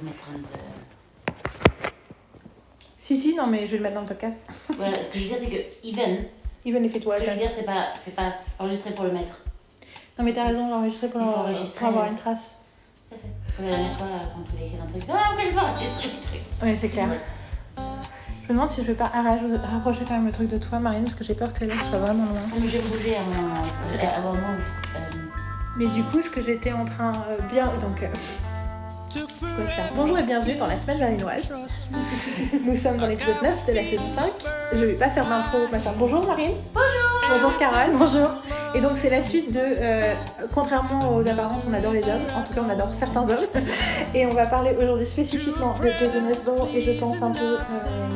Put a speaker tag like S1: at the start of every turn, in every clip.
S1: remettre un.
S2: Si, si, non, mais je vais le mettre dans le podcast.
S1: Voilà, ce que je veux dire, c'est que even,
S2: Even if it
S1: ce que je veux dire, c'est pas, c'est pas enregistré pour le mettre.
S2: Non, mais t'as raison, l'enregistrer pour,
S1: Il faut
S2: pour
S1: enregistrer.
S2: avoir une trace.
S1: Tout à fait. Comme la dernière fois, quand on écrit un truc, ah, pourquoi j'ai pas enregistré les trucs
S2: Ouais, c'est clair.
S1: Ouais.
S2: Je me demande si je vais pas rapprocher quand même le truc de toi, Marine, parce que j'ai peur que là, soit vraiment loin.
S1: Ah, mais j'ai bougé avant, euh, avant move. Euh,
S2: Mais du coup, ce que j'étais en train euh, bien. Donc. euh, Bonjour et bienvenue dans la semaine berlinoise. Nous sommes dans l'épisode 9 de la saison 5. Je vais pas faire d'intro, machin. Bonjour Marine. Bonjour. Bonjour Carole. Bonjour. Et donc, c'est la suite de. euh, contrairement aux apparences, on adore les hommes. En tout cas, on adore certains hommes. Et on va parler aujourd'hui spécifiquement de Jason Nesbo et je pense un peu. euh,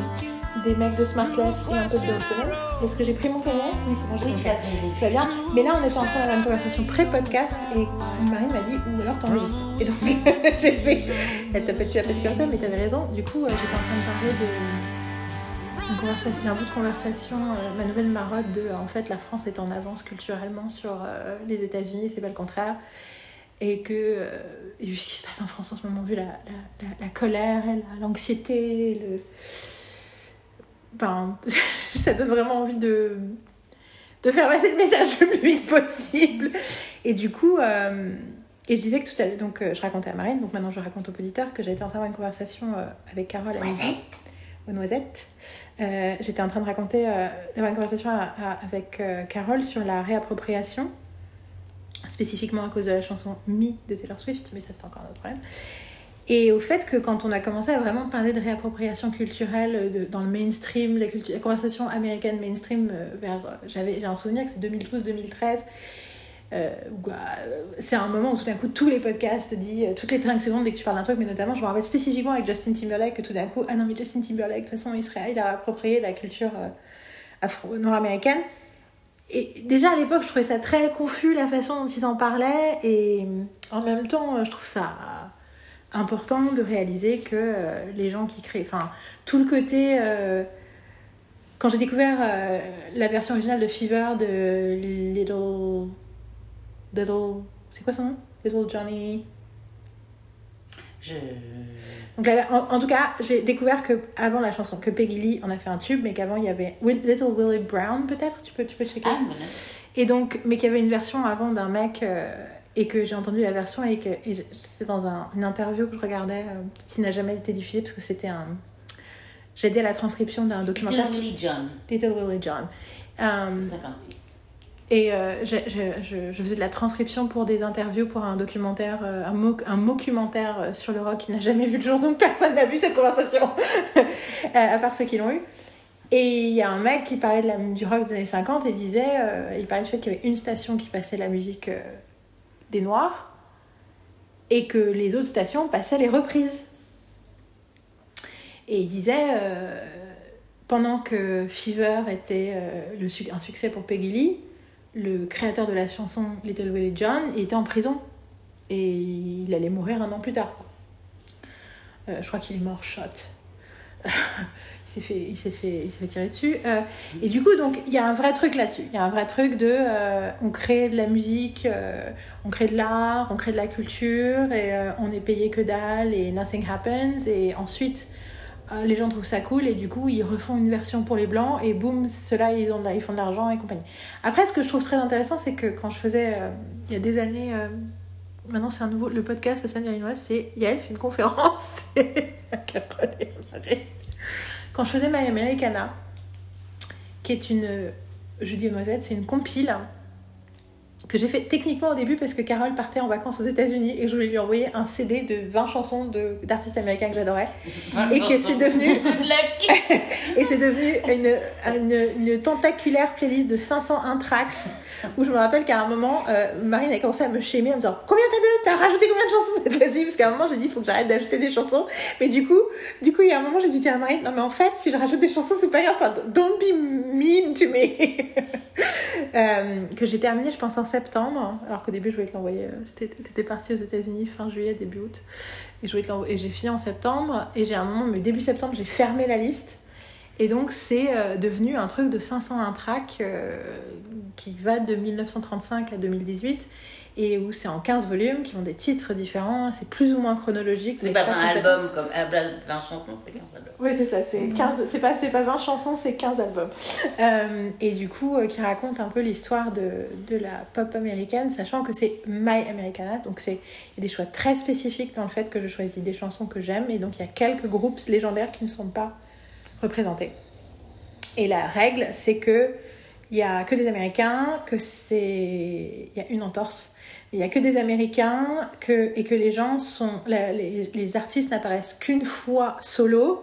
S2: des mecs de Smart Class et un peu de Excellence. Est-ce que j'ai pris mon tournant Oui, c'est bon, j'ai
S1: Oui, pris.
S2: Va bien. Mais là, on était en train d'avoir une conversation pré-podcast et Marine m'a dit ou alors t'enregistres. Et donc, j'ai fait. Elle t'a pas, tu l'as comme ça, mais t'avais raison. Du coup, euh, j'étais en train de parler de. Une conversation, d'un bout de conversation, euh, ma nouvelle marotte de en fait la France est en avance culturellement sur euh, les États-Unis, c'est pas le contraire. Et que, euh, et vu ce qui se passe en France en ce moment, vu la, la, la, la colère, l'anxiété, le. Ben, ça donne vraiment envie de, de faire passer le message le plus vite possible. Et du coup, euh, et je disais que tout à l'heure, donc euh, je racontais à Marine, donc maintenant je raconte aux auditeurs que j'étais en train d'avoir une conversation euh, avec Carole à midi, aux noisettes. J'étais en train de raconter, d'avoir une conversation à- à- avec Carole sur la réappropriation, spécifiquement à cause de la chanson Me de Taylor Swift, mais ça c'est encore un autre problème. Et au fait que quand on a commencé à vraiment parler de réappropriation culturelle euh, de- dans le mainstream, la, la conversation américaine mainstream, euh, vers, euh, j'avais, j'ai un souvenir que c'est 2012-2013, euh, où, euh, c'est un moment où tout d'un coup tous les podcasts disent toutes les 5 secondes dès que tu parles d'un truc, mais notamment je me rappelle spécifiquement avec Justin Timberlake que tout d'un coup, ah non mais Justin Timberlake, de toute façon Israël, il a approprié la culture euh, afro-nord-américaine. Et déjà à l'époque, je trouvais ça très confus la façon dont ils en parlaient, et en même temps, je trouve ça important de réaliser que euh, les gens qui créent, enfin, tout le côté. euh, quand j'ai découvert euh, la version originale de Fever de Little. Little. C'est quoi son nom? Little Johnny?
S1: Je.
S2: Donc, en, en tout cas, j'ai découvert que avant la chanson, que Peggy Lee en a fait un tube, mais qu'avant il y avait Will- Little Willie Brown, peut-être? Tu peux, tu peux checker?
S1: Ah.
S2: Et donc, mais qu'il y avait une version avant d'un mec et que j'ai entendu la version et que c'est dans un- une interview que je regardais euh, qui n'a jamais été diffusée parce que c'était un. J'ai aidé à la transcription d'un documentaire.
S1: Little John,
S2: Little Willie John. Euh,
S1: 56.
S2: et euh, je, je, je, je faisais de la transcription pour des interviews pour un documentaire, euh, un, mo un euh, sur le rock qui n'a jamais vu le jour, donc personne n'a vu cette conversation, euh, à part ceux qui l'ont eu. Et il y a un mec qui parlait de la, du rock des années 50 et disait, euh, il parlait du fait qu'il y avait une station qui passait la musique euh, des Noirs et que les autres stations passaient les reprises. Et il disait, euh, pendant que Fever était euh, un succès pour Peggy Lee, le créateur de la chanson Little Willie John était en prison et il allait mourir un an plus tard. Euh, je crois qu'il est mort shot. s'est fait, il s'est fait, il s'est fait tirer dessus. Euh, et du coup, donc, il y a un vrai truc là-dessus. Il y a un vrai truc de, euh, on crée de la musique, euh, on crée de l'art, on crée de la culture et on est payé que dalle et nothing happens. Et ensuite, les gens trouvent ça cool et du coup, ils refont une version pour les blancs et boum, ceux-là, ils, ont ils font de l'argent et compagnie. Après, ce que je trouve très intéressant, c'est que quand je faisais, il y a des années, maintenant c'est un nouveau, le podcast La Semaine Berlinoise, c'est Yael fait une conférence. Et Marie. Quand je faisais My Americana, qui est une, je dis aux noisettes, c'est une compile que j'ai fait techniquement au début parce que Carole partait en vacances aux États-Unis et je voulais lui envoyer un CD de 20 chansons d'artistes américains que j'adorais. Et que c'est devenu- Et c'est devenu une, une, une tentaculaire playlist de 501 tracks où je me rappelle qu'à un moment, euh, Marine a commencé à me shamer en me disant Combien t'as de T'as rajouté combien de chansons cette fois-ci? Parce qu'à un moment, j'ai dit faut que j'arrête d'ajouter des chansons. Mais du coup, du coup, il y a un moment, j'ai dû dire à Marine Non, mais en fait, si je rajoute des chansons, c'est pas grave. Enfin, don't be mean to me. Euh, que j'ai terminé, je pense, en septembre. Alors qu'au début, je voulais te l'envoyer. euh, t'étais parti aux États-Unis fin juillet, début août. Et j'ai fini en septembre. Et j'ai un moment, mais début septembre, j'ai fermé la liste. Et donc, c'est euh, devenu un truc de 501 tracks euh, qui va de 1935 à 2018. Et où c'est en 15 volumes qui ont des titres différents, c'est plus ou moins chronologique.
S1: C'est
S2: mais
S1: pas 20
S2: complètement.
S1: albums comme ah, bah, 20 chansons, c'est 15 albums.
S2: Oui, c'est ça, c'est 15, c'est pas, c'est pas 20 chansons, c'est 15 albums. Euh, et du coup, euh, qui raconte un peu l'histoire de, de la pop américaine, sachant que c'est My Americana, donc c'est il y a des choix très spécifiques dans le fait que je choisis des chansons que j'aime, et donc il y a quelques groupes légendaires qui ne sont pas représentés. Et la règle, c'est que il y a que des Américains, que c'est il y a une entorse, il y a que des Américains, que et que les gens sont les, les artistes n'apparaissent qu'une fois solo.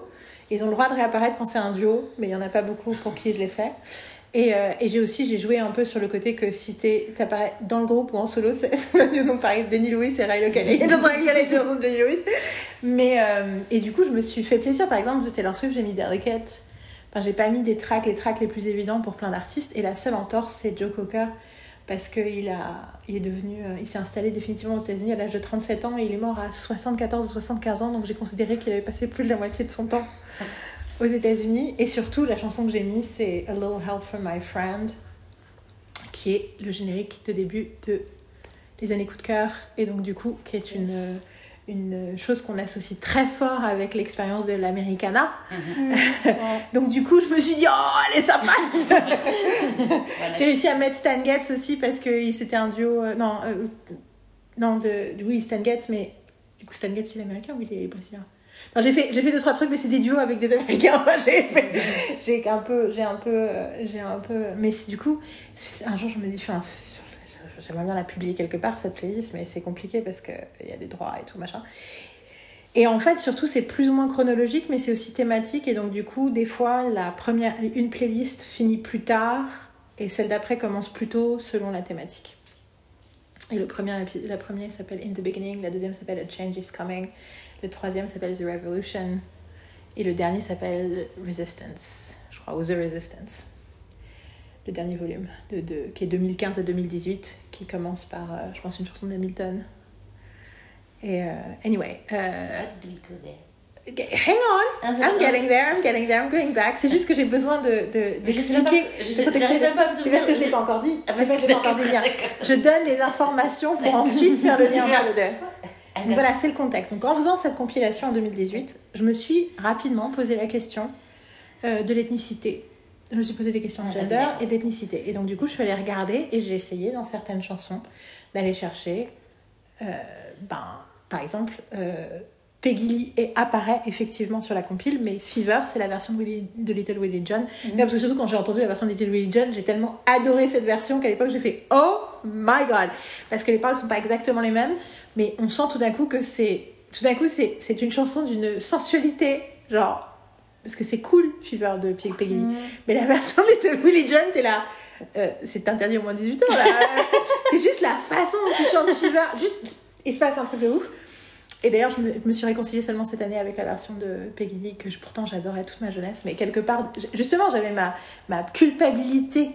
S2: Ils ont le droit de réapparaître quand c'est un duo, mais il y en a pas beaucoup pour qui je l'ai fait. Et, euh, et j'ai aussi j'ai joué un peu sur le côté que si tu apparais dans le groupe ou en solo, c'est donc pareil, Jenny Lewis et Ray Locale. Il y a une chanson avec elle, une chanson de Jenny Lewis. Mais euh, et du coup, je me suis fait plaisir. Par exemple, de Taylor Swift, j'ai mis Delicate. J'ai pas mis des tracks, les tracks les plus évidents pour plein d'artistes. Et la seule entorse, c'est Joe Cocker. Parce qu'il a, il est devenu, euh, il s'est installé définitivement aux États-Unis à l'âge de 37 ans et il est mort à 74 ou 75 ans. Donc j'ai considéré qu'il avait passé plus de la moitié de son temps aux États-Unis. Et surtout, la chanson que j'ai mise, c'est A Little Help from My Friend, qui est le générique de début de Les années coup de cœur. Et donc, du coup, qui est une. Une chose qu'on associe très fort avec l'expérience de l'Americana.
S1: Mhm.
S2: Donc, du coup, je me suis dit, oh, allez, ça passe
S1: Voilà.
S2: J'ai réussi à mettre Stan Getz aussi parce que c'était un duo. euh, non, euh, non de, oui, Stan Getz, mais du coup, Stan Getz, il est américain ou il est brésilien? J'ai fait, j'ai fait deux trois trucs, mais c'est des duos avec des Américains. J'ai, j'ai un peu, j'ai un peu, euh, j'ai un peu. Mais du coup, un jour, je me dis, enfin, j'aimerais bien la publier quelque part cette playlist, mais c'est compliqué parce que il y a des droits et tout machin. Et en fait, surtout, c'est plus ou moins chronologique, mais c'est aussi thématique. Et donc, du coup, des fois, la première, une playlist finit plus tard et celle d'après commence plus tôt selon la thématique. Et le premier, la première s'appelle In the Beginning, la deuxième s'appelle A Change is Coming, le troisième s'appelle The Revolution, et le dernier s'appelle Resistance, je crois, ou The Resistance. Le dernier volume, de, de, qui est 2015 à 2018, qui commence par, euh, je pense, une chanson d'Hamilton. Et, euh, anyway, euh. Okay, Hang on,
S1: Ah,
S2: I'm getting there, I'm getting there, I'm going back. C'est juste que j'ai besoin de, d'expliquer, de contextualiser. C'est parce que je ne l'ai pas encore dit.
S1: Ah,
S2: C'est pas que je l'ai pas encore dit. Je donne les informations pour ensuite faire le lien entre les deux. Donc voilà, c'est le contexte. Donc en faisant cette compilation en 2018, je me suis rapidement posé la question euh, de l'ethnicité. Je me suis posé des questions de gender et d'ethnicité. Et donc du coup, je suis allée regarder et j'ai essayé dans certaines chansons d'aller chercher, euh, ben, par exemple, euh, Peggy Lee et apparaît effectivement sur la compile, mais Fever, c'est la version de, Little Willie John. Non, parce que surtout quand j'ai entendu la version de Little Willie John, j'ai tellement adoré cette version qu'à l'époque j'ai fait Oh my god Parce que les paroles sont pas exactement les mêmes, mais on sent tout d'un coup que c'est. Tout d'un coup, c'est une chanson d'une sensualité, genre. Parce que c'est cool, Fever de Pe- Peggy Lee. Mais la version de Willie John, t'es là. euh, c'est interdit au moins 18 ans, là. c'est juste la façon dont il chante Fever. Juste, il se passe un truc de ouf. Et d'ailleurs, je me, je me suis réconciliée seulement cette année avec la version de Peggy Lee, que je, pourtant j'adorais toute ma jeunesse. Mais quelque part, justement, j'avais ma, ma culpabilité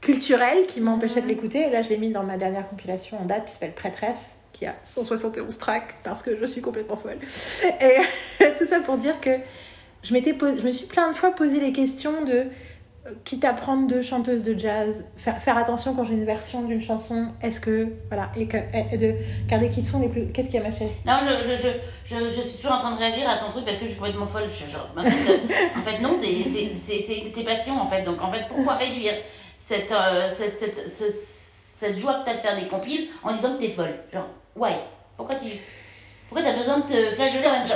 S2: culturelle qui m'empêchait de l'écouter. Et là, je l'ai mis dans ma dernière compilation en date qui s'appelle Prêtresse, qui a 171 tracks parce que je suis complètement folle. Et tout ça pour dire que je, m'étais posé- je me suis plein de fois posé les questions de euh, quitte à prendre deux chanteuses de jazz, faire, faire attention quand j'ai une version d'une chanson, est-ce que. Voilà, et, que, et de regarder qui sont les plus. Qu'est-ce qu'il y a, ma chérie?
S1: Non, je, je, je, je, je suis toujours en train de réagir à ton truc parce que je suis complètement folle. Genre, en, fait, euh, en fait, non, c'est- tes passions en fait. Donc, en fait, pourquoi réduire cette, euh, cette, cette, ce- cette joie de faire des compiles en disant que t'es folle? Genre, why? Pourquoi tu. Pourquoi t'as besoin de te flageoler en même temps.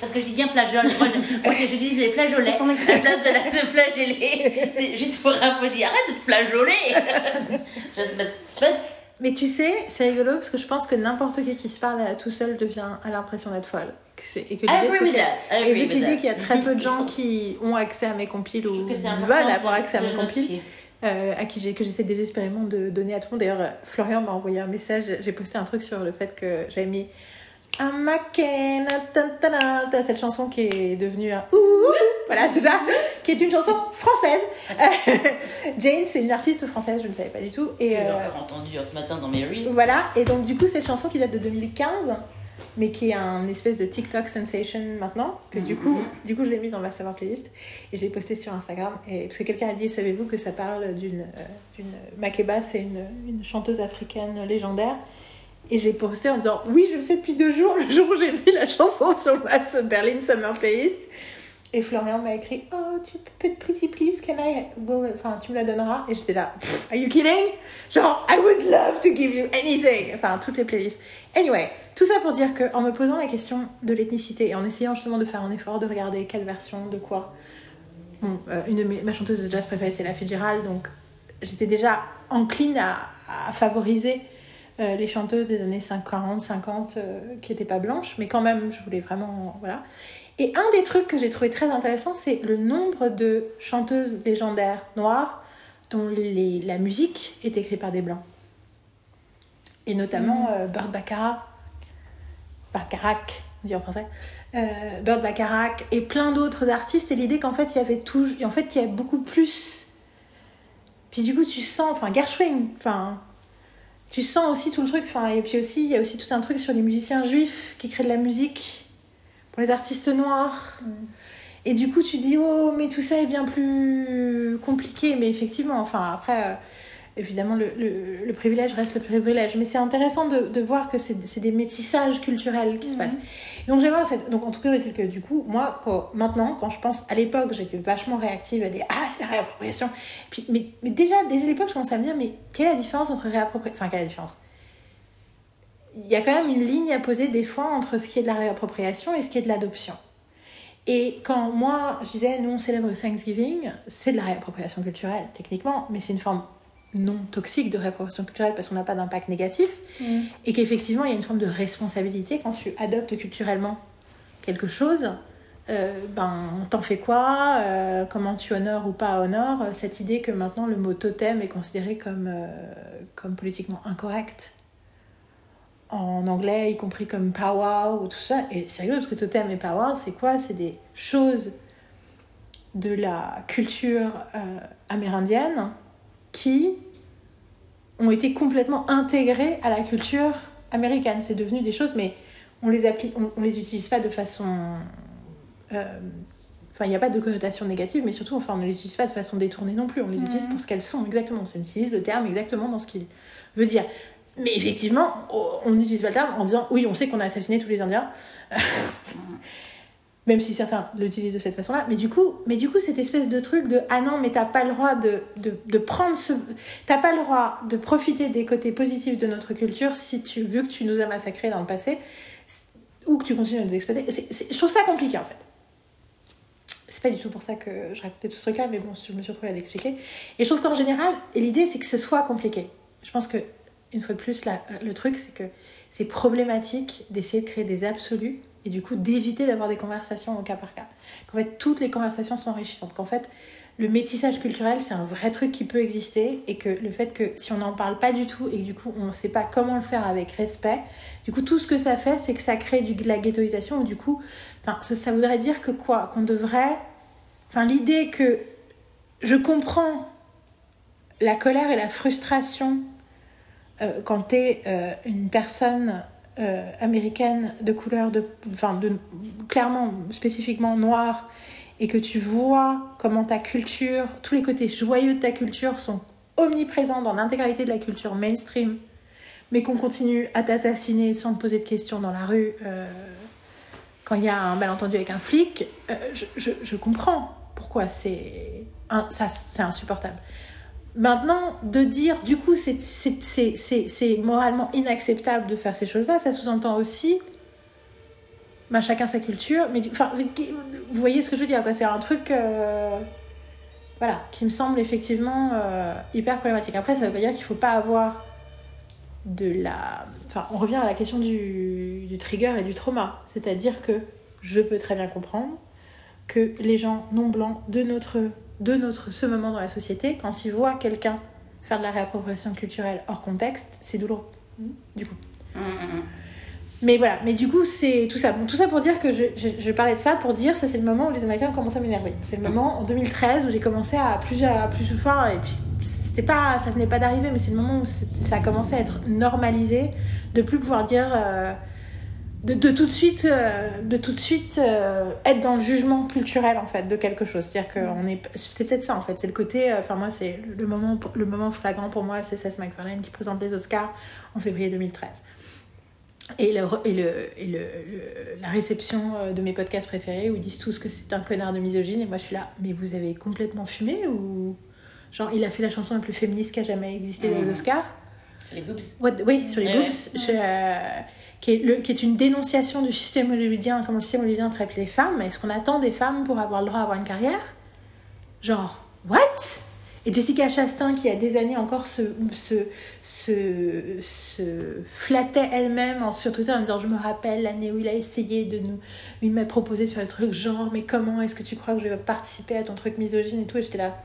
S1: Parce que je dis bien flageole. Moi, je, moi, je dis.
S2: C'est ton
S1: place de, de flageller. C'est juste pour un peu dire arrête de te flageoler.
S2: Mais tu sais, c'est rigolo parce que je pense que n'importe qui qui se parle tout seul devient à l'impression d'être folle. Et que l'idée, qu'il y a très peu de gens qui ont accès à mes compiles ou veulent avoir accès à mes compiles, euh, à qui j'ai que j'essaie désespérément de donner à tout le monde. D'ailleurs, Florian m'a envoyé un message. J'ai posté un truc sur le fait que j'avais mis un maquin, cette chanson qui est devenue un ouh, voilà, c'est ça, qui est une chanson française. Jane, c'est une artiste française, je ne savais pas du tout. Et
S1: Je l'ai
S2: euh,
S1: encore entendu ce matin dans mes reels.
S2: voilà, et donc du coup, cette chanson qui date de 2015, mais qui est un espèce de TikTok sensation maintenant, que du coup,
S1: Mhm.
S2: du coup je l'ai mis dans ma savoir playlist et je l'ai posté sur Instagram. Et, parce que quelqu'un a dit, savez-vous que ça parle d'une. euh, d'une Makeba, c'est une, une chanteuse africaine légendaire. Et j'ai posté en disant, oui, je le sais depuis deux jours, le jour où j'ai mis la chanson sur ma Berlin Summer Playlist. Et Florian m'a écrit, oh, tu peux pretty please, can I. Enfin, tu me la donneras? Et j'étais là, are you kidding? Genre, I would love to give you anything. Enfin, toutes les playlists. Anyway, tout ça pour dire que en me posant la question de l'ethnicité et en essayant justement de faire un effort de regarder quelle version de quoi. Bon, euh, une de mes, ma chanteuse de jazz préférée, c'est la Fitzgerald, donc j'étais déjà encline à favoriser euh, les chanteuses des années 40, 50 euh, qui n'étaient pas blanches, mais quand même, je voulais vraiment. Voilà. Et un des trucs que j'ai trouvé très intéressant, c'est le nombre de chanteuses légendaires noires dont les- la musique est écrite par des blancs. Et notamment euh, Burt Bacharach, Bacharach, on dit en français, euh, Burt Bacharach et plein d'autres artistes. Et l'idée qu'en fait, il y avait tout, en fait, qu'il y a beaucoup plus. Puis du coup, tu sens, enfin, Gershwin, enfin, tu sens aussi tout le truc. Enfin, et puis aussi, il y a aussi tout un truc sur les musiciens juifs qui créent de la musique pour les artistes noirs. Et du coup, tu dis, oh, mais tout ça est bien plus compliqué. Mais effectivement, enfin, après, euh, évidemment, le, le, le privilège reste le privilège. Mais c'est intéressant de, de voir que c'est des métissages culturels qui se passent. Donc, j'aimerais cette... Donc, en tout cas, que du coup, moi, quand, maintenant, quand je pense à l'époque, j'étais vachement réactive à dire, ah, c'est la réappropriation. Puis, mais, mais déjà, déjà à l'époque, je commençais à me dire, mais quelle est la différence entre réappropriation. Enfin, quelle est la différence? Il y a quand même une ligne à poser des fois entre ce qui est de la réappropriation et ce qui est de l'adoption. Et quand moi, je disais, nous, on célèbre Thanksgiving, c'est de la réappropriation culturelle, techniquement, mais c'est une forme non toxique de réappropriation culturelle parce qu'on n'a pas d'impact négatif. Et qu'effectivement, il y a une forme de responsabilité quand tu adoptes culturellement quelque chose. Euh, ben, t'en fais quoi euh, Comment tu honores ou pas honores Cette idée que maintenant le mot totem est considéré comme, euh, comme politiquement incorrect en anglais, y compris comme powwow ou tout ça. Et c'est rigolo parce que totem et powwow, c'est quoi? C'est des choses de la culture euh, amérindienne qui ont été complètement intégrées à la culture américaine. C'est devenu des choses, mais on les applique, on, on les utilise pas de façon. euh, Enfin, il n'y a pas de connotation négative, mais surtout, enfin, on ne les utilise pas de façon détournée non plus. On les utilise pour ce qu'elles sont exactement. On utilise le terme exactement dans ce qu'il veut dire. Mais effectivement, on n'utilise pas le terme en disant oui, on sait qu'on a assassiné tous les Indiens. Même si certains l'utilisent de cette façon-là. Mais du coup, mais du coup, cette espèce de truc de ah non, mais t'as pas le droit de, de, de prendre ce. T'as pas le droit de profiter des côtés positifs de notre culture si tu, vu que tu nous as massacrés dans le passé, ou que tu continues à nous exploiter. Je trouve ça compliqué en fait. C'est pas du tout pour ça que je racontais tout ce truc-là, mais bon, je me suis retrouvée à l'expliquer. Et je trouve qu'en général, l'idée c'est que ce soit compliqué. Je pense que, une fois de plus, le truc c'est que c'est problématique d'essayer de créer des absolus et du coup d'éviter d'avoir des conversations au cas par cas. Qu'en fait, toutes les conversations sont enrichissantes. Qu'en fait, le métissage culturel, c'est un vrai truc qui peut exister et que le fait que si on n'en parle pas du tout et que du coup on ne sait pas comment le faire avec respect, du coup tout ce que ça fait, c'est que ça crée du, de la ghettoisation ou du coup, enfin, ça, voudrait dire que quoi? Qu'on devrait. Enfin, l'idée que je comprends la colère et la frustration euh, quand tu es une personne euh, américaine de couleur, de, enfin, de, clairement, spécifiquement noire, et que tu vois comment ta culture, tous les côtés joyeux de ta culture sont omniprésents dans l'intégralité de la culture mainstream, mais qu'on continue à t'assassiner sans te poser de questions dans la rue euh, quand il y a un malentendu avec un flic, euh, je, je, je, comprends pourquoi c'est ça, c'est insupportable. Maintenant, de dire, du coup, c'est, moralement inacceptable de faire ces choses-là, ça sous-entend aussi bah, chacun sa culture. Mais enfin, vous voyez ce que je veux dire C'est un truc euh, voilà, qui me semble effectivement euh, hyper problématique. Après, ça veut pas dire qu'il faut pas avoir de la. Enfin, on revient à la question du, du trigger et du trauma. C'est-à-dire que je peux très bien comprendre que les gens non blancs de notre, de notre ce moment dans la société, quand ils voient quelqu'un faire de la réappropriation culturelle hors contexte, c'est douloureux. Du coup.
S1: Hum, hum.
S2: Mais voilà, mais du coup, c'est tout ça. Bon, tout ça pour dire que je, je, je, parlais de ça, pour dire, ça c'est le moment où les Américains ont commencé à m'énerver. C'est le moment en 2013 où j'ai commencé à plus, à plus enfin, et puis c'était pas, ça venait pas d'arriver, mais c'est le moment où ça a commencé à être normalisé, de plus pouvoir dire, euh, de, de tout de suite, euh, de tout de suite euh, être dans le jugement culturel en fait de quelque chose. C'est-à-dire que on est, c'est peut-être ça en fait. C'est le côté, euh, enfin moi c'est le moment, le moment flagrant pour moi, c'est Seth MacFarlane qui présente les Oscars en février 2013. Et, le, et, le, et le, le- la réception de mes podcasts préférés où ils disent tous que c'est un connard de misogyne et moi je suis là, mais vous avez complètement fumé ou genre il a fait la chanson la plus féministe qui a jamais existé les
S1: Mhm.
S2: Oscars?
S1: Sur les boobs.
S2: What- oui, sur les
S1: Ouais,
S2: boobs,
S1: ouais.
S2: je- qui, est une dénonciation du système hollywoodien, comme le système hollywoodien traite les femmes. Est-ce qu'on attend des femmes pour avoir le droit d'avoir une carrière? Genre, what? Et Jessica Chastain, qui a des années encore se, se, se, se flattait elle-même sur Twitter en disant Je me rappelle l'année où il a essayé de nous. Il m'a proposé sur le truc, genre, mais comment est-ce que tu crois que je vais participer à ton truc misogyne et tout? Et j'étais là.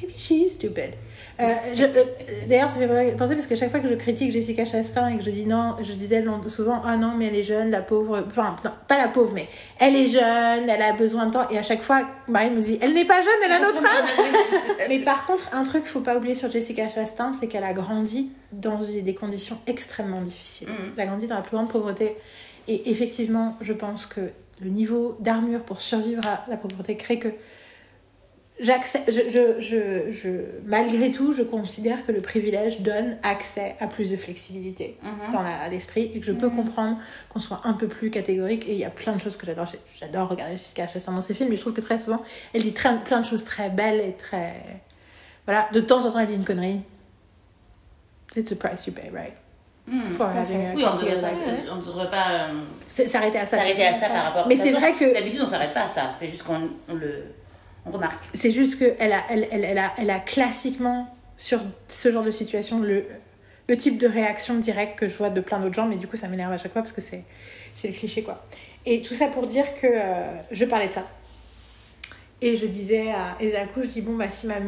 S2: Maybe she is stupid. Euh, euh, D'ailleurs, ça fait penser parce que chaque fois que je critique Jessica Chastain et que je dis non, je disais souvent ah non mais elle est jeune, la pauvre, enfin non, pas la pauvre mais elle est jeune, elle a besoin de temps et à chaque fois Marie me dit elle n'est pas jeune, elle a notre âge. Mais par contre, un truc qu'il faut pas oublier sur Jessica Chastain, c'est qu'elle a grandi dans des conditions extrêmement difficiles.
S1: Mhm.
S2: Elle a grandi dans la plus grande pauvreté et effectivement, je pense que le niveau d'armure pour survivre à la pauvreté crée que j'accepte, je, je, je, je- malgré tout, je considère que le privilège donne accès à plus de flexibilité
S1: Mhm.
S2: dans la- l'esprit et que je peux comprendre qu'on soit un peu plus catégorique. Et il y a plein de choses que j'adore. J'adore regarder Jessica Chastain dans ses films, mais je trouve que très souvent, elle dit très- plein de choses très belles et très. Voilà, de temps en temps, elle dit une connerie. It's a price you pay, right?
S1: Mhm.
S2: For
S3: à
S2: having a
S1: Oui, on devrait pas,
S2: like
S1: on devrait pas euh,
S2: S'arrêter à ça.
S1: s'arrêter à ça par rapport.
S2: Mais c'est vrai que-
S1: D'habitude, on s'arrête pas à ça. C'est juste qu'on on le, on remarque.
S2: C'est juste qu'elle a, elle, a, classiquement, sur ce genre de situation, le, type de réaction directe que je vois de plein d'autres gens, mais du coup, ça m'énerve à chaque fois parce que c'est le cliché, quoi. Et tout ça pour dire que euh, je parlais de ça. Et je disais, et d'un coup, je dis, bon, bah, si ma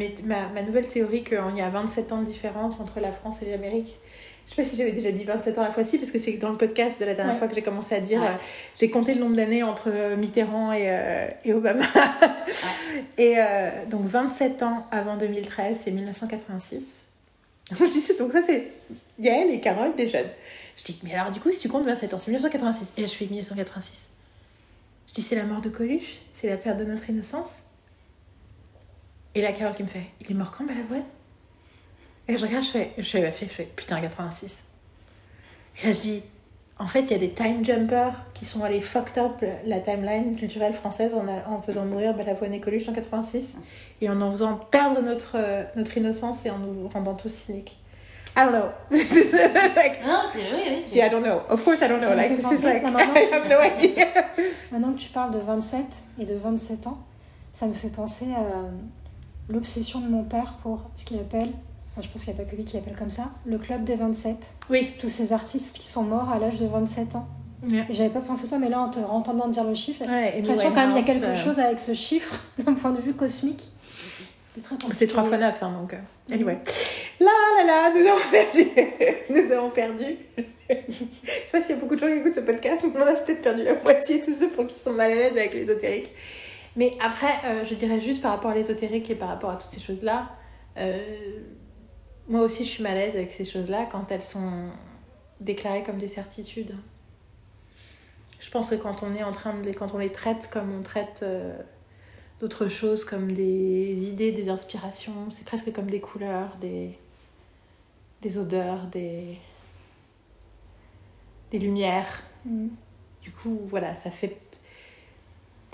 S2: nouvelle théorie qu'il y a 27 ans de différence entre la France et l'Amérique, je sais pas si j'avais déjà dit 27 ans la fois-ci, parce que c'est dans le podcast de la dernière
S3: Ouais.
S2: fois que j'ai commencé à dire,
S1: Ouais.
S2: euh, j'ai compté le nombre d'années entre euh, Mitterrand et, euh, et Obama. Et euh, donc 27 ans avant 2013, c'est 1986. Je dis, donc ça c'est Yael et Carole des jeunes. Je dis, mais alors du coup, si tu comptes 27 ans, c'est 1986. Et là, je fais 1986. Je dis, c'est la mort de Coluche, c'est la perte de notre innocence. Et là, Carole qui me fait, il est mort quand, Balavoine? Et je regarde, je fais, je fais, je fais, je fais, putain, 86. Et là, je dis, en fait, il y a des time jumpers qui sont allés fucked up la timeline culturelle française en, a- en faisant mourir Balavoine et Coluche en 86 et en en faisant perdre notre, euh, notre innocence et en nous rendant tous cyniques. I don't know. This is like,
S1: Non, c'est oui, oui. c'est-
S2: I don't know. Of course, I don't know. Like, this is like, I have no idea.
S3: Maintenant que tu parles de 27 et de 27 ans, ça me fait penser à l'obsession de mon père pour ce qu'il appelle, enfin, je pense qu'il n'y a pas que lui qui l'appelle comme ça, le club des 27.
S2: Oui.
S3: Tous ces artistes qui sont morts à l'âge de 27 ans. J'avais pas pensé toi, mais là en te entendant dire le chiffre,
S2: Ouais,
S3: j'ai l'impression quand même il y a quelque
S2: euh,
S3: chose avec ce chiffre d'un point de vue cosmique.
S2: C'est 3 fois
S3: particulier.
S2: 9, hein, donc. euh, Anyway. Là, là, là, nous avons perdu. nous avons perdu. Je sais pas s'il y a beaucoup de gens qui écoutent ce podcast, mais on a peut-être perdu la moitié, tous ceux pour qui sont mal à l'aise avec l'ésotérique. Mais après, euh, je dirais juste par rapport à l'ésotérique et par rapport à toutes ces choses-là, euh, moi aussi je suis mal à l'aise avec ces choses-là quand elles sont déclarées comme des certitudes. Je pense que quand on est en train de les, quand on les traite comme on traite euh, d'autres choses, comme des idées, des inspirations, c'est presque comme des couleurs, des, des odeurs, des, des lumières.
S3: Mhm.
S2: Du coup, voilà, ça fait,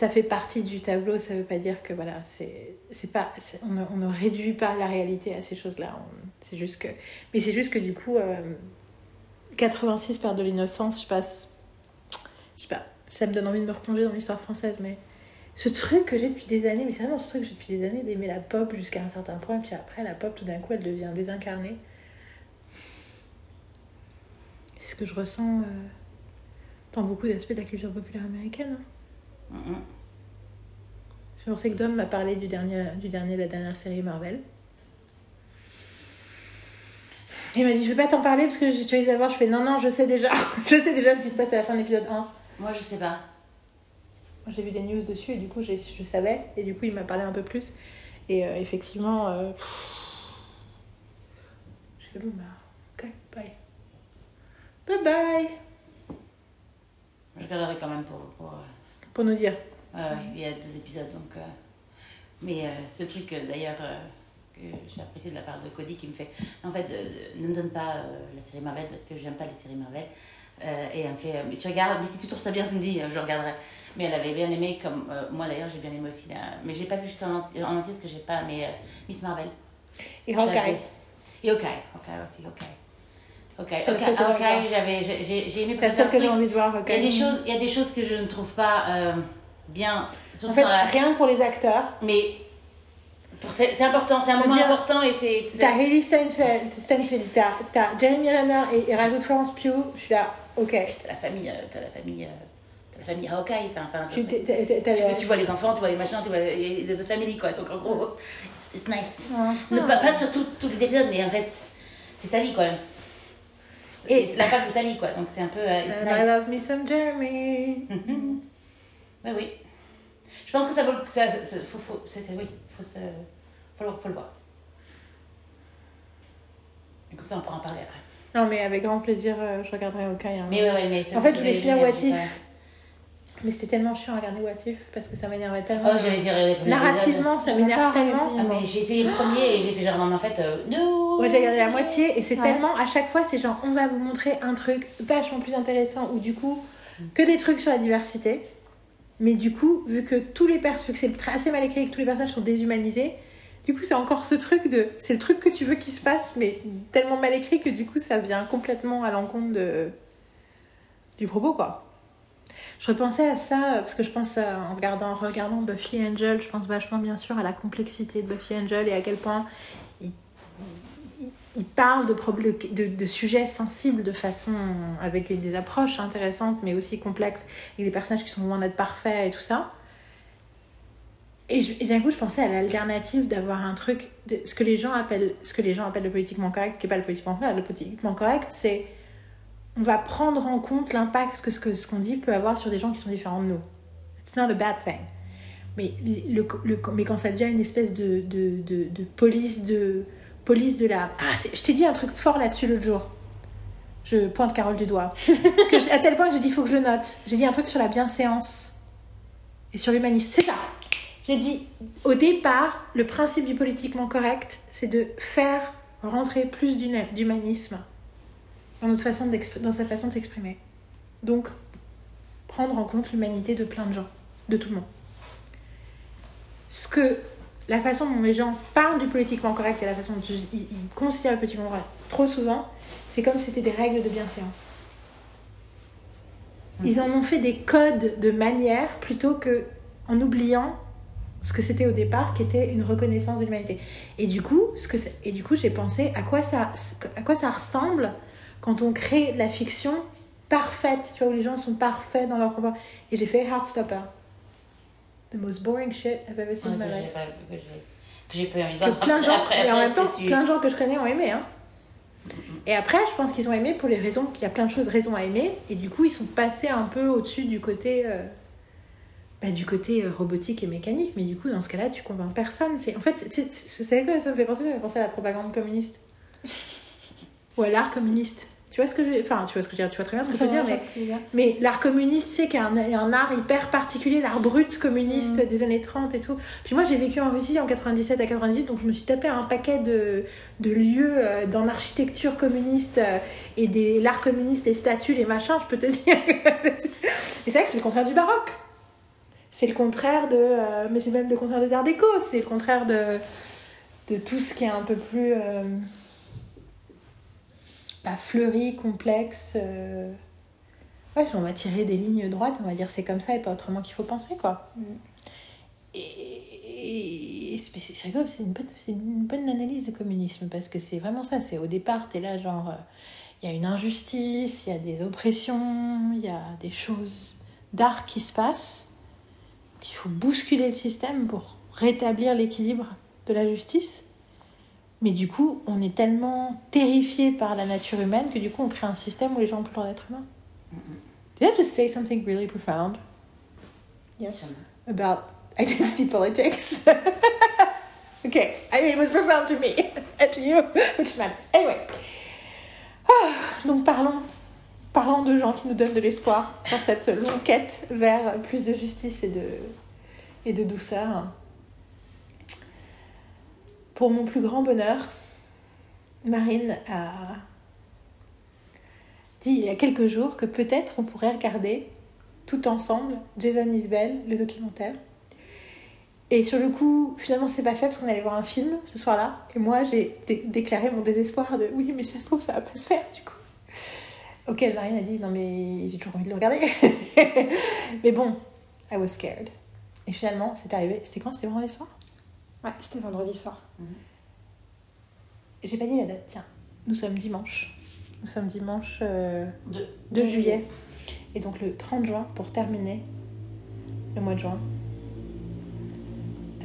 S2: ça fait partie du tableau. Ça veut pas dire que voilà, c'est, c'est pas, on, ne, réduit pas la réalité à ces choses-là. C'est juste que, mais c'est juste que du coup, euh, 86 perd de l'innocence. Je passe, je sais pas, ça me donne envie de me replonger dans l'histoire française, mais ce truc que j'ai depuis des années, mais c'est vraiment ce truc que j'ai depuis des années d'aimer la pop jusqu'à un certain point, puis après la pop, tout d'un coup, elle devient désincarnée. C'est ce que je ressens euh, dans beaucoup d'aspects de la culture populaire américaine. hein. Pour ça que Dom m'a parlé du dernier, du dernier, de la dernière série Marvel. Il m'a dit, je vais pas t'en parler parce que tu veux savoir. Je fais, non, non, je sais déjà. je sais déjà ce qui se passe à la fin de l'épisode 1.
S1: Moi, je sais pas.
S2: J'ai vu des news dessus et du coup, je savais. Et du coup, il m'a parlé un peu plus. Et euh, effectivement, euh, j'ai fait bon, bah, ok, bye. Bye bye.
S1: Je regarderai quand même pour. pour euh,
S2: Pour nous dire.
S1: ouais, ouais, il y a deux épisodes donc. euh, mais euh, ce truc euh, d'ailleurs euh, que j'ai apprécié de la part de Cody qui me fait. En fait, euh, ne me donne pas euh, la série Marvel parce que j'aime pas les séries Marvel. Euh, et elle me fait. euh, mais tu regardes, mais si tu trouves ça bien, tu me dis, euh, je regarderai. Mais elle avait bien aimé, comme euh, moi d'ailleurs, j'ai bien aimé aussi. la- Mais j'ai pas vu jusqu'en entier, en entier parce que j'ai pas. Mais euh, Miss Marvel.
S2: Et Hawkeye.
S1: Et Hawkeye. Hawkeye aussi, Hawkeye. Hawkeye,
S2: seule que j'ai
S1: j'avais, aimé
S2: C'est seule que j'ai envie de voir,
S1: Il y, a des choses, il y a des choses que je ne trouve pas euh, bien.
S2: En fait,
S1: la-
S2: rien pour les acteurs.
S1: Mais c'est, c'est important, c'est un moment
S2: dire,
S1: important et c'est. c'est-
S2: T'as Hailey Steinfeld, Steinfeld t'as, t'as Jeremy Renner et, et rajoute Florence Pugh. Je suis là, ok.
S1: T'as la famille, euh, t'as la famille, euh, t'as la famille Hawkeye. Enfin, enfin,
S2: Tu, t'es- t'es-
S1: vois les enfants, tu vois les machins, tu vois les a family quoi. Donc en gros, it's nice.
S3: Ah.
S1: Ne, pas, pas sur tous les épisodes, mais en fait, c'est sa vie quand même.
S2: Et-
S1: C'est l'impact de vie quoi. Donc c'est un peu. it's
S2: And I love me some Jeremy.
S1: Mhm. Oui, oui. Je pense que ça vaut le. Ça, ça- faut, faut, c'est, c'est- oui, faut, se, faut, le, faut le voir. Et comme ça, on pourra en parler après.
S2: Non, mais avec grand plaisir, euh, je regarderai Hawkeye. hein.
S1: Mais ouais, ouais, mais
S2: En fait, je voulais finir What If. Mais c'était tellement chiant à regarder What If parce que ça m'énervait tellement.
S1: Oh, j'avais les premiers
S2: Narrativement, ça m'énerve tellement.
S1: Ah, mais j'ai essayé le premier et j'ai fait genre, non, mais en fait, euh, no
S2: Moi j'ai regardé la moitié et c'est
S3: Ouais.
S2: tellement à chaque fois c'est genre on va vous montrer un truc vachement plus intéressant ou du coup que des trucs sur la diversité mais du coup vu que tous les personnages vu que c'est très- assez mal écrit et que tous les personnages sont déshumanisés du coup c'est encore ce truc de c'est le truc que tu veux qu'il se passe mais tellement mal écrit que du coup ça vient complètement à l'encontre de du propos quoi je repensais à ça parce que je pense à- en regardant, en regardant Buffy Angel, je pense vachement bien sûr à la complexité de Buffy Angel et à quel point il, il- parle de, sujets sensibles de façon avec des approches intéressantes mais aussi complexes, avec des personnages qui sont loin d'être parfaits et tout ça. Et, et d'un coup, je pensais à l'alternative d'avoir un truc, ce que les gens appellent, ce que les gens appellent le politiquement correct, qui n'est pas le politiquement correct. Le politiquement correct, c'est on va prendre en compte l'impact que ce que ce qu'on dit peut avoir sur des gens qui sont différents de nous. It's not a bad thing. Mais, le, le- mais quand ça devient une espèce de, de, de, de police de police de la... Ah, je t'ai dit un truc fort là-dessus l'autre jour. Je pointe Carole du doigt. que je- à tel point que j'ai dit, il faut que je le note. J'ai dit un truc sur la bienséance et sur l'humanisme. C'est ça. J'ai dit, au départ, le principe du politiquement correct, c'est de faire rentrer plus d'humanisme dans, notre façon dans sa façon de s'exprimer. Donc, prendre en compte l'humanité de plein de gens, de tout le monde. Ce que la façon dont les gens parlent du politiquement correct et la façon dont ils, ils considèrent le politiquement correct trop souvent, c'est comme si c'était des règles de bienséance. Ils en ont fait des codes de manière plutôt que en oubliant ce que c'était au départ, qui était une reconnaissance de l'humanité. Et du coup, ce que c'est- et du coup, j'ai pensé à quoi ça, à quoi ça ressemble quand on crée de la fiction parfaite, tu vois, où les gens sont parfaits dans leur comportement. Et j'ai fait Heartstopper. The most boring shit I've ever seen in my life.
S1: que j'ai- pas de
S2: Que plein de gens,
S1: Après-
S2: mais en même temps,
S1: tu-
S2: plein de gens que je connais ont aimé. Hein. Et après, je pense qu'ils ont aimé pour les raisons, qu'il y a plein de choses, raisons à aimer. Et du coup, ils sont passés un peu au-dessus du côté, euh, bah, du côté euh, robotique et mécanique. Mais du coup, dans ce cas-là, tu convaincs personne. C'est, en fait, c'est- quoi ça me fait penser Ça me fait penser à la propagande communiste. Ou à l'art communiste. Tu vois ce que je Enfin, tu vois ce que je veux dire, tu vois très bien ce que je veux dire, mais mais l'art communiste, c'est qu'il y a un, art hyper particulier, l'art brut communiste des années 30 et tout. Puis moi, j'ai vécu en Russie en 97 à 98, donc je me suis tapé un paquet de, de lieux euh, dans l'architecture communiste euh, et des l'art communiste, les statues, les machins, je peux te dire. et c'est vrai que c'est le contraire du baroque. C'est le contraire de. euh, mais c'est même le contraire des arts déco, c'est le contraire de, de tout ce qui est un peu plus. Bah, fleuri, complexe. euh, Ouais, on va tirer des lignes droites, on va dire c'est comme ça et pas autrement qu'il faut penser, quoi.
S3: Mm.
S2: Et, et c'est c'est- c'est rigolo, c'est une, bonne- une bonne analyse de communisme parce que c'est vraiment ça. C'est au départ, t'es là, genre, euh, il y a une injustice, il y a des oppressions, il y a des choses d'art qui se passent, qu'il faut bousculer le système pour rétablir l'équilibre de la justice. Mais du coup, on est tellement terrifié par la nature humaine que du coup, on crée un système où les gens ont plus le droit d'être humains. Did I just say something really profound?
S3: Yes.
S2: about identity politics? okay, I mean, it was profound to me and to you, which matters. Anyway, Ah, donc parlons parlant de gens qui nous donnent de l'espoir dans cette longue quête vers plus de justice et de, et de douceur. Pour mon plus grand bonheur, Marine a dit il y a quelques jours que peut-être on pourrait regarder tout ensemble Jason Isbell, le documentaire. Et sur le coup, finalement, c'est pas fait parce qu'on allait voir un film ce soir-là. Et moi, j'ai dé- déclaré mon désespoir de oui, mais ça se trouve, ça va pas se faire du coup. Auquel Marine a dit non, mais j'ai toujours envie de le regarder. mais bon, I was scared. Et finalement, c'est arrivé. C'était quand? C'était vendredi soir?
S3: Ouais, c'était vendredi soir.
S2: J'ai pas dit la date, tiens. Nous sommes dimanche. Nous sommes dimanche euh,
S1: De,
S2: 2 juillet. Et donc le 30 juin, pour terminer le mois de juin,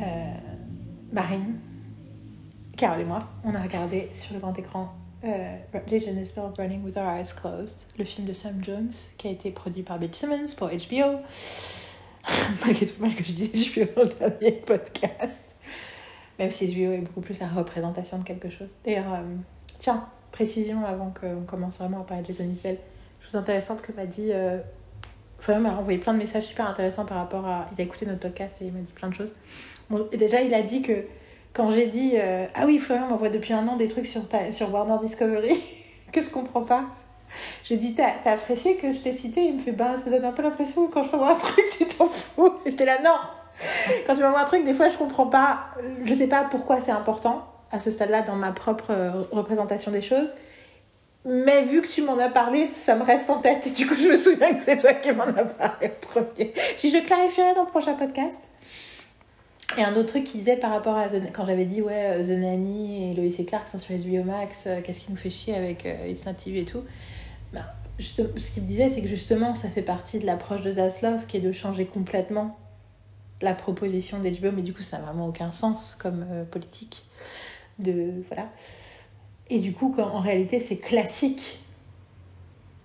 S2: euh, Marine, Carole et moi, on a regardé sur le grand écran euh, Jason Isbell Running with Our Eyes Closed, le film de Sam Jones, qui a été produit par Bill Simmons pour HBO. Malgré tout le mal que je dis HBO dans le dernier podcast. Même si HBO est beaucoup plus la représentation de quelque chose. D'ailleurs, euh, tiens, précision avant qu'on commence vraiment à parler de Jason Isbell chose intéressante que m'a dit. Euh, Florian m'a envoyé plein de messages super intéressants par rapport à. Il a écouté notre podcast et il m'a dit plein de choses. Déjà, il a dit que quand j'ai dit euh, Ah oui, Florian m'envoie depuis un an des trucs sur, sur Warner Discovery que je comprends pas. J'ai dit T'as apprécié que je t'ai cité Il me fait Bah, ça donne un peu l'impression que quand je t'envoie un truc, tu t'en fous. Et j'étais là Non Quand tu m'envoies un truc, des fois, je comprends pas. Je sais pas pourquoi c'est important à ce stade-là dans ma propre euh, représentation des choses. Mais vu que tu m'en as parlé, ça me reste en tête. Et du coup, je me souviens que c'est toi qui m'en as parlé premier. Si je clarifierai dans le prochain podcast. Et un autre truc qu'il disait par rapport à quand j'avais dit ouais The Nanny et Lois et Clark sont sur HBO Max, euh, qu'est-ce qui nous fait chier avec euh, It's Not TV et tout. Ben, ce qu'il me disait, c'est que justement, ça fait partie de l'approche de Zaslav qui est de changer complètement la proposition d'HBO, mais du coup, ça n'a vraiment aucun sens comme euh, politique. De, voilà. Et du coup, quand, en réalité, c'est classique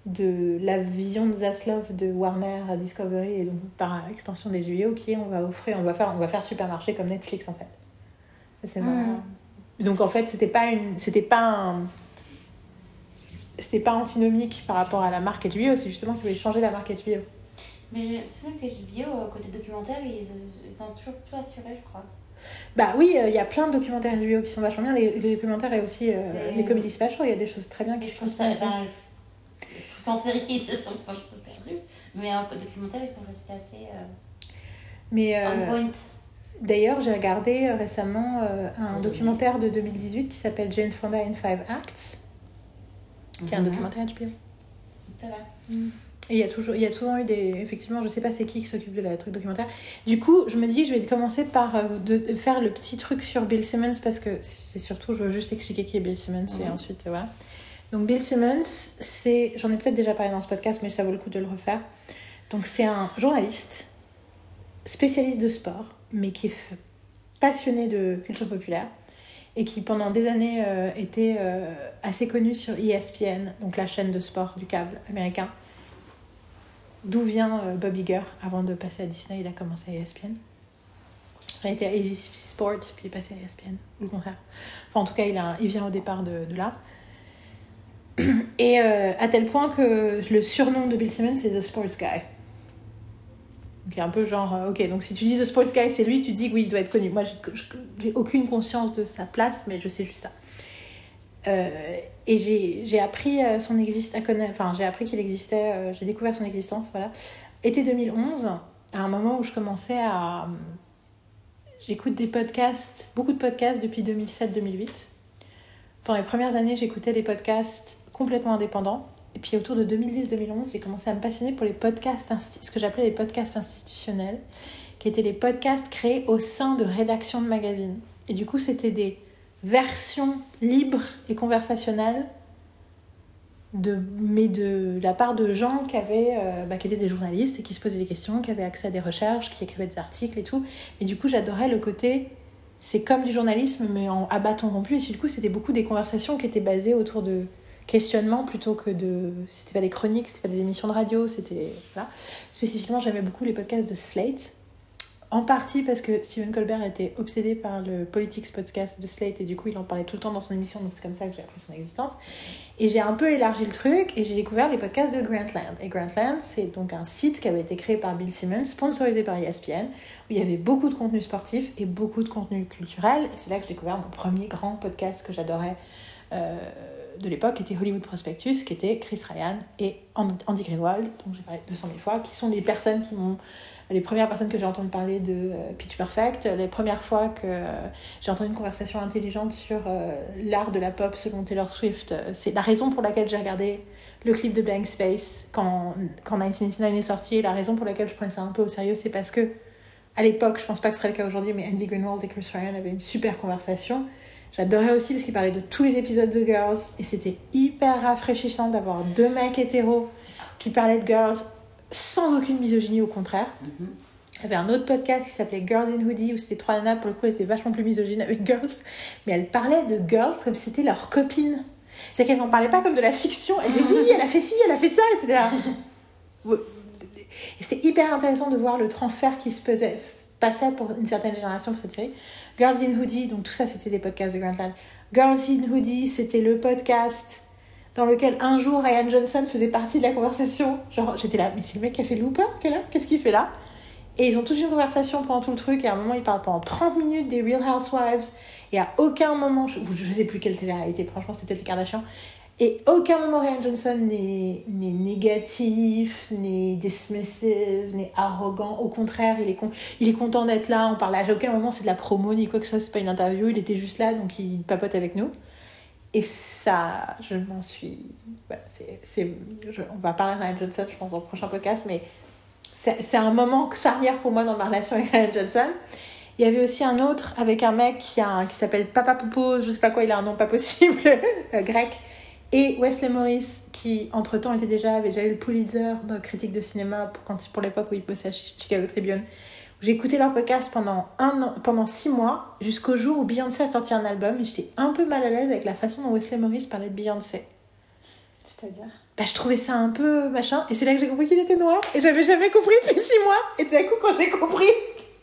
S2: de la vision de Zaslav de Warner à Discovery et donc par extension des JO qui est on va offrir, on va faire, on va faire supermarché comme Netflix en fait. Ça c'est marrant. Donc en fait, c'était pas une, c'était pas un, c'était pas antinomique par rapport à la marque HBO, c'est justement qu'ils voulaient changer la marque HBO.
S1: Mais c'est vrai que HBO, euh, côté documentaire, ils, ils sont toujours peu assurés, je crois.
S2: Bah oui, il y a plein de documentaires HBO qui sont vachement bien. Les, les documentaires et aussi euh, les comédies special, il y a des choses très bien qui se font.
S1: Enfin, je trouve qu'en série, ils se sont pas peu perdus. Mais en documentaire, ils sont restés assez euh,
S2: Mais euh,
S1: on point.
S2: D'ailleurs, j'ai regardé euh, récemment euh, un documentaire de 2018 qui s'appelle Jane Fonda in Five Acts, qui est un
S1: Mhm.
S2: documentaire HBO.
S1: Ça va.
S2: Et il y a toujours, il y a souvent eu des, effectivement, je sais pas c'est qui qui s'occupe de la truc documentaire. Du coup, je me dis, je vais commencer par euh, de, de faire le petit truc sur Bill Simmons parce que c'est surtout, je veux juste expliquer qui est Bill Simmons et ensuite voilà. Donc Bill Simmons, c'est, j'en ai peut-être déjà parlé dans ce podcast, mais ça vaut le coup de le refaire. Donc c'est un journaliste spécialiste de sport, mais qui est passionné de culture populaire et qui pendant des années euh, était euh, assez connu sur ESPN, donc la chaîne de sport du câble américain. D'où vient euh, Bob Iger avant de passer à Disney, il a commencé à ESPN. Il était à ABC Sport, puis il est passé à ESPN, ou le contraire. Enfin, en tout cas, il, a, il vient au départ de, là. Et euh, à tel point que le surnom de Bill Simmons, c'est The Sports Guy. Donc, un peu genre, euh, ok, donc si tu dis The Sports Guy, c'est lui, tu dis oui, il doit être connu. Moi, j'ai aucune conscience de sa place, mais je sais juste ça. Euh, et j'ai appris euh, son existe enfin, j'ai appris qu'il existait, euh, j'ai découvert son existence, voilà. Été 2011, à un moment où je commençais à. J'écoute des podcasts, beaucoup de podcasts depuis 2007-2008. Pendant les premières années, j'écoutais des podcasts complètement indépendants. Et puis autour de 2010-2011, j'ai commencé à me passionner pour les podcasts, ce que j'appelais les podcasts institutionnels, qui étaient les podcasts créés au sein de rédactions de magazines. Et du coup, c'était des versions libres et conversationnelles, de, mais de la part de gens qui, avaient, euh, bah, qui étaient des journalistes et qui se posaient des questions, qui avaient accès à des recherches, qui écrivaient des articles et tout. Et du coup, j'adorais le côté c'est comme du journalisme, mais en à bâton rompu. Et du coup, c'était beaucoup des conversations qui étaient basées autour de questionnements plutôt que de. C'était pas des chroniques, c'était pas des émissions de radio, c'était. Voilà. Spécifiquement, j'aimais beaucoup les podcasts de Slate. En partie parce que Stephen Colbert était obsédé par le Politics podcast de Slate et du coup il en parlait tout le temps dans son émission, donc c'est comme ça que j'ai appris son existence. Et j'ai un peu élargi le truc et j'ai découvert les podcasts de Grantland. Et Grantland, c'est donc un site qui avait été créé par Bill Simmons, sponsorisé par ESPN, où il y avait beaucoup de contenu sportif et beaucoup de contenu culturel. Et c'est là que j'ai découvert mon premier grand podcast que j'adorais. Euh, de l'époque était Hollywood Prospectus, qui était Chris Ryan et Andy Greenwald, dont j'ai parlé 200 000 fois, qui sont les personnes qui m'ont les premières personnes que j'ai entendu parler de euh, Pitch Perfect, les premières fois que euh, j'ai entendu une conversation intelligente sur euh, l'art de la pop selon Taylor Swift, c'est la raison pour laquelle j'ai regardé le clip de Blank Space quand, quand 1989 est sorti. La raison pour laquelle je prenais ça un peu au sérieux, c'est parce que à l'époque, je pense pas que ce serait le cas aujourd'hui, mais Andy Greenwald et Chris Ryan avaient une super conversation. J'adorais aussi parce qu'ils parlaient de tous les épisodes de Girls et c'était hyper rafraîchissant d'avoir deux mecs hétéros qui parlaient de Girls sans aucune misogynie, au contraire. Mhm. Il y avait un autre podcast qui s'appelait Girls in Hoodie, où c'était trois nanas, pour le coup, elles étaient vachement plus misogynes avec Girls, mais elles parlaient de Girls comme si c'était leur copine. C'est qu'elles n'en parlaient pas comme de la fiction, elles disaient oui, elle a fait ci, elle a fait ça, etc. Et c'était hyper intéressant de voir le transfert qui se faisait, passait pour une certaine génération pour cette série. Girls in Hoodie, donc tout ça, c'était des podcasts de Grantland. Girls in Hoodie, c'était le podcast dans lequel un jour Ryan Johnson faisait partie de la conversation. Genre, j'étais là, mais c'est le mec qui a fait Looper Qu'est-ce qu'il fait là? Et ils ont tous une conversation pendant tout le truc, et à un moment, ils parlent pendant 30 minutes des Real Housewives, et à aucun moment, je, ne sais plus quelle télé-réalité, franchement, c'était les Kardashians, et aucun moment Ryan Johnson n'est négatif, n'est dismissive, n'est arrogant. Au contraire, il est, con, il est content d'être là. On parle à aucun moment, c'est de la promo ni quoi que ce soit, c'est pas une interview. Il était juste là, donc il papote avec nous. Et ça, je m'en suis. Voilà, on va parler de Ryan Johnson, je pense, dans le prochain podcast, mais c'est, un moment charnière pour moi dans ma relation avec Ryan Johnson. Il y avait aussi un autre avec un mec qui, a, qui s'appelle Papa Popo, je sais pas quoi, il a un nom pas possible, euh, grec, et Wesley Morris, qui entre-temps était déjà, avait déjà eu le Pulitzer de critique de cinéma pour, pour l'époque où il bossait à Chicago Tribune. J'ai écouté leur podcast pendant, un an, pendant six mois, jusqu'au jour où Beyoncé a sorti un album, et j'étais un peu mal à l'aise avec la façon dont Wesley Morris parlait de Beyoncé.
S3: C'est-à-dire?
S2: Bah, Je trouvais ça un peu machin, et c'est là que j'ai compris qu'il était noir, et j'avais jamais compris depuis six mois, et tout d'un coup, quand j'ai compris,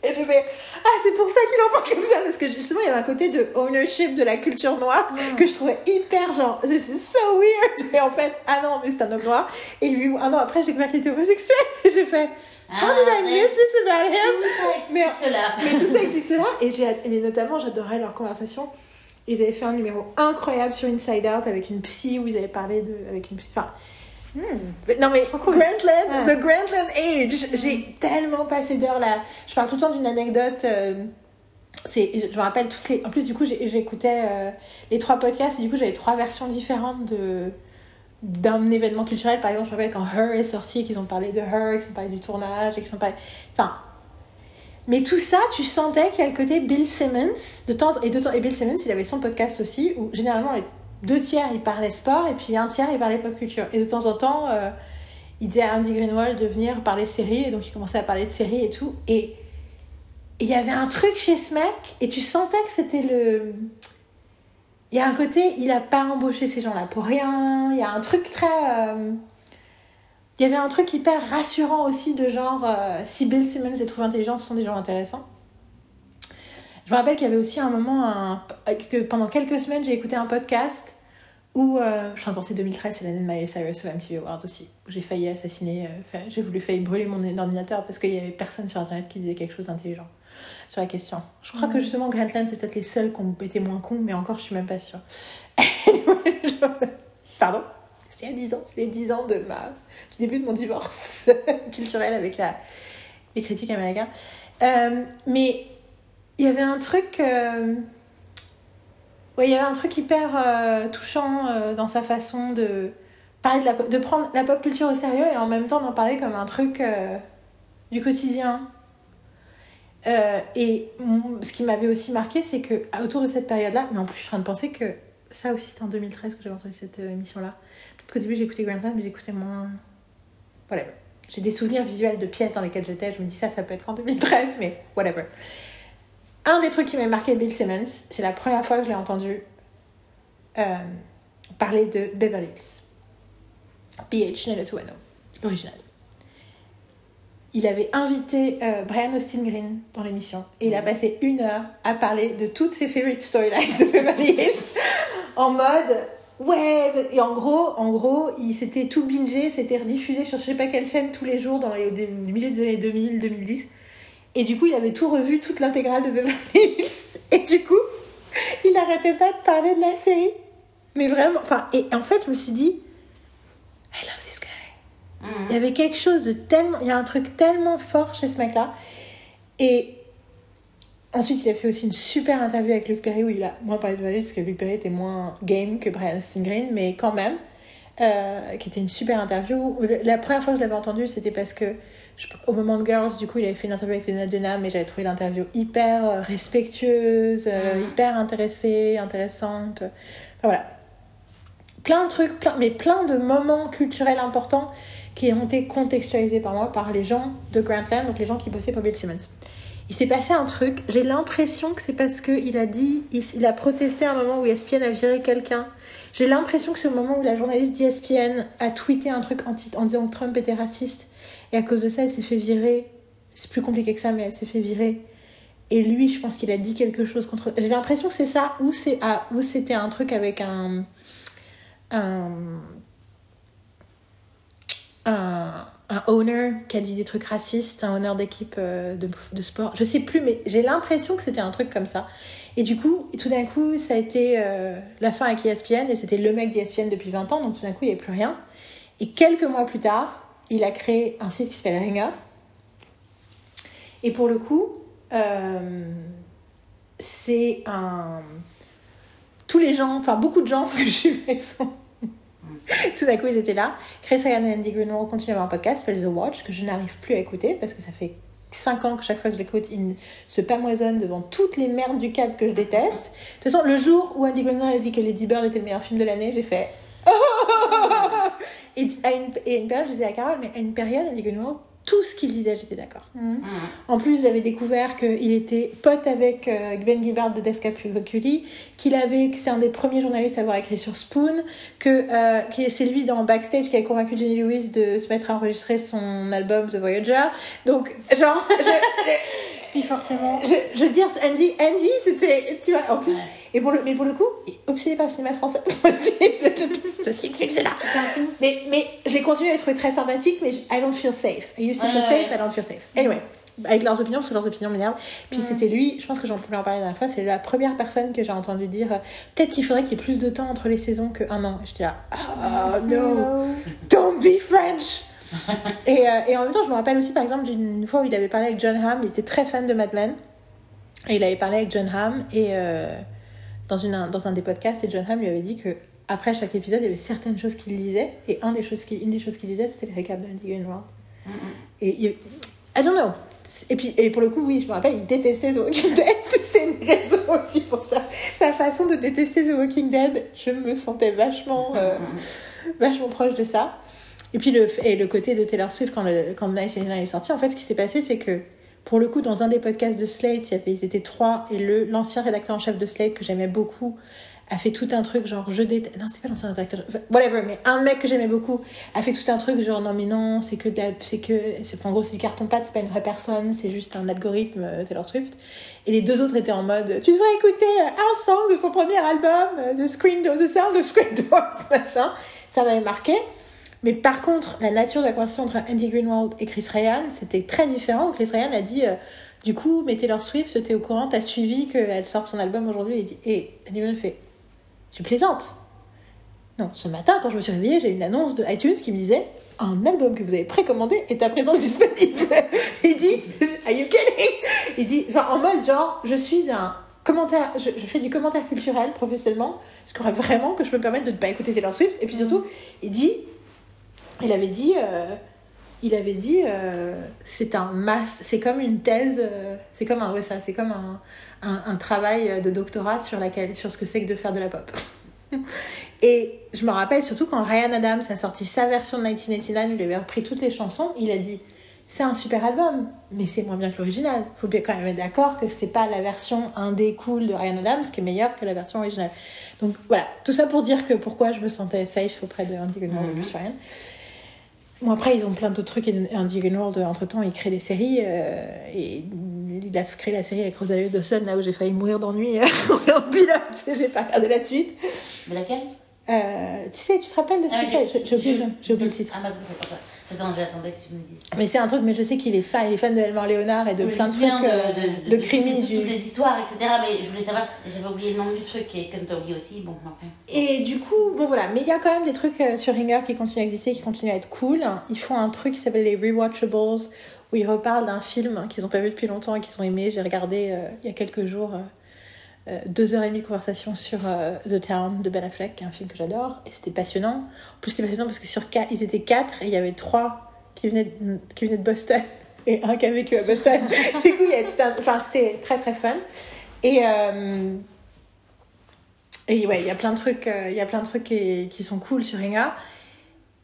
S2: et je fais Ah, c'est pour ça qu'il en parle comme ça, parce que justement, il y avait un côté de ownership de la culture noire que je trouvais hyper genre, c'est so weird, et en fait, ah non, mais c'est un homme noir, et un an après, j'ai découvert qu'il était homosexuel, et j'ai fait ah, How did I miss this about him? Mais, mais tout ça explique cela. Et j'ai, mais notamment, j'adorais leur conversation. Ils avaient fait un numéro incroyable sur Inside Out avec une psy où ils avaient parlé de. Avec une psy. Enfin, hmm. Non mais Grantland, The Grantland Age, j'ai hmm. tellement passé d'heures là. Je parle tout le temps d'une anecdote. Euh, c'est, je me rappelle toutes les. En plus du coup j'écoutais euh, les trois podcasts et du coup j'avais trois versions différentes de d'un événement culturel. Par exemple, je me rappelle quand Her est sorti, qu'ils ont parlé de Her, qu'ils ont parlé du tournage, et qu'ils ont parlé. Enfin. Mais tout ça, tu sentais qu'il y a le côté Bill Simmons. De temps, et, de temps, et Bill Simmons, il avait son podcast aussi, où généralement, deux tiers, il parlait sport, et puis un tiers, il parlait pop culture. Et de temps en temps, euh, il disait à Andy Greenwald de venir parler séries, et donc il commençait à parler de séries et tout. Et il y avait un truc chez ce mec, et tu sentais que c'était le il y a un côté, il a pas embauché ces gens-là pour rien. Il y a un truc très. Euh, il y avait un truc hyper rassurant aussi de genre euh, si Bill Simmons et Trouve Intelligent sont des gens intéressants. Je me rappelle qu'il y avait aussi un moment que pendant quelques semaines j'ai écouté un podcast où euh, je suis en train 2013 c'est l'année de Miley Cyrus au MTV Awards aussi j'ai failli assassiner j'ai voulu failli brûler mon ordinateur parce qu'il y avait personne sur internet qui disait quelque chose d'intelligent sur la question. Je crois que mm. justement, Grantland, c'est peut-être les seuls qui ont été moins cons, mais encore, je suis même pas sûre. Pardon? C'est a 10 ans, c'est les 10 ans de ma... du début de mon divorce culturel avec la... les critiques américains. Euh, mais il y avait un truc. Euh, il y avait un truc hyper euh, touchant dans sa façon de parler de, la, de prendre la pop culture au sérieux et en même temps d'en parler comme un truc du quotidien euh, et ce qui m'avait aussi marqué, c'est que autour de cette période-là, mais en plus, je suis en train de penser que ça aussi, c'était en 2013 que j'avais entendu cette euh, émission-là. Peut-être qu'au début, j'écoutais Grandland, mais j'écoutais moins. Whatever. J'ai des souvenirs visuels de pièces dans lesquelles j'étais. Je me dis, ça, ça peut être en 2013, mais whatever. Un des trucs qui m'a marqué Bill Simmons, c'est la première fois que je l'ai entendu euh, parler de Beverly Hills. BH 90210, l'original. il avait invité euh, Brian Austin Green dans l'émission. Et il a passé une heure à parler de toutes ses favorite storylines de Beverly Hills en mode. Ouais, et en gros, en gros, il s'était tout bingé, c'était rediffusé sur je sais pas quelle chaîne tous les jours dans les, au milieu des années 2000, 2010. Et du coup, il avait tout revu, toute l'intégrale de Beverly Hills. Et du coup, il arrêtait pas de parler de la série. Mais vraiment, enfin, et en fait, je me suis dit, I love this guy.
S1: Mhm.
S2: Il y avait quelque chose de tellement. Il y a un truc tellement fort chez ce mec-là. Et ensuite, il a fait aussi une super interview avec Luc Perry où il a moins parlé de Valet parce que Luc Perry était moins game que Brian Austin Green, mais quand même, euh, qui était une super interview. La première fois que je l'avais entendu, c'était parce que je- au moment de Girls, du coup, il avait fait une interview avec Lena Dunham et j'avais trouvé l'interview hyper euh, respectueuse, euh,
S1: Mhm.
S2: hyper intéressée, intéressante. Enfin, voilà. Plein de trucs, plein, mais plein de moments culturels importants qui ont été contextualisés par moi, par les gens de Grantland, donc les gens qui bossaient pour Bill Simmons. Il s'est passé un truc, j'ai l'impression que c'est parce qu'il a dit, il, il a protesté à un moment où ESPN a viré quelqu'un. J'ai l'impression que c'est au moment où la journaliste d'ESPN a tweeté un truc en disant que Trump était raciste. Et à cause de ça, elle s'est fait virer. C'est plus compliqué que ça, mais elle s'est fait virer. Et lui, je pense qu'il a dit quelque chose contre. J'ai l'impression que c'est ça, ou ah, c'était un truc avec un un un, un owner qui a dit des trucs racistes, un owner d'équipe euh, de, de sport. Je sais plus, mais j'ai l'impression que c'était un truc comme ça. Et du coup, tout d'un coup, ça a été euh, la fin avec ESPN, et c'était le mec d'ESPN depuis 20 ans, donc tout d'un coup, il n'y avait plus rien. Et quelques mois plus tard, il a créé un site qui s'appelle Ringer. Et pour le coup, euh, c'est un. Tous les gens, enfin beaucoup de gens que je suivais sont. Tout d'un coup, ils étaient là. Chris Ryan et Andy Greenwald continuent à avoir un podcast s'appelle The Watch, que je n'arrive plus à écouter parce que ça fait 5 ans que chaque fois que je l'écoute, il se pamoisonne devant toutes les merdes du câble que je déteste. De toute façon, le jour où Andy Greenwald a dit que Lady Bird était le meilleur film de l'année, j'ai fait. et à une, et une période, je disais à Carole, mais à une période, Andy Greenwald, tout ce qu'il disait, j'étais d'accord.
S3: Mhm.
S2: En plus, j'avais découvert qu'il était pote avec euh, Ben Gibbard de Descapuli, qu'il avait, que c'est un des premiers journalistes à avoir écrit sur Spoon, que, euh, que c'est lui dans Backstage qui a convaincu Jenny Lewis de se mettre à enregistrer son album The Voyager. Donc, genre, je,
S3: Puis forcément.
S2: je, je veux dire, Andy, Andy, c'était, tu vois, en plus,
S1: Ouais.
S2: et pour le, mais pour le coup, obsédé par le cinéma français. Ceci explique cela. Mais, mais je l'ai continué à les trouver très sympathique, mais je- I don't feel safe. I used to feel
S1: ouais,
S2: safe,
S1: ouais.
S2: I don't feel safe. Anyway, avec leurs opinions, parce que leurs opinions m'énervent. Puis c'était lui, je pense que j'en peux en parler la dernière fois, c'est la première personne que j'ai entendu dire euh, peut-être qu'il faudrait qu'il y ait plus de temps entre les saisons qu'un an. Et J'étais là, oh no, don't be French! et, euh, et en même temps, je me rappelle aussi par exemple d'une fois où il avait parlé avec John Hamm, il était très fan de Mad Men. Et il avait parlé avec John Hamm et euh, dans, une, dans un des podcasts, et John Hamm lui avait dit que après chaque épisode, il y avait certaines choses qu'il lisait. Et un des choses qu'il- une des choses qu'il lisait, c'était le récap d'Andy Greenwald. Et il- I don't know. Et puis, et pour le coup, oui, je me rappelle, il détestait The Walking Dead. C'était une raison aussi pour ça. Sa façon de détester The Walking Dead, je me sentais vachement, euh, vachement proche de ça. Et puis, le, et le côté de Taylor Swift, quand, le, quand Night est sorti, en fait, ce qui s'est passé, c'est que, pour le coup, dans un des podcasts de Slate, il y avait, ils étaient trois, et l'ancien rédacteur en chef de Slate, que j'aimais beaucoup, a fait tout un truc genre je déteste non c'est pas l'ancien rédacteur whatever mais un mec que j'aimais beaucoup a fait tout un truc genre non mais non c'est que la- c'est que c'est en gros c'est du carton pâte c'est pas une vraie personne c'est juste un algorithme euh, Taylor Swift. Et les deux autres étaient en mode tu devrais écouter euh, un song de son premier album euh, The Sound of Screen Doors machin. Ça m'avait marqué mais par contre la nature de la conversation entre Andy Greenwald et Chris Ryan c'était très différent. Chris Ryan a dit euh, du coup mais Taylor Swift t'es au courant t'as suivi qu'elle sorte son album aujourd'hui? Et, dit- et Andy Greenwald fait tu plaisantes? Non, ce matin, quand je me suis réveillée, j'ai eu une annonce de iTunes qui me disait un album que vous avez précommandé est à présent disponible. Il dit Are you kidding? Il dit, enfin, en mode genre, je suis un commentaire, je, je fais du commentaire culturel professionnellement, je crois vraiment que je peux me permettre de ne pas écouter Taylor Swift. Et puis surtout, il dit, il avait dit, euh, il avait dit, euh, c'est un mass, c'est comme une thèse, euh, c'est comme un, ouais, ça, c'est comme un, un, un travail de doctorat sur, laquelle, sur ce que c'est que de faire de la pop. Et je me rappelle surtout quand Ryan Adams a sorti sa version de 1989, il avait repris toutes les chansons, il a dit c'est un super album, mais c'est moins bien que l'original. Faut bien quand même être d'accord que c'est pas la version indé cool de Ryan Adams qui est meilleure que la version originale. Donc voilà, tout ça pour dire que pourquoi je me sentais safe auprès de Andy Gilmore et
S1: Mhm.
S2: Ryan. Bon, après, ils ont plein d'autres trucs. Et Indigo World, entre temps, il crée des séries. euh, et il a créé la série avec Rosario Dawson, là où j'ai failli mourir d'ennui en pilote. J'ai pas regardé la suite.
S1: Mais laquelle?
S2: Euh, tu sais, tu te rappelles de ce
S1: Ah,
S2: que J'ai oublié, le titre.
S1: Ah, bah, ça, c'est ça. Attends, j'attendais que tu me dises.
S2: Mais c'est un truc, mais je sais qu'il est fan, il est fan de Elmore Léonard et de plein de trucs euh, de,
S1: toutes
S2: du-
S1: les histoires, etc. Mais je voulais savoir si j'avais oublié le nom du truc. Et comme t'as oublié aussi, bon, après.
S2: Et du coup, bon voilà, mais il y a quand même des trucs euh, sur Ringer qui continuent à exister, qui continuent à être cool. Ils font un truc qui s'appelle les Rewatchables, où ils reparlent d'un film qu'ils n'ont pas vu depuis longtemps et qu'ils ont aimé. J'ai regardé euh, il y a quelques jours euh, deux heures et demie de conversation sur euh, The Town de Ben Affleck, qui est un film que j'adore, et c'était passionnant. En plus, c'était passionnant parce que sur quatre, ils étaient quatre et il y avait trois qui venaient de, qui venaient de Boston et un qui a vécu à Boston. du coup, c'était très très fun. Et euh, et ouais, il y a plein de trucs, euh, il y a plein de trucs qui, sont cool sur Ringa.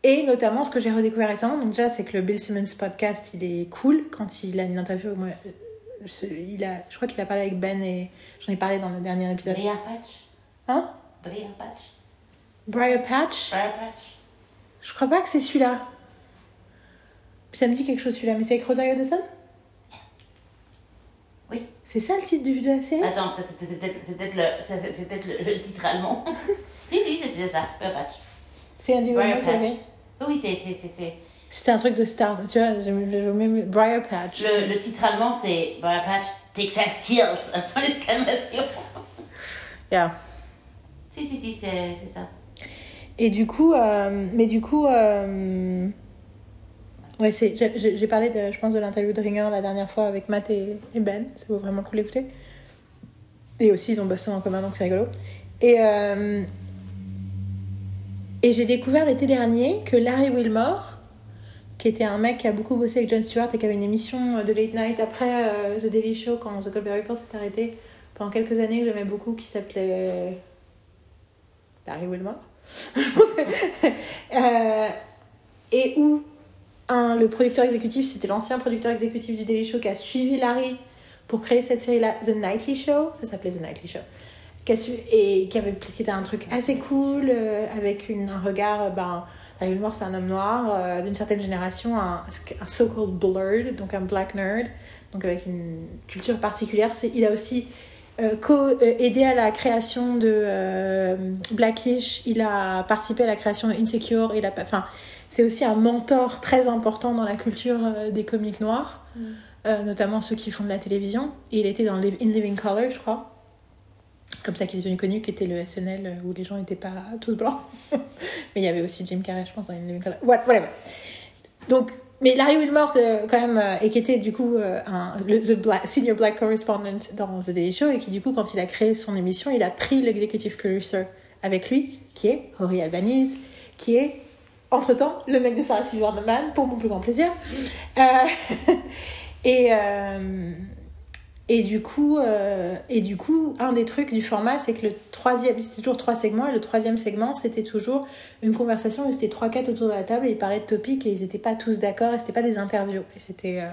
S2: Et notamment, ce que j'ai redécouvert récemment, donc déjà, c'est que le Bill Simmons podcast, il est cool. Quand il a une interview, moi, euh, ce- il a, je crois qu'il a parlé avec Ben et j'en ai parlé dans le dernier épisode.
S1: Briar Patch
S2: Hein?
S1: Briar Patch
S2: Briar Patch?
S1: Briar Patch
S2: Je crois pas que c'est celui-là. Ça me dit quelque chose celui-là, mais c'est avec Rosario Dawson?
S1: Oui.
S2: C'est ça le titre du- de la série?
S1: Attends, c'est peut-être le, peut-être le, le titre allemand. si, si, c'est ça. Briar Patch.
S2: C'est qui
S1: Patch.
S2: avait
S1: Oui, c'est.
S2: C'était un truc de stars, tu vois, j'ai même Briar Patch.
S1: Le, le titre allemand, c'est Briar Patch Texas Skills. Point d'exclamation.
S2: Yeah.
S1: Si, si, si, c'est ça.
S2: Et du coup, euh, mais du coup, euh, ouais, j'ai- parlé, de, je pense, de l'interview de Ringer la dernière fois avec Matt et, et Ben. Ça vaut vraiment le coup d'écouter. Et aussi, ils ont Boston en commun, donc c'est rigolo. Et, euh, et j'ai découvert l'été dernier que Larry Wilmore, qui était un mec qui a beaucoup bossé avec Jon Stewart et qui avait une émission de late night après euh, The Daily Show quand The Colbert Report s'est arrêté pendant quelques années que j'aimais beaucoup, qui s'appelait Larry Wilmore. Euh, et où un, le producteur exécutif, c'était l'ancien producteur exécutif du Daily Show qui a suivi Larry pour créer cette série-là, The Nightly Show, ça s'appelait The Nightly Show, qui et qui, avait, qui était un truc assez cool, euh, avec une, un regard, euh, ben, Larry Wilmore c'est un homme noir euh, d'une certaine génération, un, un so-called blurred, donc un black nerd, donc avec une culture particulière. C'est, il a aussi euh, co-aidé à la création de Blackish, il a participé à la création de Insecure, il a, enfin, c'est aussi un mentor très important dans la culture des comiques noirs, euh, notamment ceux qui font de la télévision. Et il était dans In Living Color, je crois. Comme ça qu'il est devenu connu, qui était le SNL euh, où les gens n'étaient pas tous blancs. Mais il y avait aussi Jim Carrey, je pense, dans Color. What- Whatever. Donc, mais Larry Wilmore, euh, quand même, euh, et qui était du coup un, le senior black correspondent dans The Daily Show, et qui du coup, quand il a créé son émission, il a pris l'executive producer avec lui, qui est Rory Albanese, qui est entre-temps le mec de Sarah Silverman, pour mon plus grand plaisir. Et, et, du coup, euh, et du coup, un des trucs du format, c'est que le troisième, c'était toujours trois segments, et le troisième segment, c'était toujours une conversation c'était trois, quatre autour de la table, et ils parlaient de topics, et ils n'étaient pas tous d'accord, et c'était pas des interviews. Et c'était... euh,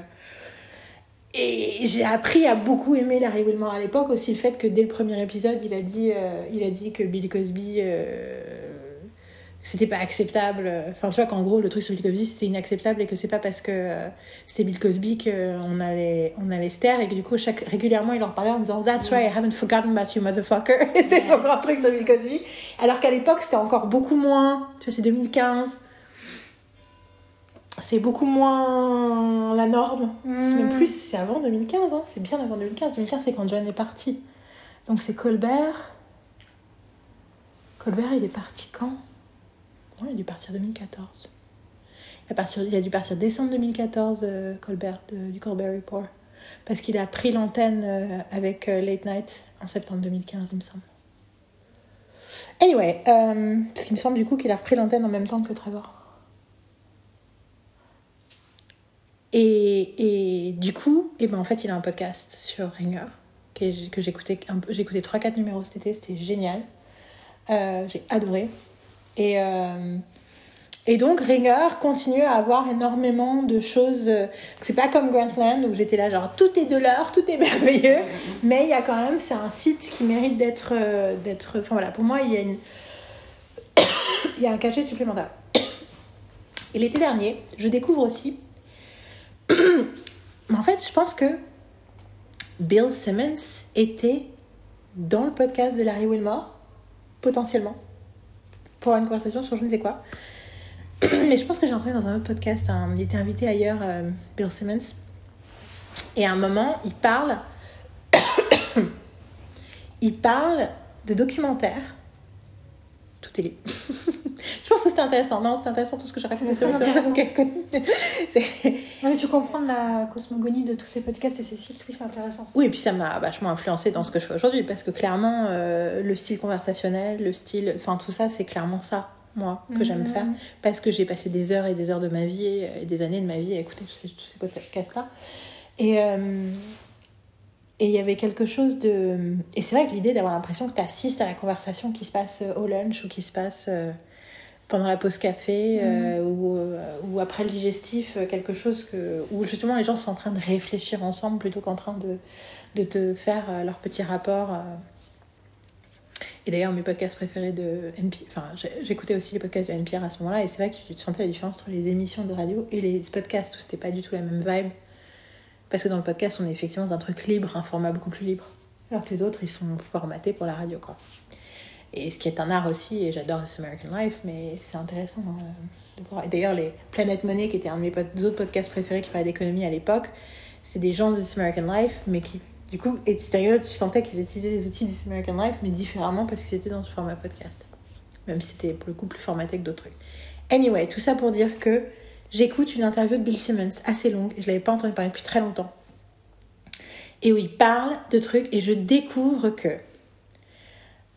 S2: et j'ai appris à beaucoup aimer Larry Wilmore à l'époque, aussi le fait que dès le premier épisode, il a dit, euh, il a dit que Bill Cosby, c'était pas acceptable. Enfin, tu vois qu'en gros, le truc sur Bill Cosby, c'était inacceptable et que c'est pas parce que euh, c'était Bill Cosby qu'on allait, on allait se taire et que du coup, chaque, régulièrement, il leur parlait en disant That's right, I haven't forgotten about you, motherfucker. C'est son grand truc sur Bill Cosby. Alors qu'à l'époque, c'était encore beaucoup moins. Tu vois, c'est 2015 c'est beaucoup moins la norme. C'est même plus, c'est avant 2015, hein. c'est bien avant 2015. 2015, c'est quand John est parti. Donc c'est Colbert. Colbert, il est parti quand? Il a dû partir 2014. Il a, dû partir décembre 2014, euh, Colbert, du Colbert Report. Parce qu'il a pris l'antenne euh, avec euh, Late Night en septembre 2015, il me semble. Anyway, parce qu'il me semble du coup qu'il a repris l'antenne en même temps que Trevor. Et, et du coup, et ben en fait, il a un podcast sur Ringer que j'écoutais un peu- j'ai écouté 3-4 numéros cet été, c'était génial. J'ai adoré. Et, euh, et donc, Ringer continue à avoir énormément de choses. euh, C'est pas comme Grantland où j'étais là, genre tout est de l'or, tout est merveilleux. Mais il y a quand même, c'est un site qui mérite d'être. euh, d'être Enfin voilà, pour moi, il y a une. il y a un cachet supplémentaire. Et l'été dernier, je découvre aussi. Mais en fait, je pense que Bill Simmons était dans le podcast de Larry Wilmore, potentiellement, pour avoir une conversation sur je ne sais quoi. Mais je pense que j'ai entendu dans un autre podcast, il était invité ailleurs, euh, Bill Simmons. Et à un moment, il parle, il parle de documentaires. Tout est. je pense que c'était intéressant. Non, c'est intéressant tout ce que j'ai raconté sur
S3: Non, mais tu comprends la cosmogonie de tous ces podcasts et ces sites, oui, c'est intéressant.
S2: Oui, et puis ça m'a vachement influencé dans ce que je fais aujourd'hui, parce que clairement, euh, le style conversationnel, le style, enfin tout ça, c'est clairement ça, moi, que j'aime
S3: Mhm.
S2: faire, parce que j'ai passé des heures et des heures de ma vie et des années de ma vie à écouter tous ces, tous ces podcasts-là. Et euh, et il y avait quelque chose de... Et c'est vrai que l'idée d'avoir l'impression que tu assistes à la conversation qui se passe au lunch ou qui se passe euh, pendant la pause café euh, ou, euh, ou après le digestif, euh, quelque chose que, où justement les gens sont en train de réfléchir ensemble plutôt qu'en train de, de te faire euh, leur petit rapport. euh. Et d'ailleurs, mes podcasts préférés de NPR, enfin, j'écoutais aussi les podcasts de NPR à ce moment-là, et c'est vrai que tu sentais la différence entre les émissions de radio et les podcasts où c'était pas du tout la même vibe. Parce que dans le podcast, on est effectivement dans un truc libre, un format beaucoup plus libre. Alors que les autres, ils sont formatés pour la radio, quoi. Et ce qui est un art aussi, et j'adore This American Life, mais c'est intéressant hein, de voir. Et d'ailleurs, les Planet Money, qui était un de mes autres podcasts préférés qui parlait d'économie à l'époque, c'est des gens de This American Life, mais qui, du coup, et sérieux, tu sentais qu'ils utilisaient les outils de This American Life, mais différemment parce qu'ils étaient dans ce format podcast. Même si c'était pour le coup plus formaté que d'autres trucs. Anyway, tout ça pour dire que j'écoute une interview de Bill Simmons assez longue, et je l'avais pas entendu parler depuis très longtemps. Et où il parle de trucs, et je découvre que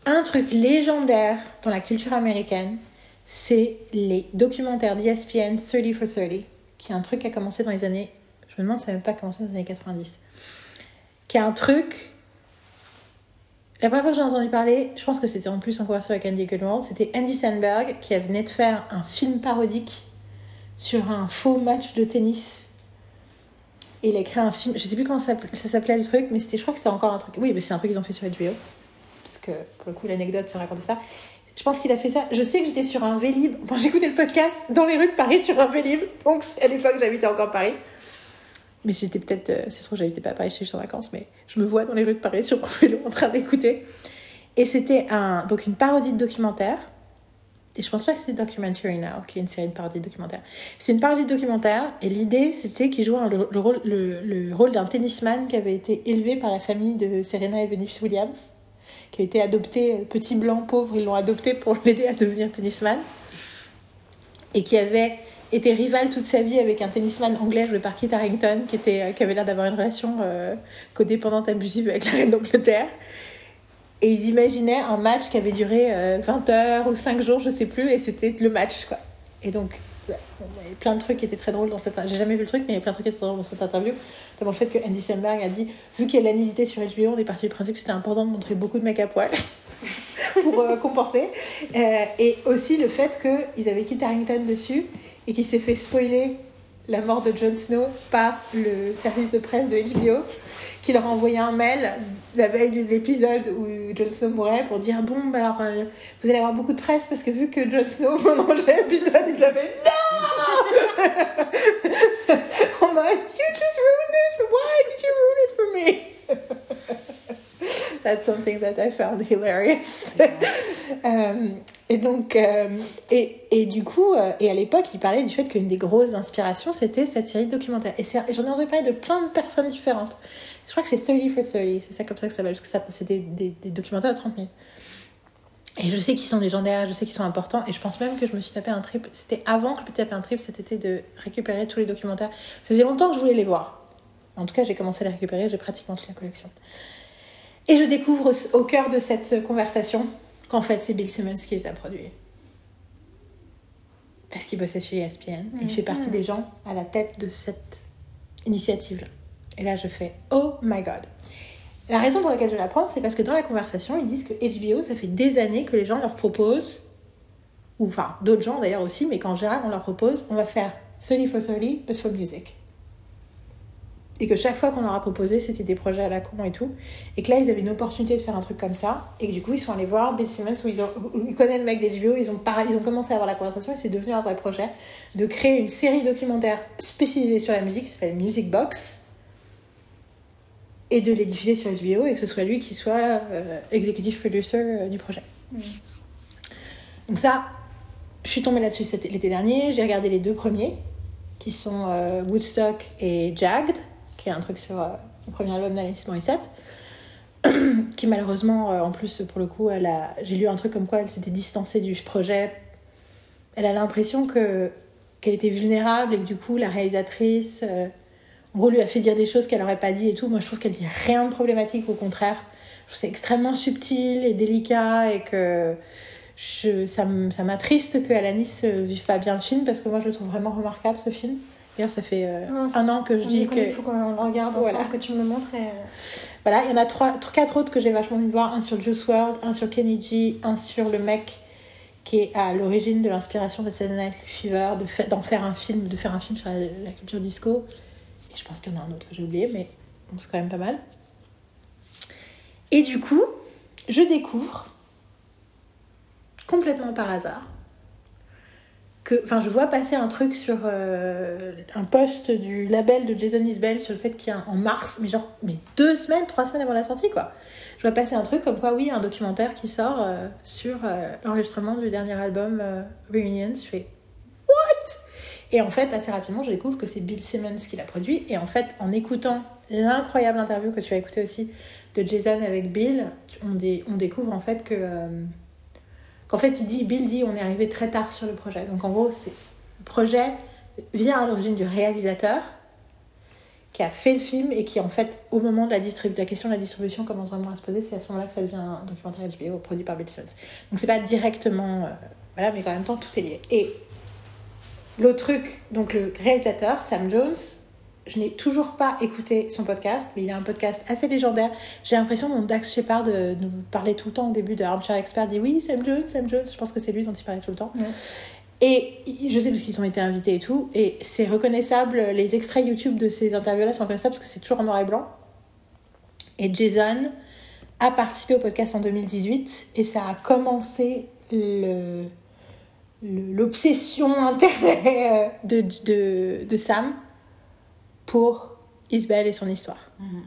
S2: un truc légendaire dans la culture américaine, c'est les documentaires d'ESPN 30 for 30, qui est un truc qui a commencé dans les années. Je me demande si ça n'a même pas commencé dans les années 90. Qui est un truc. La première fois que j'ai entendu parler, je pense que c'était en plus en conversation avec Andy Goodworld, c'était Andy Sandberg qui venait de faire un film parodique sur un faux match de tennis. Il a créé un film, je sais plus comment ça s'appelait- le truc, mais je crois que c'était encore un truc. Oui, mais c'est un truc qu'ils ont fait sur HBO pour le coup l'anecdote se racontait ça. Je pense qu'il a fait ça. Je sais que j'étais sur un Vélib. Bon, j'écoutais le podcast dans les rues de Paris sur un Vélib. Donc à l'époque j'habitais encore Paris. Mais j'étais peut-être, euh, c'est sûr j'habitais pas à Paris, j'étais juste en vacances, mais je me vois dans les rues de Paris sur mon vélo en train d'écouter. Et c'était un, donc une parodie de documentaire. Et je pense pas que c'est Documentary Now, qui est une série de parodies de documentaires. C'est une parodie de documentaire, et l'idée c'était qu'il jouait le, le rôle, le, le rôle d'un tennisman qui avait été élevé par la famille de Serena et Venus Williams qui a été adopté, petit blanc pauvre, ils l'ont adopté pour l'aider à devenir tennisman, et qui avait été rival toute sa vie avec un tennisman anglais joué par Kit Harington, qui, était, euh, qui avait l'air d'avoir une relation euh, codépendante abusive avec la reine d'Angleterre. Et ils imaginaient un match qui avait duré euh, 20 heures ou 5 jours, je sais plus, et c'était le match, quoi. Et donc, il y avait plein de trucs qui étaient très drôles dans cette... J'ai jamais vu le truc, mais il y a plein de trucs qui étaient drôles dans cette interview. Notamment le fait que Andy Samberg a dit, vu qu'il y a la nudité sur HBO, on est parti du principe que c'était important de montrer beaucoup de mecs à poil pour euh, compenser. Euh, et aussi le fait qu'ils avaient Kit Harington dessus et qu'il s'est fait spoiler la mort de Jon Snow par le service de presse de HBO qui leur a envoyé un mail la veille de l'épisode où Jon Snow mourait pour dire bon bah alors euh, vous allez avoir beaucoup de presse parce que vu que Jon Snow pendant l'épisode il avait non on m'a you just ruined this why did you ruin it for me? That's something that I found hilarious. Euh, et donc, euh, et, et du coup, euh, et à l'époque, il parlait du fait qu'une des grosses inspirations, c'était cette série de documentaires. Et j'en ai entendu parler de plein de personnes différentes. Je crois que c'est 30 for 30, c'est ça comme ça que ça s'appelle, parce que c'est des, des, des documentaires de 30 minutes. Et je sais qu'ils sont légendaires, je sais qu'ils sont importants, et je pense même que je me suis tapé un trip. C'était avant que je me tapé un trip cet été de récupérer tous les documentaires. Ça faisait longtemps que je voulais les voir. En tout cas, j'ai commencé à les récupérer, j'ai pratiquement toute la collection. Et je découvre au- cœur de cette conversation qu'en fait, c'est Bill Simmons qui les a produits. Parce qu'il bossait chez ESPN. Il fait partie des gens à la tête de cette initiative-là. Et là, je fais Oh my God. La raison pour laquelle je la prends, c'est parce que dans la conversation, ils disent que HBO, ça fait des années que les gens leur proposent, ou enfin d'autres gens d'ailleurs aussi, mais qu'en général, on leur propose on va faire 30 for 30, but for music. et que chaque fois qu'on leur a proposé, c'était des projets à la con et tout. Et que là, ils avaient une opportunité de faire un truc comme ça. Et que du coup, ils sont allés voir Bill Simmons, où ils, connaissent le mec d'HBO, ils ont, ils ont commencé à avoir la conversation et c'est devenu un vrai projet de créer une série documentaire spécialisée sur la musique qui s'appelle Music Box et de les diffuser sur HBO et que ce soit lui qui soit euh, executive producer euh, du projet.
S3: Mhm.
S2: Donc ça, je suis tombée là-dessus l'été dernier. J'ai regardé les deux premiers, qui sont euh, Woodstock et Jagged, qui est un truc sur euh, le premier album d'Alice Morissette. qui malheureusement, euh, en plus, pour le coup, elle a... j'ai lu un truc comme quoi elle s'était distancée du projet. Elle a l'impression que qu'elle était vulnérable et que du coup, la réalisatrice, en gros, lui a fait dire des choses qu'elle n'aurait pas dit et tout. Moi, je trouve qu'elle dit rien de problématique, au contraire. Je trouve que c'est extrêmement subtil et délicat et que je, ça m'attriste que Alanis ne vive pas bien le film parce que moi je le trouve vraiment remarquable ce film. D'ailleurs, ça fait euh, un an que je dis que.
S3: qu'il faut qu'on le regarde ensemble,
S2: Voilà.
S3: que tu me le montres. Et...
S2: Voilà, il y en a trois, quatre autres que j'ai vachement envie de voir un sur Juice WRLD, un sur Kenny G, un sur le mec qui est à l'origine de l'inspiration de Saturday Night Fever, de fa- d'en faire un film, de faire un film sur la, la culture disco. Je pense qu'il y en a un autre que j'ai oublié, mais c'est quand même pas mal. Et du coup, je découvre complètement par hasard que, enfin, je vois passer un truc sur euh, un post du label de Jason Isbell sur le fait qu'il y a un- en mars, mais genre mais deux semaines, trois semaines avant la sortie, quoi. Je vois passer un truc comme quoi, oui, un documentaire qui sort euh, sur euh, l'enregistrement du dernier album Reunions. Je fais what? Et en fait, assez rapidement, je découvre que c'est Bill Simmons qui l'a produit. Et en fait, en écoutant l'incroyable interview que tu as écouté aussi de Jason avec Bill, on, dé- on découvre en fait que euh, qu'en fait, il dit, Bill dit, on est arrivé très tard sur le projet. Donc en gros, c'est le projet vient à l'origine du réalisateur qui a fait le film et qui en fait, au moment de la distribution, la question de la distribution commence vraiment à se poser, c'est à ce moment-là que ça devient un documentaire HBO produit par Bill Simmons. Donc c'est pas directement, euh, voilà, mais en même temps tout est lié. Et l'autre truc, donc le réalisateur Sam Jones. Je n'ai toujours pas écouté son podcast, mais il a un podcast assez légendaire. J'ai l'impression dont Dax Shepard euh, nous parlait tout le temps au début de Armchair Expert, dit oui, Sam Jones, Sam Jones. Je pense que c'est lui dont il parlait tout le temps.
S3: Ouais.
S2: Et je sais parce qu'ils ont été invités et tout. Et c'est reconnaissable, les extraits YouTube de ces interviews-là sont reconnaissables parce que c'est toujours en noir et blanc. Et Jason a participé au podcast en 2018 et ça a commencé le- l'obsession internet de, de, de Sam pour Isabelle et son histoire.
S1: Mhm.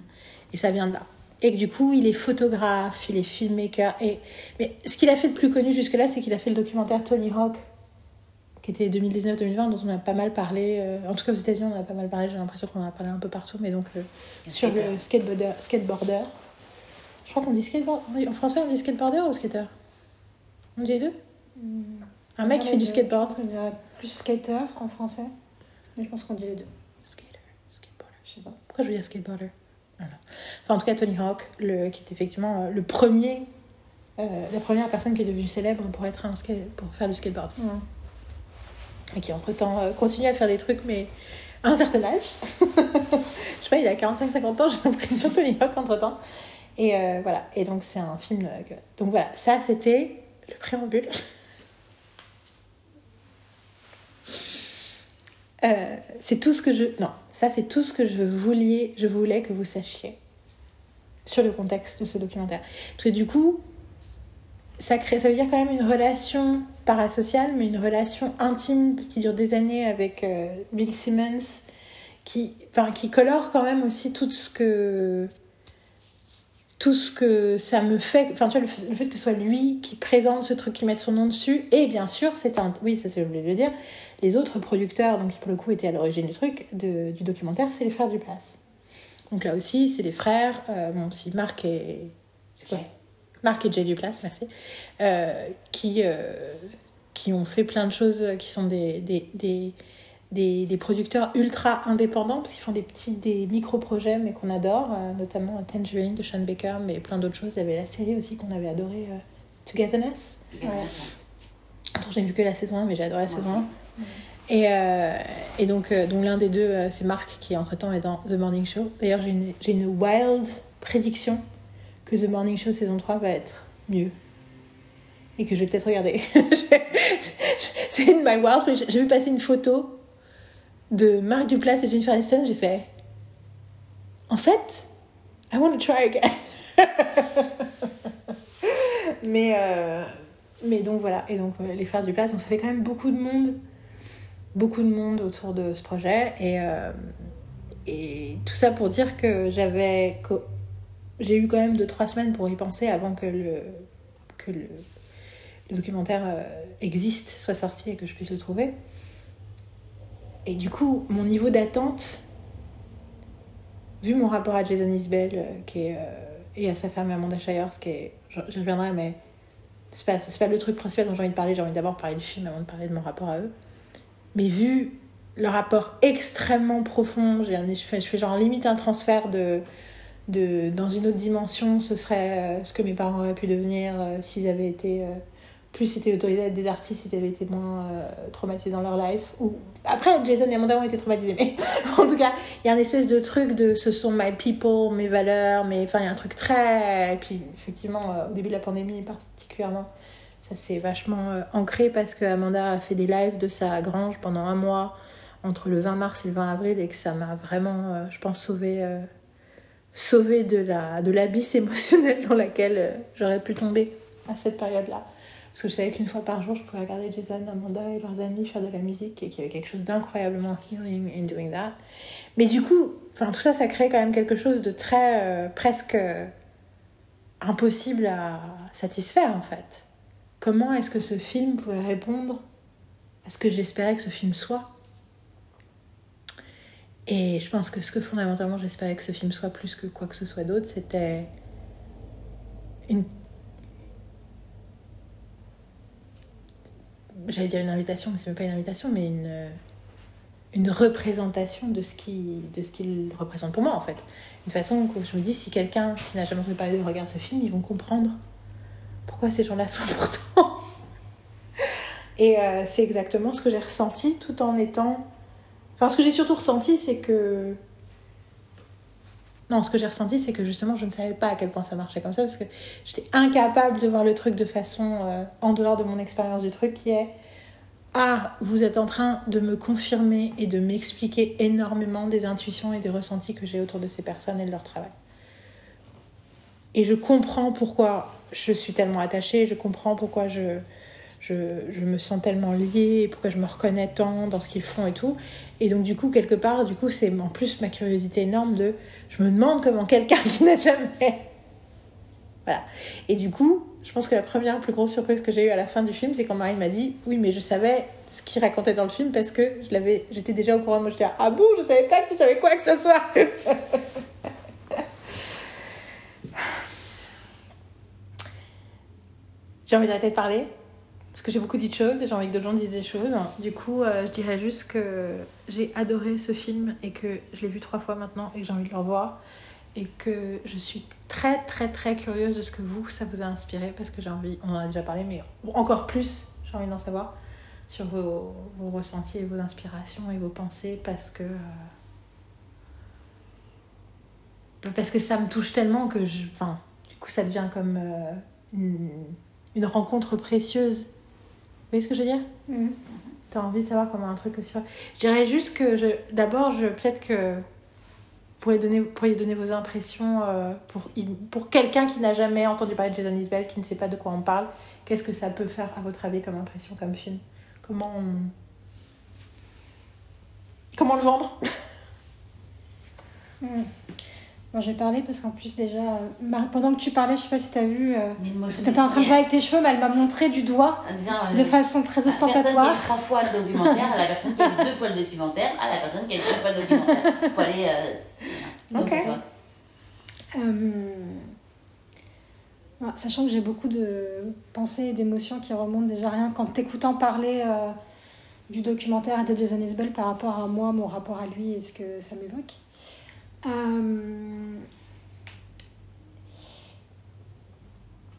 S2: Et ça vient de là. Et que du coup, il est photographe, il est filmmaker. Et... Mais ce qu'il a fait de plus connu jusque-là, c'est qu'il a fait le documentaire Tony Hawk, qui était 2019-2020, dont on a pas mal parlé. euh, En tout cas, aux États-Unis, on a pas mal parlé. J'ai l'impression qu'on en a parlé un peu partout. Mais donc, euh, sur
S1: skater.
S2: le skateboarder, skateboarder. Je crois qu'on dit skateboarder. En français, on dit skateboarder ou skater? On dit les deux? Un mec qui fait du skateboard.
S3: Je pense qu'on dirait plus skater en français. Mais je pense qu'on dit les deux.
S2: Skater, skateboarder.
S3: Je sais pas.
S2: Pourquoi je veux dire skateboarder? Voilà. Enfin, en tout cas, Tony Hawk, le, qui est effectivement euh, le premier, euh, la première personne qui est devenue célèbre pour, être un skate, pour faire du skateboard.
S3: Ouais.
S2: Et qui, entre-temps, euh, continue à faire des trucs, mais à un certain âge. je sais pas, il a 45-50 ans, j'ai l'impression, Tony Hawk, entre-temps. Et euh, voilà. Et donc, c'est un film. que- Donc voilà, ça, c'était le préambule. Euh, c'est tout ce que je non ça c'est tout ce que je voulais je voulais que vous sachiez sur le contexte de ce documentaire. Parce que du coup ça crée ça veut dire quand même une relation parasociale mais une relation intime qui dure des années avec euh, Bill Simmons qui enfin qui colore quand même aussi tout ce que tout ce que ça me fait enfin tu vois le fait, que ce soit lui qui présente ce truc qui mette son nom dessus et bien sûr c'est un oui ça c'est oublié de le dire les autres producteurs, donc qui pour le coup étaient à l'origine du truc, de- du documentaire, c'est les frères Duplass. Donc là aussi, c'est les frères, euh, bon, aussi Marc et. C'est quoi
S1: Jay.
S2: Marc et Jay Duplass, merci. euh, qui, euh, qui ont fait plein de choses, qui sont des, des, des, des, des producteurs ultra indépendants, parce qu'ils font des petits, des micro-projets, mais qu'on adore, euh, notamment Tangerine de Sean Baker, mais plein d'autres choses. Il y avait la série aussi qu'on avait adorée, Togetherness.
S1: Ouais.
S2: dont j'ai vu que la saison 1, mais j'ai adoré la saison 1. Et, euh, et donc, euh, donc l'un des deux, euh, c'est Marc qui entre-temps est dans The Morning Show. D'ailleurs, j'ai une, une wild prédiction que The Morning Show saison 3 va être mieux. Et que je vais peut-être regarder. c'est une my wild prédiction. J'ai vu passer une photo de Marc Duplass et Jennifer Aniston, j'ai fait en fait, I want to try again. mais, mais donc voilà, et donc les frères du place, donc ça fait quand même beaucoup de monde, beaucoup de monde autour de ce projet. Et, euh, et tout ça pour dire que j'avais. J'ai eu quand même 2-3 semaines pour y penser avant que le, que le, documentaire euh, existe, soit sorti et que je puisse le trouver. Et du coup, mon niveau d'attente, vu mon rapport à Jason Isbell euh, qui est, et à sa femme Amanda Shires, qui est, j'y reviendrai, mais c'est pas, pas le truc principal dont j'ai envie de parler. J'ai envie d'abord parler du film avant de parler de mon rapport à eux. Mais vu le rapport extrêmement profond, je, fais, je fais genre limite un transfert de, de, dans une autre dimension, ce serait euh, ce que mes parents auraient pu devenir euh, s'ils avaient été. euh, plus c'était autorisé à être des artistes, s'ils avaient été moins traumatisés dans leur life. Ou... Après, Jason et Amanda ont été traumatisés, mais en tout cas, il y a un espèce de truc de ce sont my people, mes valeurs, mais enfin, il y a un truc très. Et puis, effectivement, au début de la pandémie, particulièrement, ça s'est vachement euh, ancré parce que Amanda a fait des lives de sa grange pendant un mois entre le 20 mars et le 20 avril et que ça m'a vraiment, euh, je pense, sauvé. euh, sauvé de la de l'abysse émotionnelle dans laquelle j'aurais pu tomber à cette période-là. Parce que je savais qu'une fois par jour, je pouvais regarder Jason, Amanda et leurs amis faire de la musique et qu'il y avait quelque chose d'incroyablement healing in doing that. Mais du coup, tout ça, ça crée quand même quelque chose de très presque impossible à satisfaire en fait. Comment est-ce que ce film pouvait répondre à ce que j'espérais que ce film soit? Et je pense que ce que fondamentalement j'espérais que ce film soit plus que quoi que ce soit d'autre, c'était une j'allais dire une invitation, mais c'est même pas une invitation, mais une, une représentation de ce qu'il représente pour moi en fait. Une façon que je me dis si quelqu'un qui n'a jamais entendu parler de regarde ce film, ils vont comprendre pourquoi ces gens-là sont importants. Et euh, c'est exactement ce que j'ai ressenti tout en étant. Enfin, ce que j'ai surtout ressenti, c'est que. Non, ce que j'ai ressenti, c'est que justement, je ne savais pas à quel point ça marchait comme ça, parce que j'étais incapable de voir le truc de façon euh, en dehors de mon expérience du truc, qui est Ah, vous êtes en train de me confirmer et de m'expliquer énormément des intuitions et des ressentis que j'ai autour de ces personnes et de leur travail. Et je comprends pourquoi je suis tellement attachée, je comprends pourquoi je, je, je me sens tellement liée, pourquoi je me reconnais tant dans ce qu'ils font et tout. Et donc, du coup, quelque part, du coup, c'est en plus ma curiosité énorme de. Je me demande comment quelqu'un qui n'a jamais. Voilà. Et du coup, je pense que la première plus grosse surprise que j'ai eue à la fin du film, c'est quand Marie m'a dit Oui, mais je savais ce qu'il racontait dans le film parce que je l'avais, j'étais déjà au courant. Moi, je disais Ah bon, je savais pas que tu savais quoi que ce soit J'ai envie d'arrêter de parler parce que j'ai beaucoup dit de choses et j'ai envie que d'autres gens disent des choses. Du coup, euh, je dirais juste que j'ai adoré ce film et que je l'ai vu trois fois maintenant et que j'ai envie de le revoir et que je suis très très très curieuse de ce que vous, ça vous a inspiré parce que j'ai envie, on en a déjà parlé, mais encore plus, j'ai envie d'en savoir sur vos, vos ressentis et vos inspirations et vos pensées parce que... euh, parce que ça me touche tellement que je... Enfin, du coup, ça devient comme euh, une rencontre précieuse. Vous voyez ce que je veux dire?
S3: Mhm.
S2: T'as envie de savoir comment un truc aussi. Je dirais juste que je, d'abord, je peut-être que vous pourriez donner, vous pourriez donner vos impressions euh, pour, pour quelqu'un qui n'a jamais entendu parler de Jason Isbell, qui ne sait pas de quoi on parle. Qu'est-ce que ça peut faire à votre avis comme impression, comme film? Comment on... Comment le vendre?
S3: Mhm. J'ai parlé parce qu'en plus, déjà, pendant que tu parlais, je sais pas si tu as vu. euh, parce que tu étais en train de jouer avec tes cheveux, mais elle m'a montré du doigt
S1: Bien,
S3: de
S1: euh,
S3: façon très
S1: La personne qui a
S3: ostentatoire.
S1: fois le documentaire, à la personne qui a deux fois le documentaire, à la personne qui a deux fois le documentaire. Faut aller. euh, donc,
S2: Ok.
S1: c'est vrai.
S3: Euh, Sachant que j'ai beaucoup de pensées et d'émotions qui remontent déjà rien qu'en t'écoutant parler euh, du documentaire et de Jason Isbell par rapport à moi, mon rapport à lui et ce que ça m'évoque. Euh,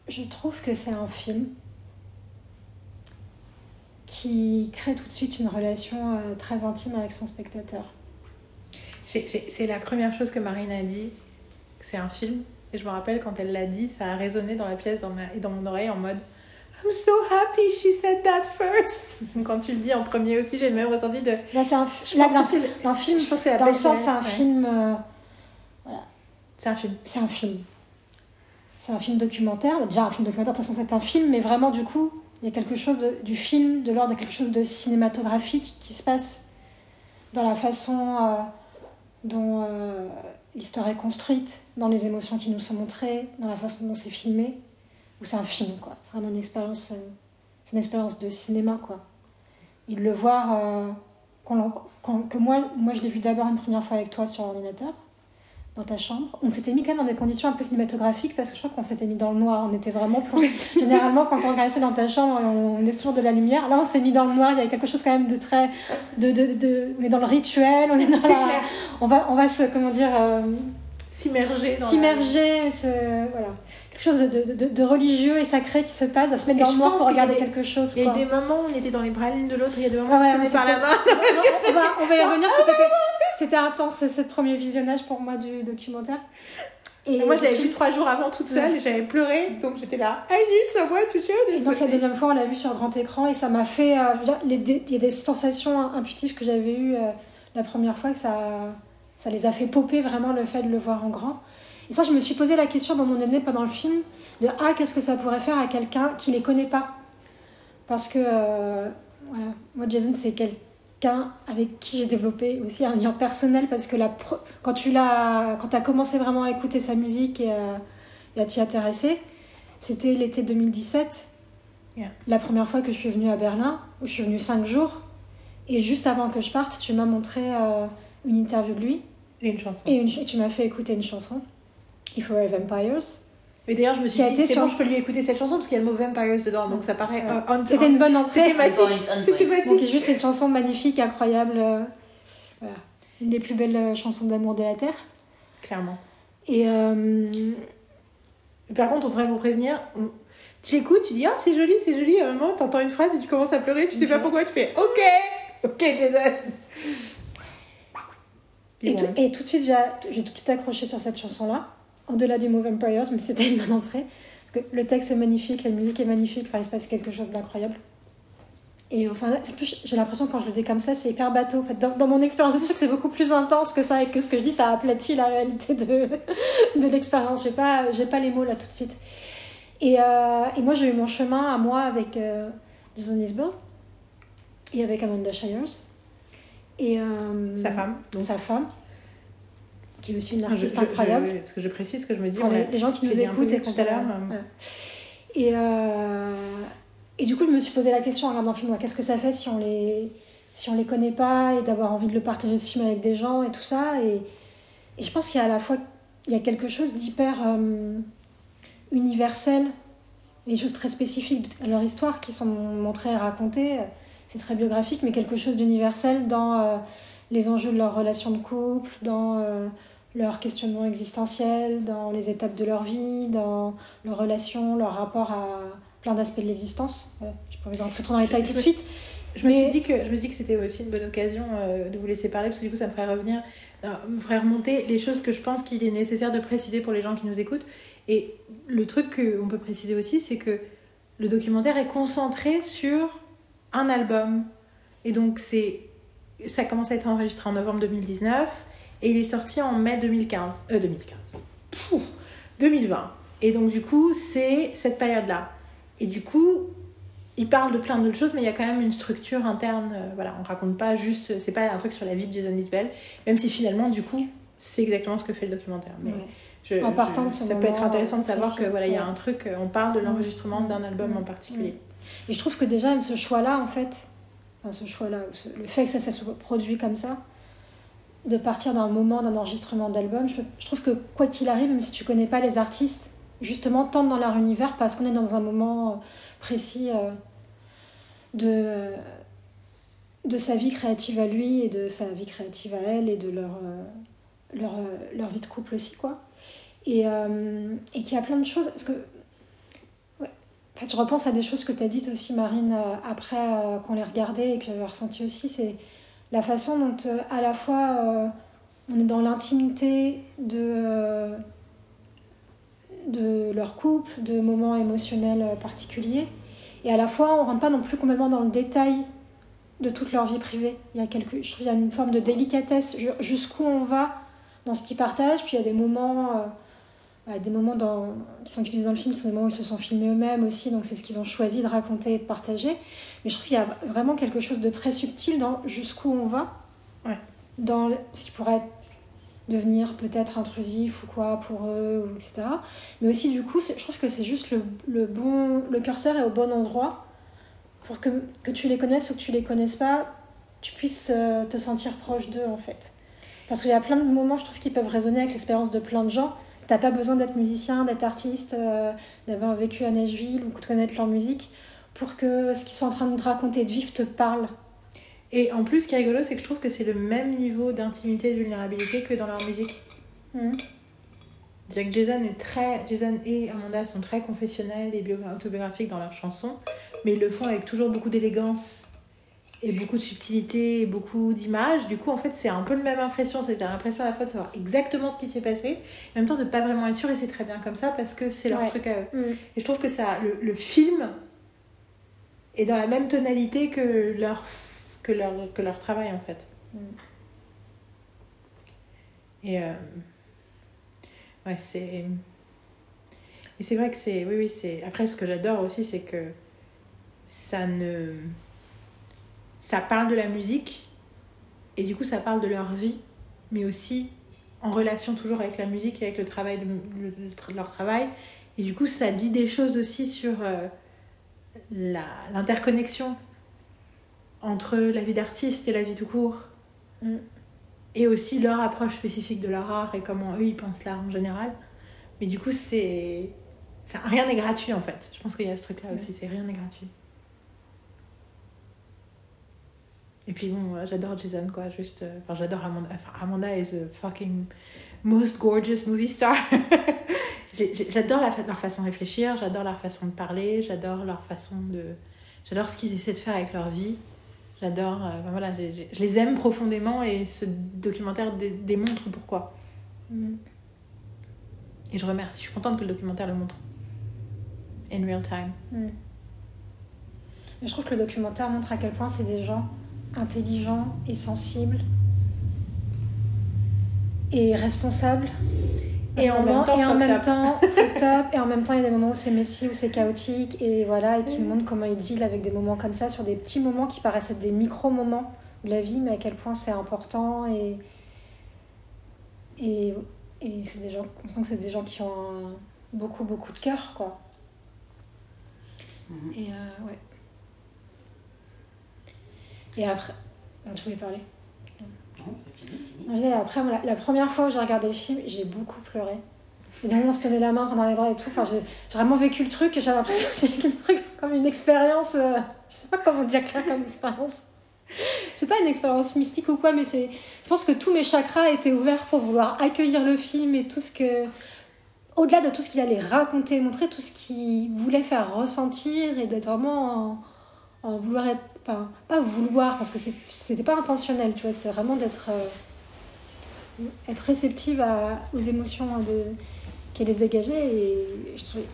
S3: je trouve que c'est un film qui crée tout de suite une relation euh, très intime avec son spectateur.
S2: C'est la première chose que Marine a dit, c'est un film. Et je me rappelle quand elle l'a dit, ça a résonné dans la pièce et dans mon oreille en mode I'm so happy she said that first. Quand tu le dis en premier aussi, j'ai le même ressenti de.
S3: Là, c'est un, là, un un film
S2: je pense c'est
S3: dans le sens, c'est un
S2: ouais.
S3: film. euh, voilà.
S2: C'est un film.
S3: C'est un film. C'est un film documentaire. Déjà, un film documentaire, de toute façon, c'est un film, mais vraiment, du coup, il y a quelque chose de- du film, de l'ordre de quelque chose de cinématographique qui se passe dans la façon euh, dont euh, l'histoire est construite, dans les émotions qui nous sont montrées, dans la façon dont c'est filmé. Ou c'est un film, quoi. C'est vraiment une expérience, euh, c'est une expérience de cinéma, quoi. Et de le voir, euh, quand- que moi, moi, je l'ai vu d'abord une première fois avec toi sur l'ordinateur dans ta chambre. On s'était mis quand même dans des conditions un peu cinématographiques parce que je crois qu'on s'était mis dans le noir. On était vraiment plongé. Généralement, quand on regarde dans ta chambre, on laisse toujours de la lumière. Là, on s'était mis dans le noir. Il y avait quelque chose quand même de très. De, de, de- on est dans le rituel. On est dans la-. On va, on va se. Comment dire. euh,
S2: S'immerger la-
S3: S'immerger. Se, voilà. Quelque chose de, de, de- de religieux et sacré qui se passe, de se mettre
S2: Et
S3: dans le noir pour regarder
S2: des-
S3: quelque chose.
S2: Il y a des moments où on était dans les bras l'une de l'autre, il y a des moments où
S3: Ah
S2: on
S3: ouais,
S2: se tenait
S3: ouais,
S2: par la main.
S3: on, va, on va y revenir parce que c'était- intense ce premier visionnage pour moi du documentaire. Et
S2: Moi, je l'avais vu trois jours avant toute seule et j'avais pleuré, donc j'étais là. I need someone to share
S3: Et
S2: this
S3: donc
S2: with
S3: la
S2: me.
S3: deuxième fois, on l'a vu sur grand écran et ça m'a fait. euh, il y a des sensations intuitives que j'avais eues euh, la première fois que ça, ça les a fait popper vraiment le fait de le voir en grand. Et ça, je me suis posé la question dans mon nez pendant le film de ah qu'est-ce que ça pourrait faire à quelqu'un qui les connaît pas? Parce que euh, voilà, moi Jason c'est quelqu'un avec qui j'ai développé aussi un lien personnel parce que la quand tu l'as quand as commencé vraiment à écouter sa musique et, à- et à t'y intéresser, c'était l'été 2017.
S2: Yeah.
S3: La première fois que je suis venue à Berlin, où je suis venue cinq jours, et juste avant que je parte, tu m'as montré euh, une interview de lui
S2: Et une chanson.
S3: et, une ch- et tu m'as fait écouter une chanson, If We Were Vampires.
S2: Mais d'ailleurs, je me suis dit, c'est
S3: sur-
S2: bon, je peux lui écouter cette chanson parce qu'il y a le mot Vampires dedans, donc ça paraît
S3: Ouais. C'était une bonne entrée.
S2: C'est thématique. C'est
S1: point.
S3: Donc
S2: thématique.
S3: juste une chanson magnifique, incroyable. euh, voilà. Une des plus belles euh, chansons d'amour de la Terre.
S2: Clairement.
S3: Et euh,
S2: Par contre, on devrait vous prévenir. on- Tu l'écoutes, tu dis ah c'est joli, c'est joli. À un moment, t'entends une phrase et tu commences à pleurer. Tu sais pas pourquoi. Tu fais ok, ok Jason.
S3: et, tout,
S2: bon.
S3: et tout de suite, j'ai j'ai tout de suite accroché sur cette chanson-là. Au-delà du mot Vampires, mais c'était une bonne entrée. Le texte est magnifique, la musique est magnifique, enfin, il se passe quelque chose d'incroyable. Et enfin, là, en plus, j'ai l'impression que quand je le dis comme ça, c'est hyper bateau. En fait, dans, dans mon expérience de truc, c'est beaucoup plus intense que ça et que ce que je dis, ça aplatit la réalité de, de l'expérience. J'ai pas, j'ai pas les mots là tout de suite. Et, euh, et moi, j'ai eu mon chemin à moi avec euh, Jason Isbell et avec Amanda Shires. Et, euh,
S2: Sa femme. Donc.
S3: sa femme, qui est aussi une
S2: Je-
S3: artiste
S2: je- je-
S3: incroyable.
S2: parce que je précise que je me dis, on
S3: les, gens qui nous écoutent et
S2: tout à l'heure,
S3: voilà. Et, euh, et du coup, je me suis posé la question en regardant le film, qu'est-ce que ça fait si on les si on les connaît pas et d'avoir envie de le partager ce film avec des gens et tout ça? Et, et je pense qu'il y a à la fois il y a quelque chose d'hyper euh, universel des choses très spécifiques à leur histoire qui sont montrées et racontées c'est très biographique mais quelque chose d'universel dans euh, les enjeux de leur relation de couple dans euh, leur questionnement existentiel, dans les étapes de leur vie, dans leur relation, leur rapport à plein d'aspects de l'existence. Je peux pas rentrer trop dans les détails tout de suite.
S2: Je me, suis dit que, je me suis dit que c'était aussi une bonne occasion euh, de vous laisser parler parce que du coup ça me ferait revenir, euh, me ferait remonter les choses que je pense qu'il est nécessaire de préciser pour les gens qui nous écoutent. Et le truc qu'on peut préciser aussi, c'est que le documentaire est concentré sur un album. Et donc c'est ça commence à être enregistré en novembre 2019 et il est sorti en mai 2015. Euh, 2015. Pouf, 2020. Et donc du coup c'est cette période-là. Et du coup il parle de plein d'autres choses, mais il y a quand même une structure interne. euh, voilà, on raconte pas juste. C'est pas un truc sur la vie de Jason Isbell, même si finalement, du coup, c'est exactement ce que fait le documentaire. Mais
S3: Ouais.
S2: je-
S3: En partant
S2: je-
S3: de ce
S2: ça peut être intéressant de savoir
S3: précis,
S2: que voilà, il y a un truc. euh, On parle de l'enregistrement d'un album en particulier.
S3: Et je trouve que déjà, même ce choix-là, en fait, ce choix-là, le fait que ça, ça soit produit comme ça, de partir d'un moment d'un enregistrement d'album, je, trouve que quoi qu'il arrive, même si tu connais pas les artistes, justement, tente dans leur univers parce qu'on est dans un moment euh, précis euh, de, sa vie créative à lui et de sa vie créative à elle et de leur, euh, vie de couple aussi, quoi. Et, qu'il y a plein de choses. Fait, je repense à des choses que tu as dites aussi, Marine, euh, après euh, qu'on les regardait et que j'avais ressenti aussi. C'est la façon dont, euh, à la fois, on est dans l'intimité de, de leur couple, de moments émotionnels particuliers. Et à la fois, on rentre pas non plus complètement dans le détail de toute leur vie privée. Il y a je trouve qu'il y a une forme de délicatesse ju- jusqu'où on va dans ce qu'ils partagent. Puis il y a des moments, des moments dans, qui sont utilisés dans le film, sont des moments où ils se sont filmés eux-mêmes aussi, donc c'est ce qu'ils ont choisi de raconter et de partager. Mais je trouve qu'il y a vraiment quelque chose de très subtil dans jusqu'où on va,
S2: Ouais.
S3: dans ce qui pourrait devenir peut-être intrusif ou quoi pour eux, etc. Mais aussi du coup, je trouve que c'est juste le, le bon, le curseur est au bon endroit pour que, que tu les connaisses ou que tu les connaisses pas, tu puisses euh, te sentir proche d'eux en fait. Parce qu'il y a plein de moments, je trouve, qui peuvent résonner avec l'expérience de plein de gens. T'as pas besoin d'être musicien, d'être artiste, euh, d'avoir vécu à Nashville ou de connaître leur musique pour que ce qu'ils sont en train de te raconter, de vivre, te parle.
S2: Et en plus, ce qui est rigolo, c'est que je trouve que c'est le même niveau d'intimité et de vulnérabilité que dans leur musique. C'est-à-dire que Jason, est très, Jason et Amanda sont très confessionnels et bio- autobiographiques dans leurs chansons, mais ils le font avec toujours beaucoup d'élégance et beaucoup de subtilité et beaucoup d'images. Du coup, en fait, c'est un peu la même impression. C'est l'impression à la fois de savoir exactement ce qui s'est passé, et en même temps de pas vraiment être sûr, et c'est très bien comme ça parce que c'est leur
S3: Ouais.
S2: truc à eux.
S3: Mhm.
S2: Et je trouve que ça, le, le film est dans la même tonalité que leur, que leur, que leur travail, en fait.
S3: Mm.
S2: Et euh, ouais, c'est. Et c'est vrai que c'est. Oui, oui, c'est. Après, ce que j'adore aussi, c'est que ça ne. Ça parle de la musique, et du coup, ça parle de leur vie, mais aussi en relation toujours avec la musique et avec le travail de, le- le- leur travail. Et du coup, ça dit des choses aussi sur euh, l'interconnexion entre la vie d'artiste et la vie tout court.
S3: Mm.
S2: Et aussi leur approche spécifique de leur art et comment eux ils pensent l'art en général. Mais du coup, c'est. Enfin, rien n'est gratuit en fait. Je pense qu'il y a ce truc-là aussi, c'est rien n'est gratuit. Et puis bon, j'adore Jason quoi, juste. euh, Enfin, j'adore Amanda. Enfin, Amanda is a fucking most gorgeous movie star. J'adore fa- leur façon de réfléchir, j'adore leur façon de parler, j'adore leur façon de. J'adore ce qu'ils essaient de faire avec leur vie. J'adore. euh, ben voilà, je les aime profondément et ce documentaire dé- démontre pourquoi.
S3: Mhm.
S2: Et je remercie, je suis contente que le documentaire le montre. In real time.
S3: Et je trouve que le documentaire montre à quel point c'est des gens intelligents et sensibles et responsables.
S2: Et en même temps,
S3: et en même temps et en même temps il y a des moments où c'est messy où c'est chaotique et voilà et qui
S2: Mm.
S3: montrent comment ils deal avec des moments comme ça sur des petits moments qui paraissent être des micro moments de la vie mais à quel point c'est important et et, et c'est des gens on sent que c'est des gens qui ont un- beaucoup beaucoup de cœur quoi
S1: Mhm.
S3: et euh, ouais et après ah, tu voulais parler
S1: Non, c'est fini,
S3: non, après, la, la première fois où j'ai regardé le film, j'ai beaucoup pleuré. Et d'un moment, on se tenait la main pendant les bras et tout. Enfin, j'ai vraiment vécu le truc et j'avais l'impression que j'ai vécu le truc comme une expérience. euh, je sais pas comment dire ça comme expérience. C'est pas une expérience mystique ou quoi, mais c'est. Je pense que tous mes chakras étaient ouverts pour vouloir accueillir le film et tout ce que. Au-delà de tout ce qu'il allait raconter, montrer tout ce qu'il voulait faire ressentir et d'être vraiment en, en vouloir être. Pas vouloir, parce que c'était pas intentionnel, tu vois, c'était vraiment d'être. euh, être réceptive aux émotions qu'elle les dégageait et je trouvais,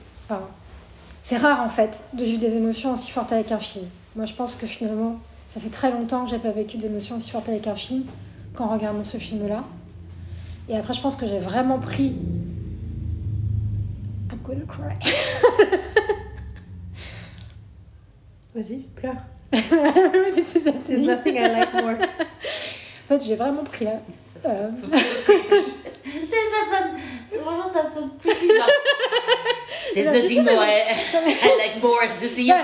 S3: c'est rare en fait de vivre des émotions aussi fortes avec un film. Moi je pense que finalement ça fait très longtemps que j'ai pas vécu d'émotions aussi fortes avec un film qu'en regardant ce film là. Et après je pense que j'ai vraiment pris I'm gonna cry.
S2: Vas-y, pleure.
S3: C'est c'est
S2: There's nothing I like more.
S3: En fait j'ai vraiment pris là.
S1: Ça,
S3: Euh.
S1: ça, sonne. c'est- Franchement, ça sonne plus bizarre. There's nothing more I, like more to see you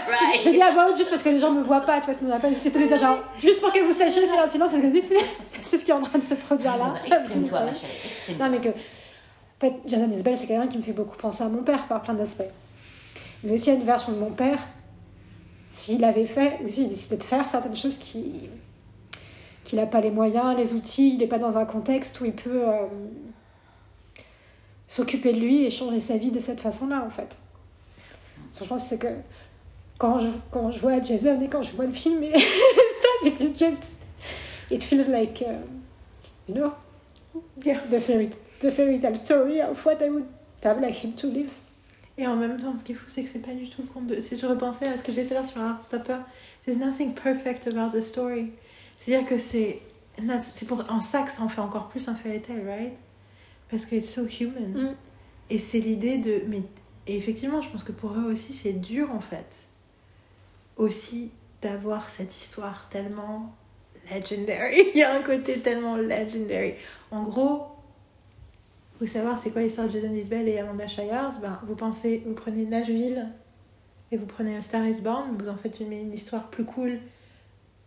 S3: je, dis juste parce que les gens me voient pas, tu vois, sinon on n'a pas nécessité de le dire genre, juste pour que vous sachiez, c'est- sinon c'est ce que je dis, c'est c'est ce qui est en train de se produire là.
S1: Exprime-toi, ma chérie.
S3: Non, mais que. En fait, Jason Isbell, c'est quelqu'un qui me fait beaucoup penser à mon père par plein d'aspects. Mais aussi à une version de mon père, s'il avait fait, ou s'il décidait de faire certaines choses qui qu'il n'a pas les moyens, les outils, il n'est pas dans un contexte où il peut euh, s'occuper de lui et changer sa vie de cette façon-là, en fait. Franchement, c'est que quand je, quand je vois Jason et quand je vois le film, et ça, c'est que just. It feels like. uh, you know,
S2: Yeah.
S3: the fairy, the fairy tale story of what I would have like him to live.
S2: Et en même temps, ce qui est fou, c'est que c'est pas du tout le compte de. Si je repensais à ce que j'ai dit là sur Heartstopper, there's nothing perfect about the story. C'est-à-dire que c'est. C'est pour... En ça que ça en fait encore plus un fairy tale, right? Parce que it's so human.
S3: Mm.
S2: Et c'est l'idée de. Mais, et effectivement, je pense que pour eux aussi, c'est dur en fait. Aussi d'avoir cette histoire tellement legendary. Il y a un côté tellement legendary. En gros, faut savoir c'est quoi l'histoire de Jason Isbell et Amanda Shires. Ben, vous pensez, vous prenez Nashville et vous prenez un Star is Born, vous en faites une, une histoire plus cool.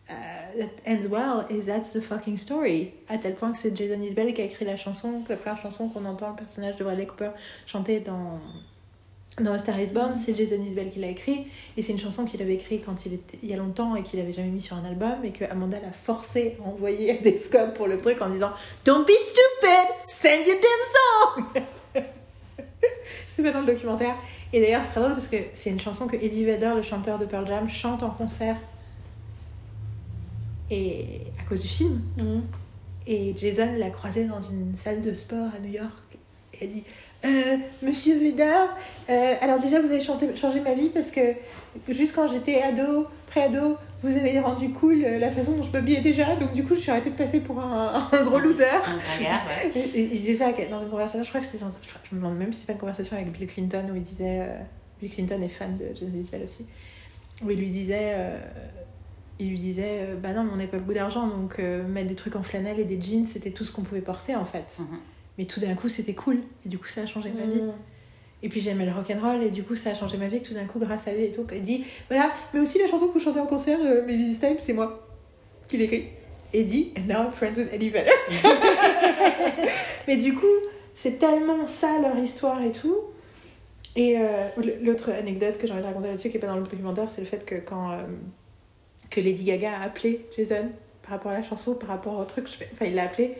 S2: euh, that ends well is that's the fucking story. À tel point que c'est Jason Isbell qui a écrit la chanson, la première chanson qu'on entend le personnage de Bradley Cooper chanter dans dans A Star is Born, c'est Jason Isbell qui l'a écrit et c'est une chanson qu'il avait écrite quand il était il y a longtemps et qu'il avait jamais mis sur un album et que Amanda l'a forcé à envoyer à Defcom pour le truc en disant Don't be stupid, send your damn song. c'est pas dans le documentaire. Et d'ailleurs, c'est très drôle parce que c'est une chanson que Eddie Vedder, le chanteur de Pearl Jam, chante en concert. Et à cause du film.
S3: Mm.
S2: Et Jason l'a croisé dans une salle de sport à New York. Et a dit Euh, Monsieur Vedder, euh, alors déjà vous avez chanté, changé ma vie parce que juste quand j'étais ado, pré-ado, vous avez rendu cool euh, la façon dont je m'habillais déjà. Donc du coup, je suis arrêtée de passer pour un, un gros loser.
S1: Ouais.
S2: Il disait ça dans une conversation, je crois que c'était dans. Je, crois- je me demande même si c'est pas une conversation avec Bill Clinton où il disait. euh, Bill Clinton est fan de Jason Isbell aussi. Où il lui disait. il lui disait euh, Bah non, mais on n'a pas beaucoup d'argent donc euh, mettre des trucs en flanelle et des jeans, c'était tout ce qu'on pouvait porter en fait.
S1: Mhm.
S2: Mais tout d'un coup, c'était cool. Et du coup, ça a changé ma vie.
S3: Mm.
S2: Et puis j'aimais le rock'n'roll et du coup, ça a changé ma vie que tout d'un coup, grâce à lui et tout. Il dit Voilà, mais aussi la chanson que vous chantez en concert, euh, Busy Time, c'est moi qui l'ai écrit. Et dit And now I'm friends with Eddie Vedder. Mais du coup, c'est tellement ça leur histoire et tout. Et euh, l'autre anecdote que j'ai envie de raconter là-dessus, qui n'est pas dans le documentaire, c'est le fait que quand euh, que Lady Gaga a appelé Jason par rapport à la chanson, par rapport au truc, je enfin il l'a appelé,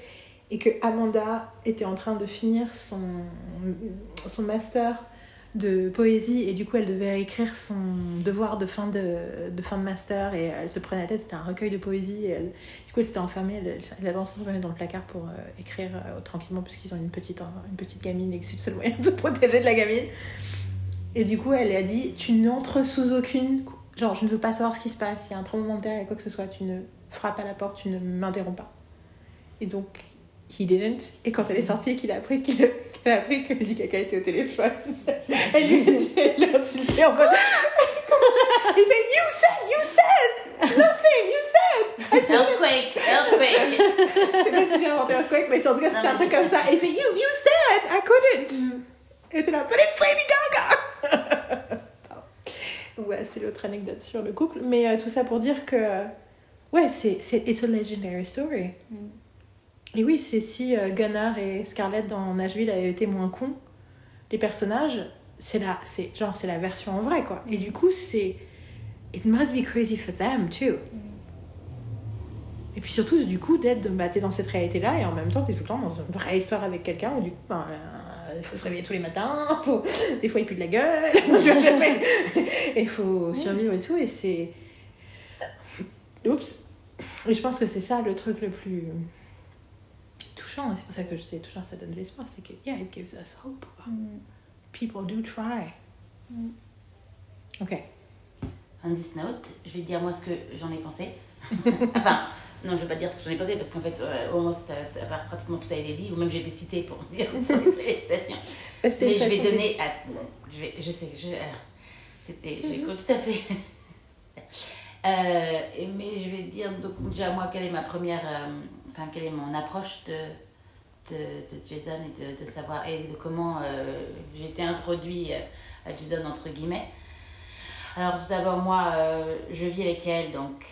S2: et que Amanda était en train de finir son, son master de poésie et du coup elle devait écrire son devoir de fin de, de fin de master et elle se prenait la tête, c'était un recueil de poésie et elle, du coup elle s'était enfermée, elle, elle a dansé s'enfermer dans le placard pour euh, écrire euh, tranquillement puisqu'ils ont une petite, une petite gamine et que c'est le seul moyen de se protéger de la gamine. Et du coup elle a dit tu n'entres sous aucune... Genre je ne veux pas savoir ce qui se passe, il y a un tremblement de terre, il y a quoi que ce soit, tu ne frappes à la porte, tu ne m'interromps pas. Et donc he didn't. Et quand elle est sortie et qu'il a appris qu'il- a appris que Lady Gaga était au téléphone, elle lui a dit, elle l'a insulté en mode. Il fait You said, you said, nothing, you said.
S1: Earthquake, earthquake.
S2: Je sais pas si j'ai inventé squeak, mais en tout cas c'était un truc comme ça. Il fait You, you said, I couldn't.
S3: Mm.
S2: Et t'es là, But it's Lady Gaga. Donc ouais, c'est l'autre anecdote sur le couple. Mais euh, tout ça pour dire que ouais, c'est c'est it's a legendary story.
S3: Mm.
S2: Et oui, c'est si euh, Gunnar et Scarlett dans Nashville avaient été moins cons, les personnages, c'est la, c'est genre c'est la version en vrai quoi. Et du coup, c'est it must be crazy for them too. Et puis surtout, du coup, d'être bah, dans cette réalité-là et en même temps, t'es tout le temps dans une vraie histoire avec quelqu'un où du coup, ben, euh, il faut se réveiller tous les matins, des fois il pue de la gueule, et il faut survivre et tout. Et c'est. Oups. Et je pense que c'est ça le truc le plus touchant. Et c'est pour ça que je sais touchant, ça donne de l'espoir. C'est que, yeah, it gives us hope. quoi.
S3: Mm.
S2: People do try.
S3: Mm.
S2: Ok.
S1: On this note, je vais dire moi ce que j'en ai pensé. enfin, non, je vais pas dire ce que j'en ai pensé parce qu'en fait, euh, au moins, c'est- à part pratiquement tout a été dit, ou même j'ai été citée pour dire pour les félicitations.
S2: C'était
S1: Mais
S2: une
S1: je vais donner. à- je, vais, je sais, je, euh, c'était, j'ai tout à fait. Euh, mais je vais dire donc déjà moi quelle est ma première, euh, enfin quelle est mon approche de, de, de Jason et de, de savoir et de comment euh, j'ai été introduit euh, à Jason entre guillemets. Alors tout d'abord moi euh, je vis avec elle donc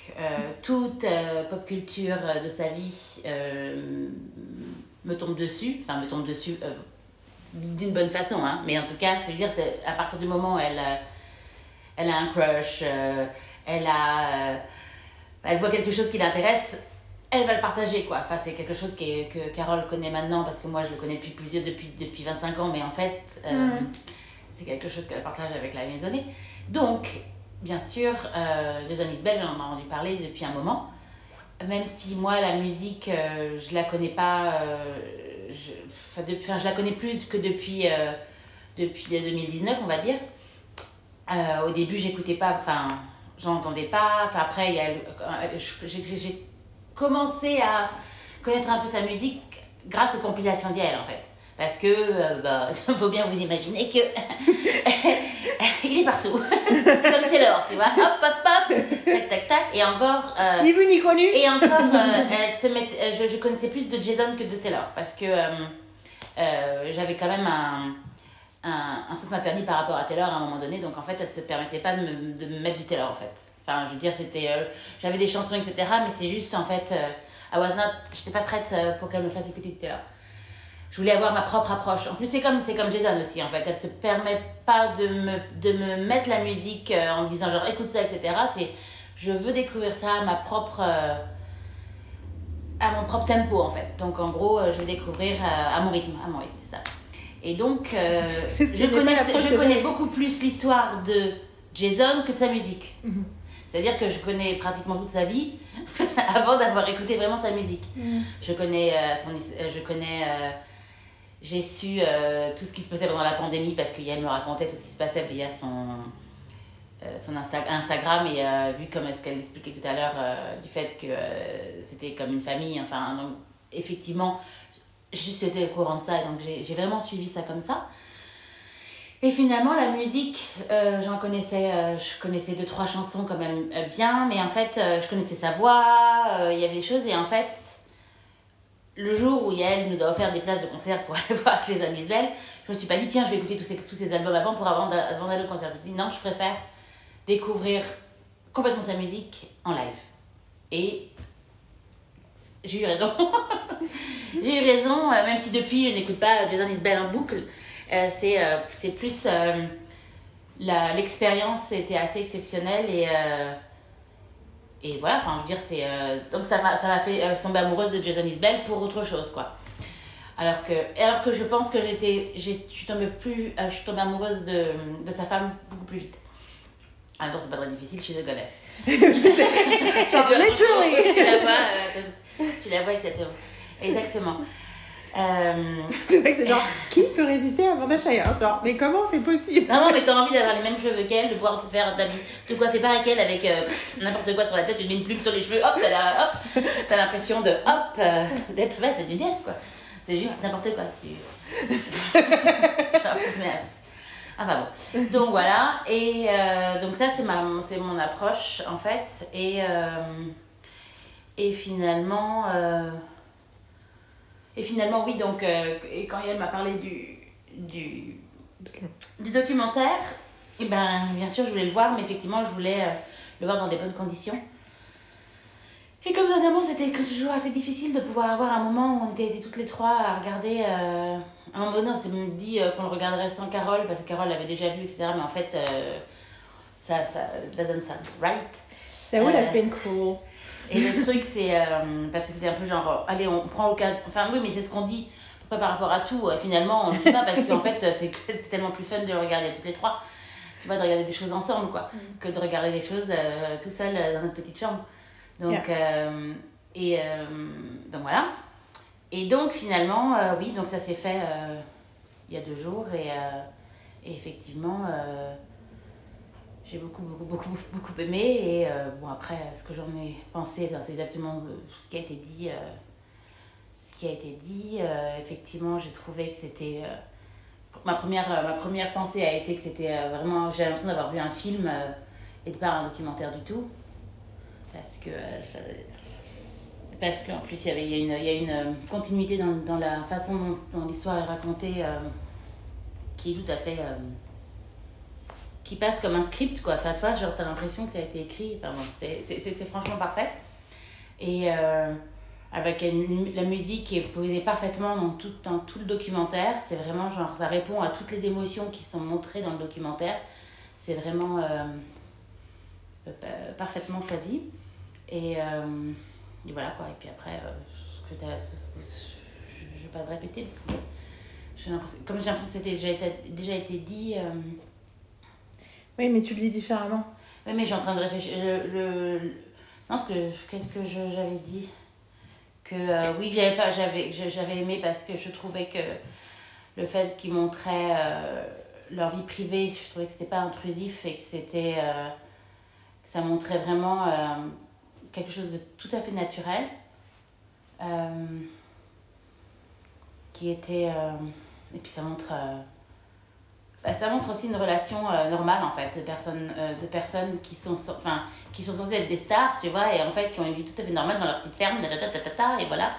S1: toute pop culture de sa vie me tombe dessus, enfin me tombe dessus d'une bonne façon hein, mais en tout cas c'est dire à partir du moment où elle elle a un crush, elle a elle voit quelque chose qui l'intéresse, elle va le partager quoi. Enfin c'est quelque chose qui est- que Carole connaît maintenant parce que moi je le connais depuis plusieurs depuis depuis 25 ans mais en fait euh,
S3: Mhm.
S1: c'est quelque chose qu'elle partage avec la maisonnée. Donc bien sûr euh, Jason Isbell j'en ai entendu parler depuis un moment. Même si moi la musique euh, je la connais pas euh, je, enfin, depuis, enfin, je la connais plus que depuis euh, depuis 2019 on va dire. Au début, j'écoutais pas, enfin, j'entendais pas. Enfin, après, a, j'ai commencé à connaître un peu sa musique grâce aux compilations d'elle, en fait. Parce que, euh, bah, il faut bien vous imaginer que il est partout. c'est comme Taylor, tu vois. Hop, hop, hop, tac, tac, tac. Et encore. euh,
S2: Ni vu ni connu.
S1: et encore, euh, elle se met, euh, je, je connaissais plus de Jason que de Taylor parce que j'avais quand même un, un, un sens interdit par rapport à Taylor à un moment donné. Donc en fait, elle se permettait pas de me, de me mettre du Taylor en fait. Enfin, je veux dire, c'était. euh, J'avais des chansons, etc. Mais c'est juste en fait. euh, I was not. J'étais pas prête euh, pour qu'elle me fasse écouter du Taylor. Je voulais avoir ma propre approche. En plus, c'est comme, comme Jason aussi, en fait. Elle se permet pas de me, de me mettre la musique euh, en me disant genre écoute ça, etc. C'est je veux découvrir ça à ma propre. à mon propre tempo, en fait. Donc, en gros, je vais découvrir à mon rythme. À mon rythme, c'est ça. Et donc, euh, je connais, je connais beaucoup plus l'histoire de Jason que de sa musique.
S2: Mhm.
S1: C'est-à-dire que je connais pratiquement toute sa vie avant d'avoir écouté vraiment sa musique. Je connais euh, son, euh, je connais, euh, j'ai su tout ce qui se passait pendant la pandémie parce qu'elle me racontait tout ce qui se passait via son, son Insta- Instagram et vu comme ce qu'elle expliquait tout à l'heure du fait que c'était comme une famille. Enfin, donc effectivement, je suis au courant de ça donc j'ai j'ai vraiment suivi ça comme ça. Et finalement, la musique, euh, j'en connaissais, euh, je connaissais deux, trois chansons quand même euh, bien, mais en fait, euh, je connaissais sa voix, il y avait des choses, et en fait, le jour où Yael nous a offert des places de concert pour aller voir Jason Isbell, je me suis pas dit, tiens, je vais écouter tous ces, tous ces albums avant pour avant, d'a- avant d'aller au concert. Je me suis dit, non, je préfère découvrir complètement sa musique en live. Et j'ai eu raison. j'ai eu raison, même si depuis, je n'écoute pas Jason Isbell en boucle. Euh, c'est euh, c'est plus euh, la- l'expérience était assez exceptionnelle et et voilà enfin je veux dire c'est euh, donc ça m'a ça m'a fait euh, tomber amoureuse de Jason Isbell pour autre chose quoi. Alors que alors que je pense que j'étais j'ai- je suis tombée plus euh, je suis tombée amoureuse de, de sa femme beaucoup plus vite. Ah non c'est pas très difficile chez The Goddess
S2: Genre, literally.
S1: tu la vois tu la vois exactement exactement Euh,
S2: C'est vrai que c'est genre, qui peut résister à Amanda Shire Genre, mais comment c'est possible
S1: Non, non, mais t'as envie d'avoir les mêmes cheveux qu'elle, de pouvoir te faire te coiffer pareil qu'elle avec euh, n'importe quoi sur la tête, tu mets une plume sur les cheveux, hop, t'as l'impression de hop, euh, d'être ouais, t'es d'une déesse quoi. C'est juste n'importe quoi. Genre, Ah bah bon. Donc voilà, et euh, donc ça c'est ma, c'est mon approche en fait, et et finalement. Et finalement, oui, donc, euh, et quand elle m'a parlé du, du, du documentaire, et ben, bien sûr, je voulais le voir, mais effectivement, je voulais euh, le voir dans des bonnes conditions. Et comme dernièrement, c'était toujours assez difficile de pouvoir avoir un moment où on était, toutes les trois à regarder. euh, à un moment donné, on s'est même dit euh, qu'on le regarderait sans Carole, parce que Carole l'avait déjà vu, etc. Mais en fait, euh, ça, ça doesn't sound right.
S2: Ça would have
S1: Euh,
S2: been cool.
S1: Et le truc, c'est. euh, parce que c'était un peu genre, allez, on prend l'occasion. Enfin, oui, mais c'est ce qu'on dit près par rapport à tout. Euh, Finalement, on ne le fait pas parce qu'en fait, euh, c'est tellement plus fun de le regarder toutes les trois. Tu vois, de regarder des choses ensemble, quoi. Que de regarder des choses euh, tout seul dans notre petite chambre. Donc, euh, et donc voilà. Et donc, finalement, oui, donc ça s'est fait il y a deux jours. Et, et effectivement. J'ai beaucoup, beaucoup, beaucoup, beaucoup aimé. Et euh, bon, après, ce que j'en ai pensé, ben, c'est exactement euh, ce qui a été dit. euh, ce qui a été dit. Effectivement, j'ai trouvé que c'était. ma, première, ma première pensée a été que c'était vraiment. J'ai l'impression d'avoir vu un film et de pas un documentaire du tout. Parce que. ça- parce qu'en plus, il y, y a une, y a une continuité dans, dans la façon dont, l'histoire est racontée qui est tout à fait. Qui passe comme un script, quoi. Vois, genre, t'as l'impression que ça a été écrit. Enfin, bon, c'est- franchement parfait. Et euh, avec la musique qui est posée parfaitement dans tout, dans tout le documentaire, c'est vraiment genre, ça répond à toutes les émotions qui sont montrées dans le documentaire. C'est vraiment euh, euh, pa- parfaitement choisi. Et, voilà, quoi. Et puis après, ce que t'as- je ne vais pas te répéter parce que comme j'ai l'impression que c'était déjà déjà été dit.
S2: Oui, mais tu le dis différemment.
S1: oui, mais j'ai en train de réfléchir. Le, le- Non, ce que, qu'est-ce que je- j'avais dit Que euh, oui, j'avais pas, j'avais, je- j'avais aimé parce que je trouvais que le fait qu'ils montraient euh, leur vie privée, je trouvais que c'était pas intrusif et que c'était. euh, ça montrait vraiment quelque chose de tout à fait naturel. qui était. et puis ça montre. Bah, ça montre aussi une relation euh, normale en fait de personnes, euh, de personnes qui, sont, so- enfin, qui sont censées être des stars, tu vois, et en fait qui ont une vie tout à fait normale dans leur petite ferme, ta, ta, ta, et voilà.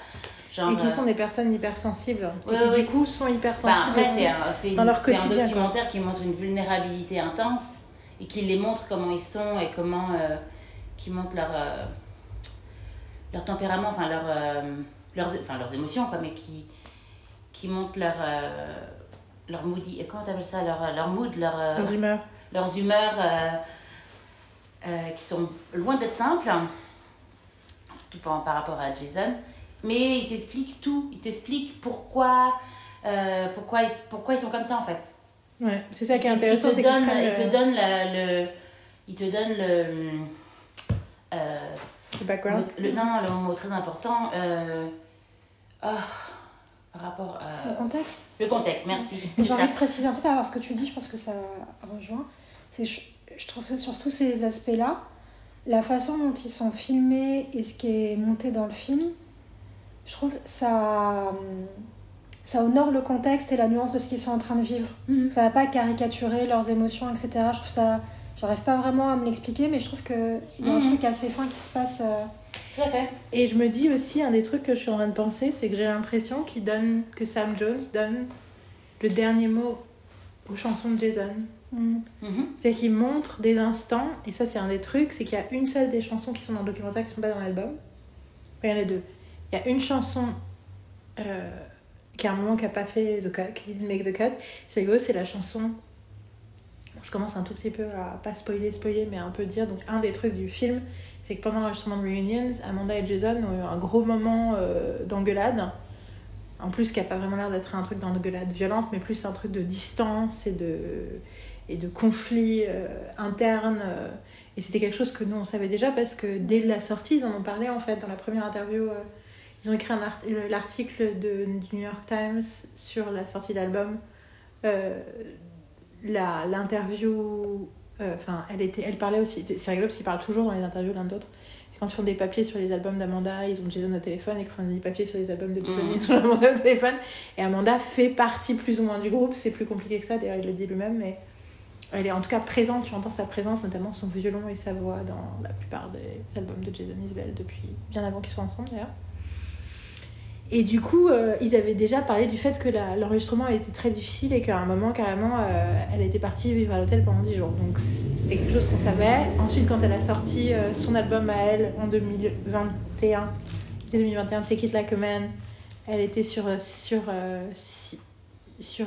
S1: Genre,
S2: Et qui
S1: euh,
S2: sont des personnes hypersensibles.
S1: Ouais,
S2: et qui,
S1: ouais,
S2: du coup, sont
S1: bah,
S2: hypersensibles aussi.
S1: c'est un, c'est-
S2: dans leur
S1: c'est
S2: quotidien,
S1: un
S2: quoi.
S1: documentaire qui montre une vulnérabilité intense et qui les montre comment ils sont et comment. euh, qui montre leur. euh, leur tempérament, enfin, leur, euh, leurs, enfin leurs émotions, quoi, mais qui, qui montrent leur. Leur moody. Comment t'appelles ça leur, leur mood, leur, euh,
S2: Leurs humeurs.
S1: leurs humeurs euh, euh, qui sont loin d'être simples, surtout par, par rapport à Jason. Mais ils t'expliquent tout. Ils t'expliquent pourquoi, euh, pourquoi, ils- pourquoi ils sont comme ça en fait.
S2: Ouais, c'est ça qui est intéressant,
S1: ils te donnent, ils te
S2: le,
S1: donnent la- le, ils te donnent le, euh,
S2: le background.
S1: le- non non le mot très important. Euh, oh, par rapport à
S3: Le contexte.
S1: le contexte. Merci.
S3: J'ai envie de préciser un truc par rapport à ce que tu dis, je pense que ça rejoint. C'est, je, je trouve que sur tous ces aspects-là, la façon dont ils sont filmés et ce qui est monté dans le film, je trouve ça, hum, ça honore le contexte et la nuance de ce qu'ils sont en train de vivre.
S1: Mhm.
S3: Ça va pas caricaturer leurs émotions, etc. Je trouve ça. J'arrive pas vraiment à me l'expliquer, mais je trouve qu'il y a un
S1: Mhm.
S3: truc assez fin qui se passe. euh,
S1: Tout à fait.
S2: Et je me dis aussi, un des trucs que je suis en train de penser, c'est que j'ai l'impression qu'il donne, que Sam Jones donne le dernier mot aux chansons de Jason.
S3: hum.
S1: Mhm.
S2: C'est qu'il montre des instants, et ça c'est un des trucs, c'est qu'il y a une seule des chansons qui sont dans le documentaire qui ne sont pas dans l'album. Il y en a deux. Il y a une chanson euh, qui à un moment qui n'a pas fait the cut, qui didn't make the cut. C'est c'est la chanson. Je commence un tout petit peu à pas spoiler, spoiler, mais un peu dire. Donc, un des trucs du film, c'est que pendant l'enregistrement de Reunions, Amanda et Jason ont eu un gros moment euh, d'engueulade. En plus, qui n'a pas vraiment l'air d'être un truc d'engueulade violente, mais plus un truc de distance et de, et de conflit euh, interne. euh. Et c'était quelque chose que nous, on savait déjà parce que dès la sortie, ils en ont parlé en fait dans la première interview. ils ont écrit l'article du New York Times sur la sortie d'album. Euh, la- L'interview, euh, enfin, elle, était, elle parlait aussi. C'est rigolo parce qu'ils parlent toujours dans les interviews l'un de l'autre. Quand ils font des papiers sur les albums d'Amanda, ils ont Jason au téléphone, et qu'ils font des papiers sur les albums de Jason,
S1: Mhm.
S2: ils ont Amanda au téléphone. Et Amanda fait partie plus ou moins du groupe. C'est plus compliqué que ça, d'ailleurs, il le dit lui-même, mais elle est en tout cas présente. Tu entends sa présence, notamment son violon et sa voix dans la plupart des albums de Jason Isbell depuis bien avant qu'ils soient ensemble, d'ailleurs. Et du coup, euh, ils avaient déjà parlé du fait que l'enregistrement été très difficile et qu'à un moment, carrément, euh, elle était partie vivre à l'hôtel pendant 10 jours. Donc c'était quelque chose qu'on savait. Ensuite, quand elle a sorti euh, son album à elle en 2021, 2021, Take It Like a Man, elle était sur, sur, sur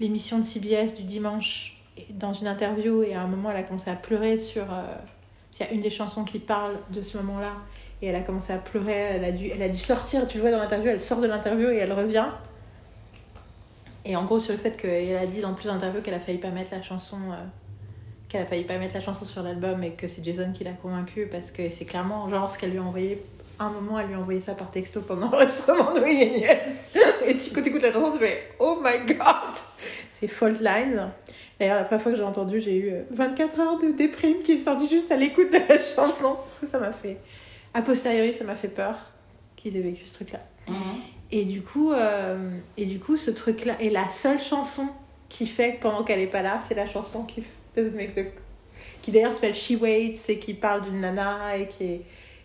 S2: l'émission de CBS du dimanche dans une interview et à un moment, elle a commencé à pleurer sur... il y a une des chansons qui parle de ce moment-là et elle a commencé à pleurer, elle a dû, elle a dû sortir, tu le vois dans l'interview, elle sort de l'interview et elle revient. Et en gros, sur le fait qu'elle a dit dans plusieurs interviews qu'elle a failli pas mettre la chanson, euh, qu'elle a failli pas mettre la chanson sur l'album et que c'est Jason qui l'a convaincue parce que c'est clairement genre ce qu'elle lui a envoyé. Un moment, elle lui a envoyé ça par texto pendant l'enregistrement de Reunions. Et tu écoutes, la chanson, tu fais Oh my god! C'est Fault Lines. D'ailleurs, la première fois que j'ai entendu, j'ai eu euh, 24 heures de déprime qui est sortie juste à l'écoute de la chanson. Parce que ça m'a fait. A posteriori, ça m'a fait peur qu'ils aient vécu ce truc-là. Et du coup, euh, et du coup ce truc-là est la seule chanson qui fait que pendant qu'elle est pas là, c'est la chanson qui make the... qui d'ailleurs s'appelle She Waits et qui parle d'une nana et qui est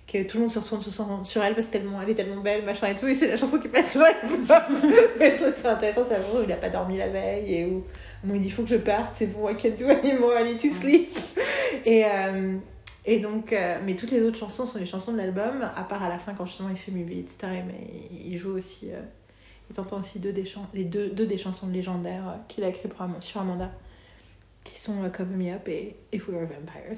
S2: que tout le monde se retourne sur, elle parce qu'elle est tellement belle, machin et tout, et c'est la chanson qui passe sur l'album. et le truc c'est intéressant, c'est la chanson où il a pas dormi la veille et où, où il dit faut que je parte, c'est bon, I can't do anymore, I need to sleep. Et, euh, et donc, euh, mais toutes les autres chansons sont des chansons de l'album, à part à la fin quand justement il fait Maybe It's Time et il joue aussi. Euh, il t'entend aussi deux des, les deux, deux des chansons légendaires euh, qu'il a écrites pour Am- sur Amanda, qui sont Cover Me Up et If We Were Vampires.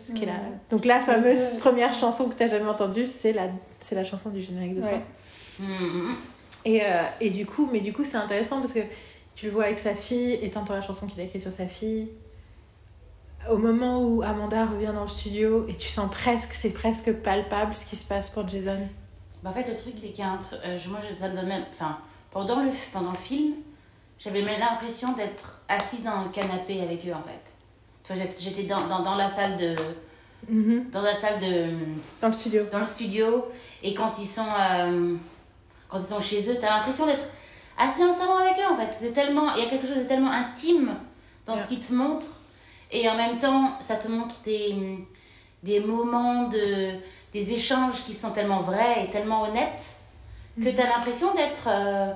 S2: Donc la fameuse première chanson que tu jamais entendue, c'est la, c'est la chanson du générique de fin.
S3: Ouais.
S1: Mhm.
S2: Et, euh, et du coup, mais du coup, c'est intéressant parce que tu le vois avec sa fille et t'entends la chanson qu'il a écrite sur sa fille. Au moment où Amanda revient dans le studio et tu sens presque, c'est presque palpable ce qui se passe pour Jason.
S1: Bah, en fait, le truc, c'est qu'il y a un truc. euh, moi, ça me donne même. Enfin, pendant le, pendant le film, j'avais même l'impression d'être assise dans le canapé avec eux, en fait. J'étais- dans, dans, dans la salle de. Dans la salle de.
S2: Dans le studio.
S1: Dans le studio. Et quand ils sont. euh, quand ils sont chez eux, t'as l'impression d'être assez instamment avec eux en fait. C'est tellement, il y a quelque chose de tellement intime dans
S2: Yeah.
S1: ce qu'ils te montrent. Et en même temps, ça te montre des, des moments, de, des échanges qui sont tellement vrais et tellement honnêtes que tu as l'impression d'être euh,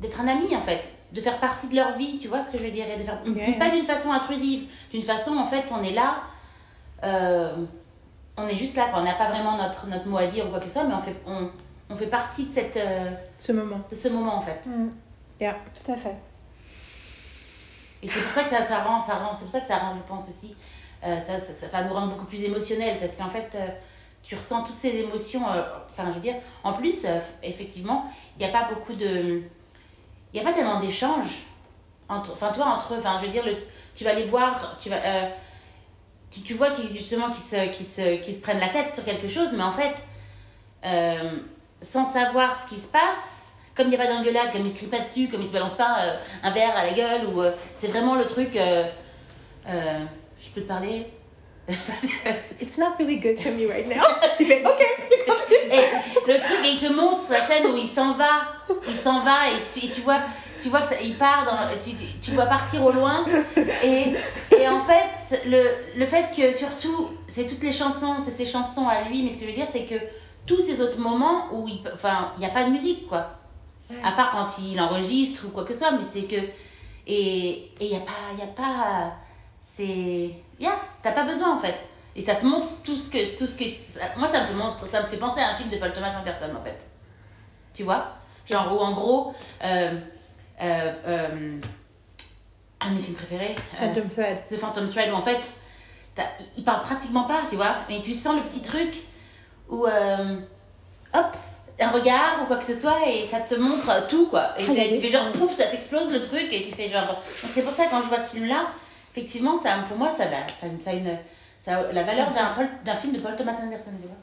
S1: d'être un ami en fait, de faire partie de leur vie, tu vois ce que je veux dire, et de faire,
S2: Yeah.
S1: pas d'une façon intrusive, d'une façon en fait on est là, euh, on est juste là, quoi. on n'a pas vraiment notre, notre mot à dire ou quoi que ce soit, mais on fait, on, on fait partie de, cette, euh,
S2: Ce moment.
S1: de ce moment en fait.
S3: Mm.
S2: Yeah.
S3: Tout à fait.
S1: Et c'est pour ça que ça, ça rend, ça rend, c'est pour ça que ça rend, je pense aussi, euh, ça, ça, va nous rendre beaucoup plus émotionnels parce qu'en fait, euh, tu ressens toutes ces émotions. euh, Enfin, je veux dire, en plus, effectivement, il n'y a pas beaucoup de, il n'y a pas tellement d'échanges enfin, toi entre eux. Enfin, je veux dire, le, tu vas les voir, tu vas, tu, tu vois qu'ils justement qu'ils se, qu'ils se, qu'ils se prennent la tête sur quelque chose, mais en fait, sans savoir ce qui se passe. Comme il n'y a pas d'engueulade, comme ils se crient pas dessus, comme ils se balancent pas euh, un verre à la gueule, ou euh, c'est vraiment le truc. euh, je peux te parler?
S2: It's not really good for me right now. Il fait OK.
S1: Et le truc, et il te montre la scène où il s'en va, il s'en va et, tu- et tu vois, tu vois que ça- il part dans, tu, tu- tu vois partir au loin. Et, et en fait, le, le fait que surtout, c'est toutes les chansons, c'est ses chansons à lui, mais ce que je veux dire, c'est que tous ces autres moments où il, enfin, il n'y a pas de musique, quoi. À part quand il enregistre ou quoi que ce soit, mais c'est que. Et il n'y a pas. Y a pas c'est. Yeah, t'as pas besoin en fait. Et ça te montre tout ce que. Tout ce que ça- moi, ça me, fait montre, ça me fait penser à un film de Paul Thomas Anderson en fait. Tu vois? Genre où en gros. Euh, euh, euh, un de mes films préférés.
S2: Phantom Thread.
S1: The Phantom Thread où en fait, il parle pratiquement pas, tu vois, mais tu sens le petit truc où, hop, un regard ou quoi que ce soit et ça te montre tout quoi. Et
S3: Ah,
S1: tu fais genre pouf, ça t'explose le truc et tu fais genre. Donc c'est pour ça que quand je vois ce film là, effectivement, ça, pour moi, ça, ça, ça a une. Ça a la valeur d'un film de Paul Thomas Anderson, tu vois.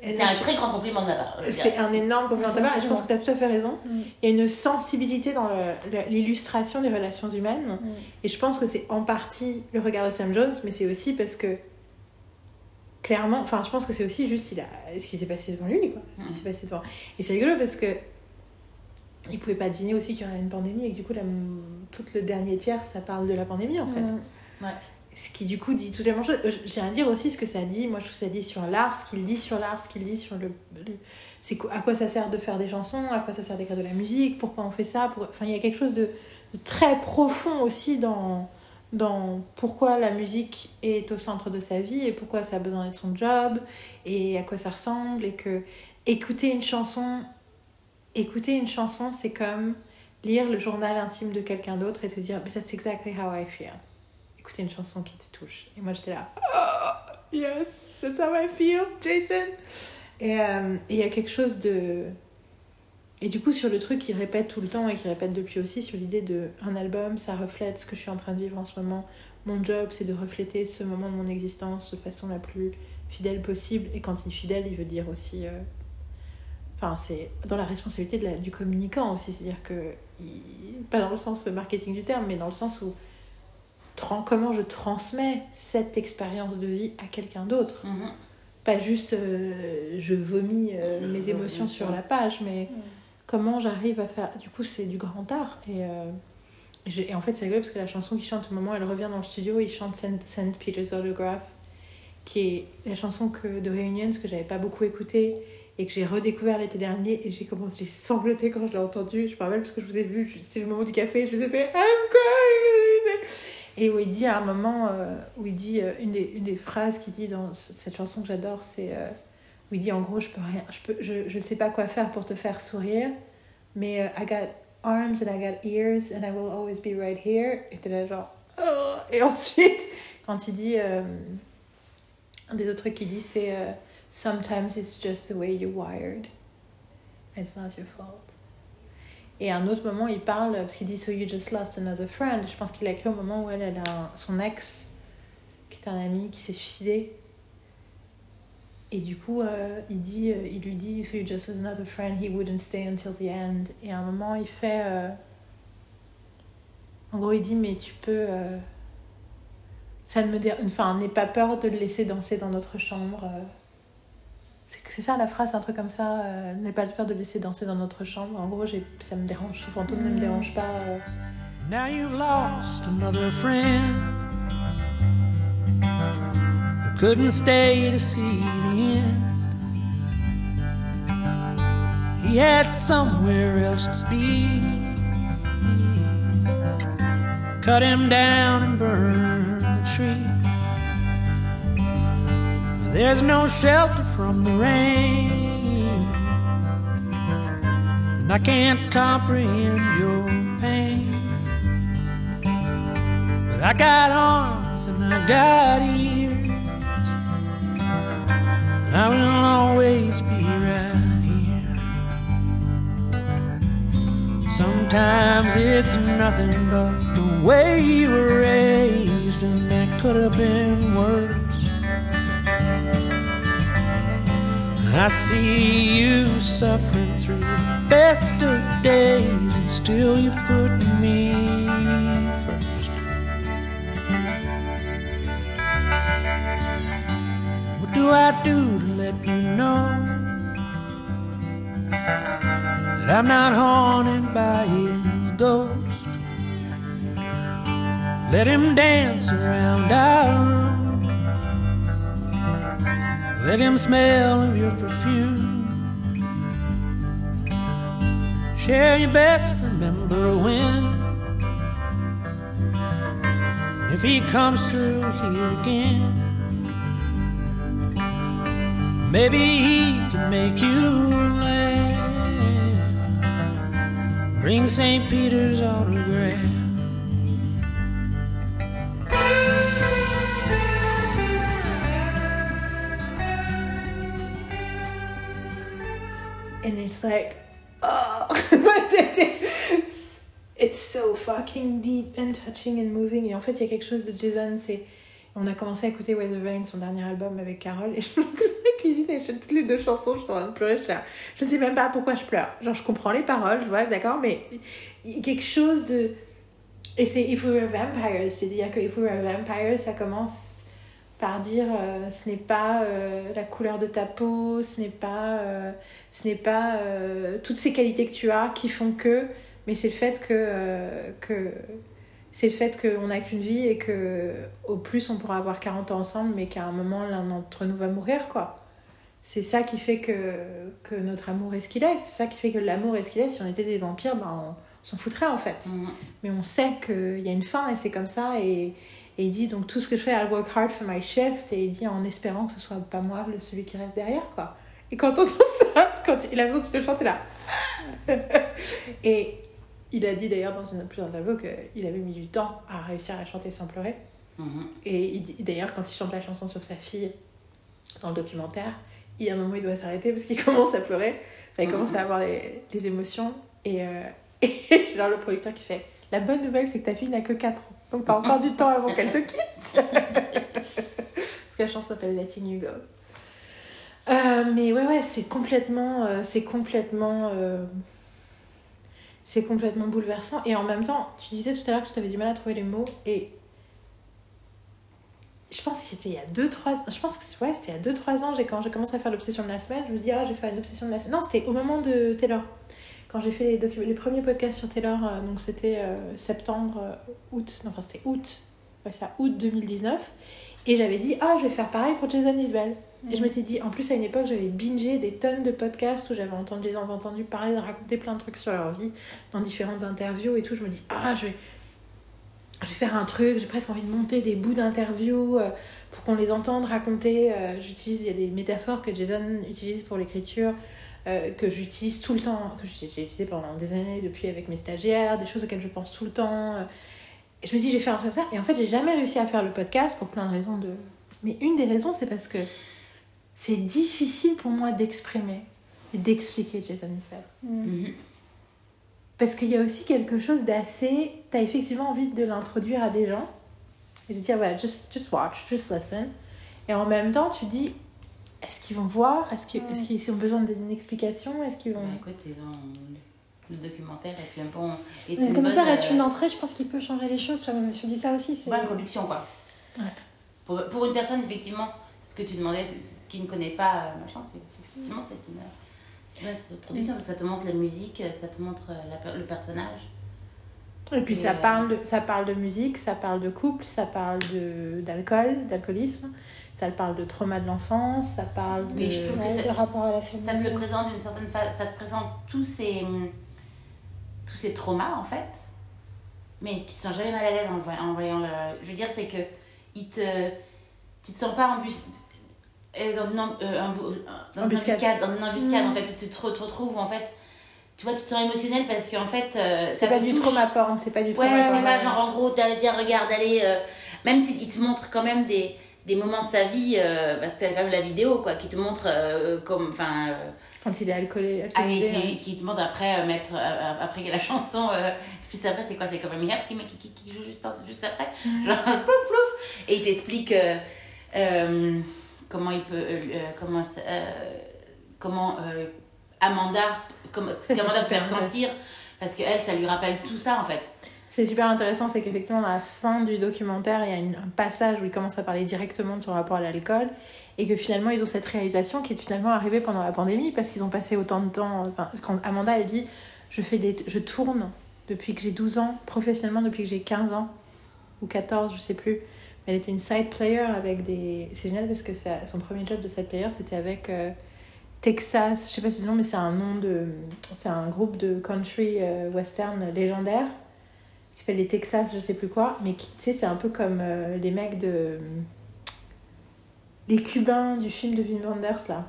S2: Et
S1: C'est un
S2: je-
S1: très grand compliment de ma part.
S2: C'est un énorme compliment de ta part et je pense que tu as tout à fait raison.
S3: Mm.
S2: Il y a une sensibilité dans le- le- l'illustration des relations humaines
S3: Mm.
S2: et je pense que c'est en partie le regard de Sam Jones, mais c'est aussi parce que clairement, enfin je pense que c'est aussi juste il a, ce qui s'est passé devant lui, quoi. Ce qui
S1: Mm.
S2: s'est passé devant. Et c'est rigolo parce que il pouvait pas deviner aussi qu'il y aurait une pandémie et que du coup la- tout le dernier tiers ça parle de la pandémie en fait.
S3: Mm.
S2: Ce qui du coup dit toutes les mêmes choses. Euh, J'ai à dire aussi ce que ça dit. Moi je trouve que ça dit sur l'art, ce qu'il dit sur l'art, ce qu'il dit sur le. le- c'est à quoi ça sert de faire des chansons, à quoi ça sert d'écrire de la musique, pourquoi on fait ça. Pour... Enfin il y a quelque chose de, de très profond aussi dans, dans pourquoi la musique est au centre de sa vie et pourquoi ça a besoin d'être son job et à quoi ça ressemble. Et que écouter une chanson, écouter une chanson c'est comme lire le journal intime de quelqu'un d'autre et te dire, but that's exactly how I feel écouter une chanson qui te touche. Et moi, j'étais là, oh, yes, that's how I feel, Jason. Et euh, il y a quelque chose de. Et du coup, sur le truc qu'il répète tout le temps et qu'il répète depuis aussi, sur l'idée de un album, ça reflète ce que je suis en train de vivre en ce moment. Mon job, c'est de refléter ce moment de mon existence de façon la plus fidèle possible. Et quand il dit fidèle, il veut dire aussi. euh, Enfin, c'est dans la responsabilité de la, du communicant aussi. C'est-à-dire que. il- Pas dans le sens marketing du terme, mais dans le sens où tran- comment je transmets cette expérience de vie à quelqu'un d'autre.
S1: Mhm.
S2: Pas juste euh, je vomis euh, mes émotions
S1: sur-
S2: la page, mais
S3: Mm.
S2: Comment j'arrive à faire. Du coup, c'est du grand art. Et, euh, et j'ai- en fait, c'est rigolo parce que la chanson qu'il chante au moment elle revient dans le studio, il chante Saint, Saint Peter's Autograph, qui est la chanson que, de Reunions que j'avais pas beaucoup écoutée et que j'ai redécouvert l'été dernier et j'ai commencé à sangloter quand je l'ai entendue. Je me rappelle parce que je vous ai vu, c'était le moment du café, je vous ai fait I'm crying Et où il dit à un moment, euh, où il dit, euh, une, des, une des phrases qu'il dit dans ce- cette chanson que j'adore, c'est il dit en gros, je peux rien, je, peux, je, je ne sais pas quoi faire pour te faire sourire, mais euh, I got arms and I got ears and I will always be right here. Et t'es là genre, oh. Et ensuite, quand il dit, euh, un des autres trucs qu'il dit, c'est euh, Sometimes it's just the way you're wired. It's not your fault. Et à un autre moment, il parle, parce qu'il dit So you just lost another friend. Je pense qu'il a écrit au moment où elle, a son ex, qui est un ami, qui s'est suicidé. Et du coup, euh, il, dit, euh, il lui dit So just another friend, he wouldn't stay until the end. Et à un moment, il fait. euh, en gros, il dit Mais tu peux. ça ne me dé... Enfin, n'aie pas peur de le laisser danser dans notre chambre. C'est ça la phrase, un truc comme ça. N'est pas le faire de laisser danser dans notre chambre. En gros, ça me dérange. Ce fantôme ne me dérange pas.
S4: He had somewhere else to be. Cut him down and burn the tree. There's no shelter from the rain. And I can't comprehend your pain. But I got arms and I got ears. And I will always be right Sometimes it's nothing but the way you were raised, and that could have been worse. I see you suffering through the best of days, and still you put me first. What do I do to let you know that I'm not haunted by his ghost? Let him dance around our room. Let him smell of your perfume. Share your best, remember when. If he comes through here again, maybe he can make you laugh. Bring St. Peter's autograph.
S2: And it's like, oh, it's so fucking deep and touching and moving. Et en fait, il y a quelque chose de Jason, c'est. On a commencé à écouter Weather Vane, son dernier album avec Carole, et je me la cuisine et je toutes les deux chansons, je suis en train de pleurer. Je, je ne sais même pas pourquoi je pleure. Genre, je comprends les paroles, je vois, d'accord, mais quelque chose de. Et c'est If We Were Vampires, c'est-à-dire que If We Were Vampires, ça commence par dire euh, ce n'est pas euh, la couleur de ta peau, ce n'est pas, euh, ce n'est pas toutes ces qualités que tu as qui font que, mais c'est le fait que, que c'est le fait qu'on n'a qu'une vie et que au plus on pourra avoir 40 ans ensemble, mais qu'à un moment l'un d'entre nous va mourir quoi. C'est ça qui fait que, que notre amour est ce qu'il est. C'est ça qui fait que l'amour est ce qu'il est. Si on était des vampires, ben on, s'en foutrait en fait.
S1: Mhm.
S2: Mais on sait qu'il y a une fin et c'est comme ça. Et, et il dit donc tout ce que je fais, I'll work hard for my shift. Et il dit en espérant que ce soit pas moi le celui qui reste derrière quoi. Et quand on entend ça, quand il a besoin de le chanter là. et il a dit d'ailleurs dans une plusieurs interviews qu'il avait mis du temps à réussir à chanter sans pleurer.
S1: Mhm.
S2: Et d'ailleurs, quand il chante la chanson sur sa fille dans le documentaire, il y a un moment où il doit s'arrêter parce qu'il commence à pleurer. Enfin, il commence à avoir les, les émotions. Et, euh, et j'ai là le producteur qui fait La bonne nouvelle, c'est que ta fille n'a que 4 ans. Donc t'as encore du temps avant qu'elle te quitte. parce que la chanson s'appelle Letting You Go. Euh, mais ouais, ouais, c'est complètement. euh, c'est complètement. C'est complètement bouleversant. Et en même temps, tu disais tout à l'heure que tu avais du mal à trouver les mots. Et je pense que c'était il y a 2-3 je pense que ouais, c'était il y a 2-3 ans j'ai quand j'ai commencé à faire l'obsession de la semaine je me dis ah je vais faire une obsession de la semaine non c'était au moment de Taylor quand j'ai fait les premiers podcasts sur Taylor euh, donc c'était euh, septembre euh, août non enfin c'était août ouais ça août 2019 et j'avais dit ah je vais faire pareil pour Jason Isbell et je m'étais dit en plus à une époque j'avais bingé des tonnes de podcasts où j'avais entendu les entendu parler raconter plein de trucs sur leur vie dans différentes interviews et tout je me dis ah je vais je vais faire un truc, j'ai presque envie de monter des bouts d'interviews euh, pour qu'on les entende raconter. euh, j'utilise, il y a des métaphores que Jason utilise pour l'écriture, euh, que j'utilise tout le temps, que j'ai utilisé pendant des années depuis avec mes stagiaires, des choses auxquelles je pense tout le temps. et je me dis, je vais faire un truc comme ça. Et en fait, j'ai jamais réussi à faire le podcast pour plein de raisons. De... Mais une des raisons, c'est parce que c'est difficile pour moi d'exprimer et d'expliquer Jason Isbell.
S1: Mhm.
S2: Parce qu'il y a aussi quelque chose d'assez. T'as effectivement envie de l'introduire à des gens. Et de dire, voilà, just, just watch, just listen. Et en même temps, tu dis, est-ce qu'ils vont voir? Est-ce qu'ils est-ce qu'ils ont besoin d'une explication? Est-ce qu'ils vont.
S1: Écoute, et dans le documentaire est un bon. est
S3: Le
S1: bonne,
S3: est
S1: euh,
S3: une entrée, je pense qu'il peut changer les choses. Tu vois, Je me suis dit ça aussi.
S1: bonne production quoi.
S2: Ouais.
S1: Pour, pour une personne effectivement ce que tu demandais, qui ne connaît pas, euh, machin, c'est effectivement c'est une, c'est une introduction, parce que ça te montre la musique, ça te montre euh, la le personnage.
S2: Et puis
S1: Et,
S2: ça,
S1: euh,
S2: parle de, ça parle de musique, ça parle de couple, ça parle d'alcool, d'alcoolisme, ça parle de trauma de l'enfance, ça parle de...
S1: Mais je trouve-
S3: Ouais,
S1: c'est-
S3: de rapport à la
S1: Ça te le
S3: famille.
S1: présente d'une certaine façon, ça te présente tous ces, tous ces traumas en fait, mais tu te sens jamais mal à l'aise en voyant le. Je veux dire, c'est que il te, tu te sens pas embus, euh, dans une, euh, un bou- dans une
S2: Embuscade.
S1: embuscade, dans une embuscade
S3: Mm.
S1: en fait, tu te, re- te retrouves en fait, tu vois, tu te sens émotionnel parce qu'en fait, euh,
S2: C'est pas du trauma porn, c'est pas du
S1: Ouais,
S2: trauma
S1: c'est
S2: porn.
S1: pas genre en gros, t'allais dire, regarde, allez, euh, même s'il te montre quand même des, des moments de sa vie, euh, parce que t'as quand même la vidéo, quoi, qui te montre euh, comme, enfin, euh,
S2: Quand il est alcoolé,
S1: ah, et
S2: alcoolisé.
S1: c'est-
S2: hein.
S1: qui te montre après, euh, mettre, euh, après la chanson, euh, juste après, c'est quoi, c'est comme un qui, qui, qui, qui joue juste, juste après, genre, plouf, plouf, et il t'explique euh, comment il peut, euh, euh, comment, comment Amanda, comment, ce qu'Amanda peut
S2: super
S1: faire sentir, parce que elle, ça lui rappelle tout ça, en fait.
S2: C'est super intéressant, c'est qu'effectivement, à la fin du documentaire, il y a une- un passage où il commence à parler directement de son rapport à l'alcool et que finalement, ils ont cette réalisation qui est finalement arrivée pendant la pandémie parce qu'ils ont passé autant de temps. Enfin, quand Amanda, elle dit Je, fais des, je tourne depuis que j'ai 12 ans, professionnellement depuis que j'ai 15 ans ou 14, je sais plus. Elle était une side player avec des. C'est génial parce que son premier job de side player, c'était avec. euh, Texas, je sais pas si c'est le nom, mais c'est un nom de. C'est un groupe de country euh, western légendaire qui s'appelle les Texas, je sais plus quoi, mais tu sais, c'est un peu comme euh, les mecs de. Les Cubains du film de Wim Wenders, là.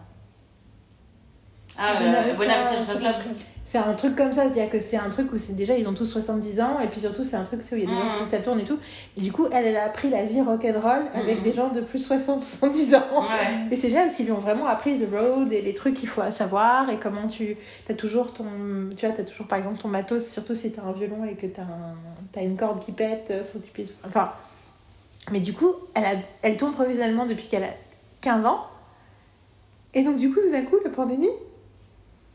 S1: Ah,
S3: Buena
S1: le
S3: Vista,
S1: Buena Vista
S3: Social
S1: Social Club.
S3: Club.
S2: C'est un truc comme ça, c'est-à-dire que c'est un truc où c'est déjà ils ont tous 70 ans, et puis surtout c'est un truc où il y a des gens
S1: Mhm.
S2: qui ça tourne et tout. Et du coup, elle, elle a appris la vie rock'n'roll avec
S1: Mhm.
S2: des gens de plus de 60-70 ans. Et c'est génial parce qu'ils lui ont vraiment appris the road et les trucs qu'il faut savoir et comment tu as toujours ton tu vois, as toujours par exemple ton matos surtout si tu as un violon et que tu as, une corde qui pète, euh, faut que tu puisses enfin mais du coup, elle a, elle tourne professionnellement depuis qu'elle a 15 ans. Et donc du coup, tout d'un coup, la pandémie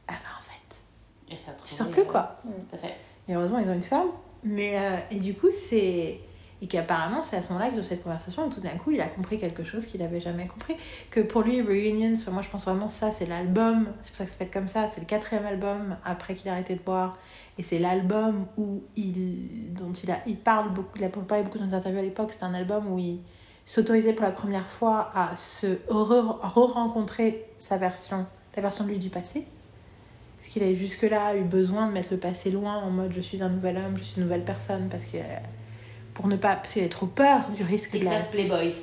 S2: ah bah en fait,
S1: Et ça a
S2: tu sors plus quoi.
S1: Tout à fait.
S2: Et heureusement, ils ont une femme. Mais, euh, et du coup, c'est. Et qu'apparemment, c'est à ce moment-là que de cette conversation où tout d'un coup, il a compris quelque chose qu'il n'avait jamais compris. Que pour lui, Reunions, moi je pense vraiment ça, c'est l'album, c'est pour ça que ça s'appelle comme ça, c'est le quatrième album après qu'il a arrêté de boire. Et c'est l'album où il, dont il, a, il parle beaucoup, il a parlé beaucoup dans des interviews à l'époque, c'est un album où il s'autorisait pour la première fois à se re- re-rencontrer sa version, la version de lui du passé. Parce qu'il avait jusque-là eu besoin de mettre le passé loin en mode je suis un nouvel homme, je suis une nouvelle personne, parce qu'il a- pour ne pas, parce qu'il avait trop peur du risque de la
S1: Texas Playboys.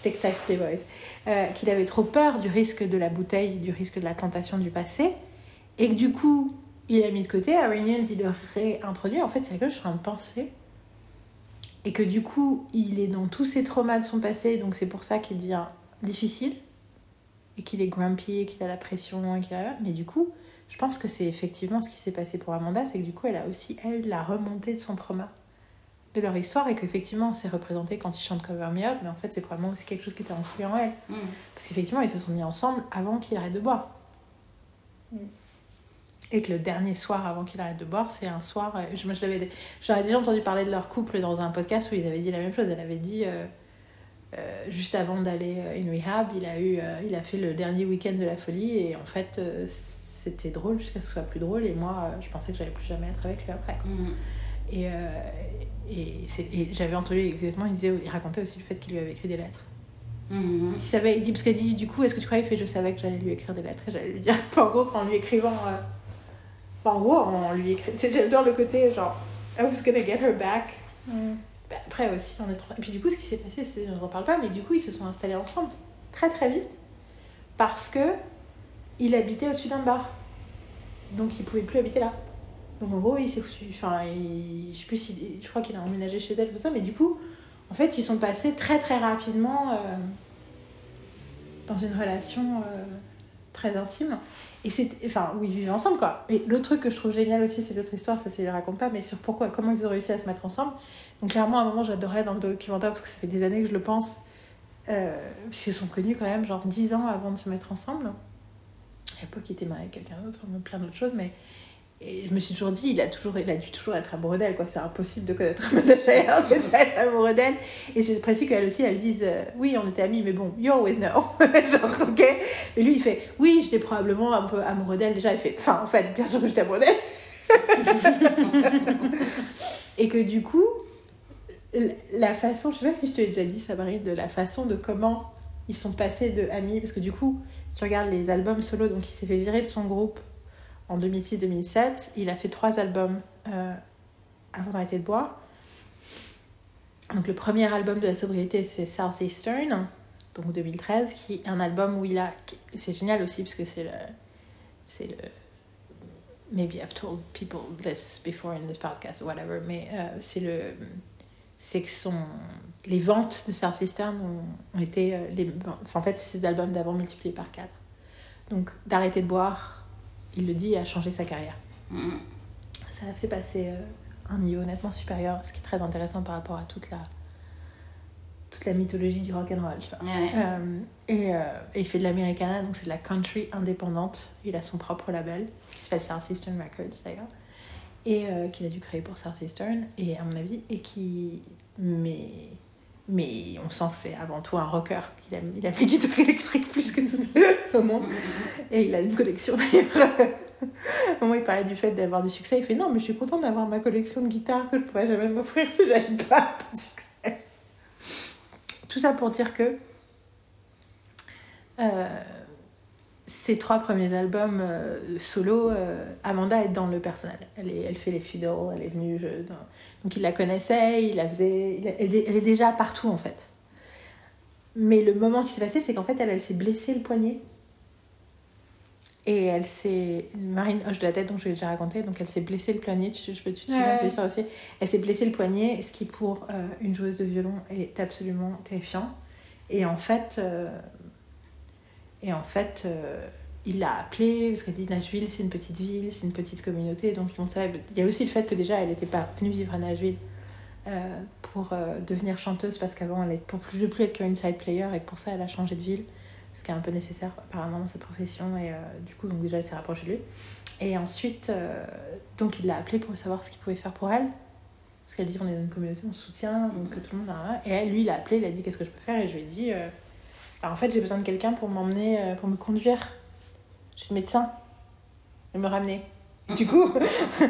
S2: Texas Playboys, euh, qu'il avait trop peur du risque de la bouteille, du risque de la tentation du passé, et que du coup il a mis de côté. À Reunions, il le réintroduit. En fait, c'est que je suis en penser. Et que du coup, il est dans tous ses traumas de son passé, donc c'est pour ça qu'il devient difficile, et qu'il est grumpy, et qu'il a la pression, et qu'il a... Mais du coup, je pense que c'est effectivement ce qui s'est passé pour Amanda, c'est que du coup, elle a aussi, elle, la remontée de son trauma, de leur histoire, et qu'effectivement, c'est représenté quand ils chantent Cover Me Up, mais en fait, c'est probablement aussi quelque chose qui était enfoui en elle.
S1: Mm.
S2: Parce qu'effectivement, ils se sont mis ensemble avant qu'il arrête de boire.
S3: Mm.
S2: Et que le dernier soir avant qu'il arrête de boire, c'est un soir. euh, je- Moi, je l'avais, j'aurais déjà entendu parler de leur couple dans un podcast où ils avaient dit la même chose. Elle avait dit, euh, euh, juste avant d'aller in rehab, il a, eu, euh, il a fait le dernier week-end de la folie. Et en fait, c'était drôle jusqu'à ce que ce soit plus drôle. Et moi, euh, je pensais que j'allais plus jamais être avec lui après. quoi.
S1: Mm.
S2: Et, euh, et, c'est- et j'avais entendu exactement, il, disait, il racontait aussi le fait qu'il lui avait écrit des lettres.
S1: Mhm.
S2: Il savait, il dit, parce qu'elle dit, du coup, est-ce que tu croyais Il fait, je savais que j'allais lui écrire des lettres et j'allais lui dire. Enfin, en gros, qu'en lui écrivant. euh, enfin, en gros, en lui écrivant. J'adore le côté, genre, I was gonna get her back.
S3: Mm.
S2: Bah, après aussi, on est trop. Et puis, du coup, ce qui s'est passé, c'est, je n'en parle pas, mais du coup, ils se sont installés ensemble très très vite parce que il habitait au-dessus d'un bar. Donc, il pouvait plus habiter là. Donc, en gros, il s'est foutu. Enfin, il- je sais plus si. Je crois qu'il a emménagé chez elle, tout ça, mais du coup, en fait, ils sont passés très très rapidement euh, dans une relation euh, très intime. Et c'est. Enfin, où ils vivaient ensemble, quoi. Et l'autre truc que je trouve génial aussi, c'est l'autre histoire, ça, c'est le raconte pas, mais sur pourquoi, comment ils ont réussi à se mettre ensemble. Donc, clairement, à un moment, j'adorais dans le documentaire, parce que ça fait des années que je le pense, euh, parce qu'ils sont connus quand même, genre 10 ans avant de se mettre ensemble. À l'époque, ils étaient mariés avec quelqu'un d'autre, enfin, plein d'autres choses, mais. Et je me suis toujours dit, il a, toujours, il a dû toujours être amoureux d'elle, quoi. C'est impossible de connaître Amanda Shire sans pas être amoureux d'elle. Et j'ai l'impression qu'elle aussi, elle dise, euh, oui, on était amis, mais bon, you always know. Genre, ok. Et lui, il fait, oui, j'étais probablement un peu amoureux d'elle. Déjà, il fait, enfin, en fait, bien sûr que j'étais amoureux d'elle. et que du coup, la façon, je sais pas si je te l'ai déjà dit, ça Marie, de la façon de comment ils sont passés de amis, parce que du coup, si tu regardes les albums solo, donc il s'est fait virer de son groupe en 2006-2007, il a fait trois albums euh, avant d'arrêter de boire. Donc le premier album de la sobriété, c'est Southeastern, donc 2013, qui est un album où il a... C'est génial aussi, parce que c'est le... C'est le... Maybe I've told people this before in this podcast whatever, mais euh, c'est le c'est que son, les ventes de Southeastern ont, ont été euh, les, enfin, en fait ces albums d'avant multipliés par 4 donc d'arrêter de boire il le dit a changé sa carrière
S1: Mm.
S2: ça l'a fait passer euh, un niveau nettement supérieur ce qui est très intéressant par rapport à toute la toute la mythologie du rock and roll tu vois
S1: Ouais.
S2: euh, et, euh, et il fait de l'Americana, donc c'est de la country indépendante. Il a son propre label, qui s'appelle Southeastern Records d'ailleurs, et euh, qu'il a dû créer pour Southeastern, et à mon avis, et qui. Mais, mais on sent que c'est avant tout un rocker, qu'il aime, il aime les guitares électriques plus que tout au monde. Et il a une collection d'ailleurs. Au où il parlait du fait d'avoir du succès, il fait Non, mais je suis content d'avoir ma collection de guitares que je pourrais jamais m'offrir si j'avais pas de succès. Tout ça pour dire que euh, ces trois premiers albums euh, solo, euh, Amanda est dans le personnel. Elle, est, elle fait les fiddles, elle est venue. je- dans- donc il la connaissait, il la faisait. il- elle, est- elle est déjà partout en fait. Mais le moment qui s'est passé, c'est qu'en fait, elle, elle s'est blessée le poignet. Et elle s'est. Marine hoche de la tête, dont je l'ai déjà raconté. Donc elle s'est blessée le poignet. Tu, je peux- tu te souviens de histoire aussi Elle s'est blessée le poignet, ce qui pour euh, une joueuse de violon est absolument terrifiant. Et en fait. Et en fait, euh, il l'a appelée parce qu'elle dit Nashville, c'est une petite ville, c'est une petite communauté. Donc, on sait, il y a aussi le fait que déjà, elle n'était pas venue vivre à Nashville euh, pour euh, devenir chanteuse parce qu'avant, elle pour plus être qu'un inside player et que pour ça, elle a changé de ville, ce qui est un peu nécessaire apparemment dans cette profession. Et du coup, donc déjà, elle s'est rapprochée de lui. Et ensuite, donc, il l'a appelée pour savoir ce qu'il pouvait faire pour elle. Parce qu'elle dit on est dans une communauté, on soutient, donc tout le monde a. Et elle, lui, il l'a appelé, il a dit qu'est-ce que je peux faire Et je lui ai dit euh, bah, en fait, j'ai besoin de quelqu'un pour m'emmener, euh, pour me conduire chez le médecin et me ramener. Du coup,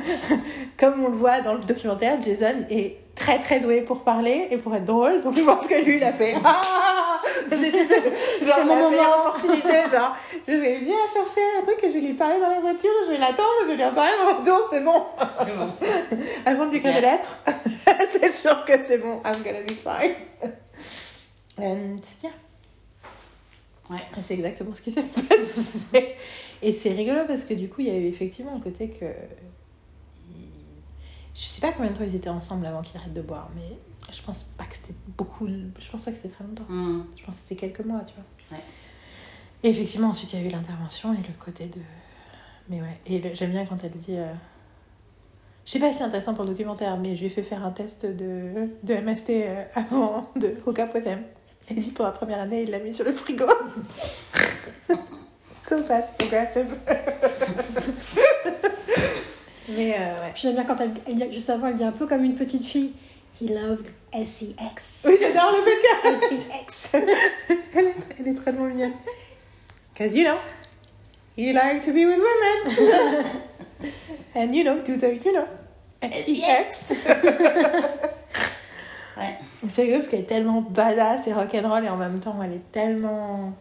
S2: comme on le voit dans le documentaire, Jason est très très doué pour parler et pour être drôle. Donc je pense que lui, il a fait Ah C'est c'est- c'est- genre la meilleure opportunité. Genre, je vais bien chercher un truc et je vais lui parler dans la voiture, je vais l'attendre, je vais lui en parler dans la voiture, c'est bon.
S1: Bon.
S2: Avant de lui écrire des lettres, c'est sûr que c'est bon. I'm gonna be fine. And yeah.
S1: Ouais.
S2: Et C'est exactement ce qui s'est passé. Et c'est rigolo parce que du coup, il y a eu effectivement le côté que. Je sais pas combien de temps ils étaient ensemble avant qu'il arrête de boire, mais je pense pas que c'était beaucoup. Je pense pas que c'était très longtemps.
S1: Mm.
S2: Je pense que c'était quelques mois, tu vois.
S1: Ouais.
S2: Et effectivement, ensuite, il y a eu l'intervention et le côté de. Mais ouais, et le- j'aime bien quand elle dit. euh, Je sais pas si c'est intéressant pour le documentaire, mais je lui ai fait faire un test de, de MST euh, avant de Hoka Potem. Elle dit pour la première année, il l'a mis sur le frigo. so fast, progressive. mais euh, ouais.
S3: J'aime bien quand elle, elle dit- juste avant, elle dit un peu comme une petite fille. He loved SEX.
S2: Oui, j'adore le qu'elle
S3: SEX.
S2: elle est, elle est très mignonne. Because you know, you like to be with women. And you know, do the, you know, SEX.
S1: Ouais.
S2: C'est rigolo parce qu'elle est tellement badass et rock'n'roll et en même temps elle est tellement.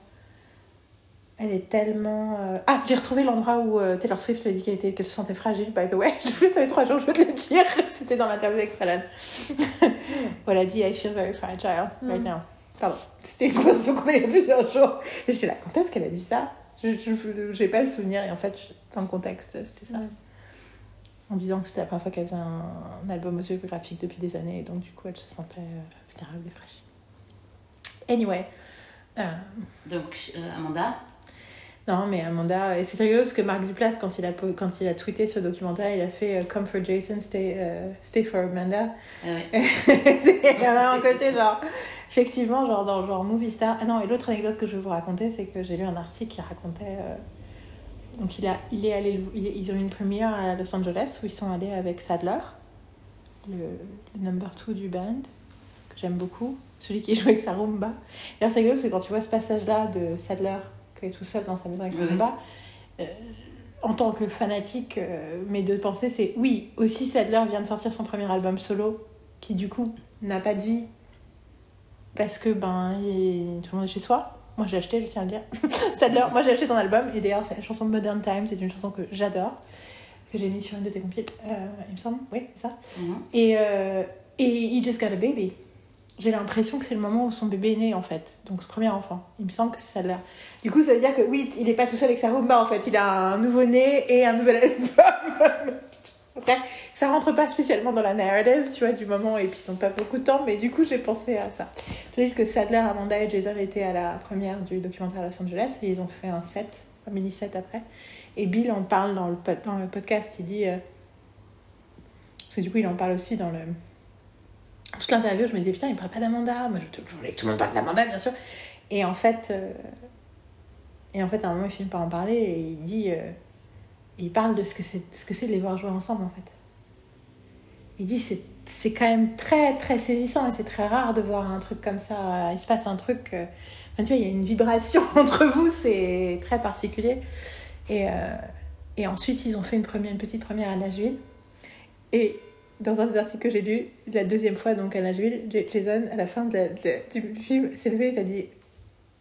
S2: Elle est tellement. euh, Ah, j'ai retrouvé l'endroit où euh, Taylor Swift a dit qu'elle était- qu'elle se sentait fragile, by the way. Je plus, ça fait trois jours, je veux te le dire. C'était dans l'interview avec Fallon. a dit I feel very fragile right now. Pardon. C'était une conversation qu'on a eu il y a plusieurs jours. J'étais là, quand est-ce qu'elle a dit ça Je n'ai pas le souvenir et en fait, je- dans le contexte, c'était ça.
S3: Ouais.
S2: En disant que c'était la première fois qu'elle faisait un, un album autobiographique depuis des années et donc du coup elle se sentait euh, vulnérable et fraîche. Anyway. euh,
S1: Donc, euh, Amanda?
S2: non mais Amanda, et c'est rigolo parce que Marc Duplass quand il a, quand il a tweeté ce documentaire, il a fait Come for Jason, stay, stay for Amanda.
S1: Ah ouais.
S2: il y avait un côté genre, effectivement, genre dans genre movie star. Ah non, et l'autre anecdote que je vais vous raconter, c'est que j'ai lu un article qui racontait. euh, Donc il, a, il est allé, il ils ont eu une première à Los Angeles où ils sont allés avec Sadler, le, le number two du band, que j'aime beaucoup, celui qui joue avec sa rumba. D'ailleurs, c'est rigolo que quand tu vois ce passage-là de Sadler, qui est tout seul dans sa maison avec sa rumba, euh, en tant que fanatique, euh, mes deux pensées, c'est oui, aussi Sadler vient de sortir son premier album solo, qui du coup n'a pas de vie, parce que ben, il- tout le monde est chez soi. Moi, j'ai acheté, je tiens à le dire. Sadler, moi j'ai acheté ton album, et d'ailleurs, c'est la chanson Modern Times, c'est une chanson que j'adore, que j'ai mis sur une de tes compiles, euh, il me semble, oui, c'est ça.
S1: Mhm.
S2: Et, euh, et He Just Got a Baby. J'ai l'impression que c'est le moment où son bébé est né, en fait. Donc, son premier enfant. Il me semble que c'est Sadler. Du coup, ça veut dire que oui, il n'est pas tout seul avec sa rumba, en fait. Il a un nouveau-né et un nouvel album. Après, ça rentre pas spécialement dans la narrative, tu vois, du moment, et puis ils n'ont pas beaucoup de temps, mais du coup, j'ai pensé à ça. Je dire que Sadler, Amanda et Jason étaient à la première du documentaire Los Angeles, et ils ont fait un set, un mini-set après. Et Bill en parle dans le, dans le podcast, il dit... euh, parce que du coup, il en parle aussi dans le... Toute l'interview, je me disais, putain, il parle pas d'Amanda. Moi, je, je voulais que tout le monde parle d'Amanda, bien sûr. Et en fait... euh, Et en fait, à un moment, il finit par en parler, et il dit... euh, il parle de ce que c'est ce que c'est de les voir jouer ensemble en fait. Il dit c'est c'est quand même très très saisissant et c'est très rare de voir un truc comme ça. Il se passe un truc, euh, tu vois, il y a une vibration entre vous, c'est très particulier. Et, euh, et ensuite ils ont fait une première petite première à Nashville. Et dans un des articles que j'ai lu, la deuxième fois donc à Nashville, Jason à la fin du film s'est levé et a dit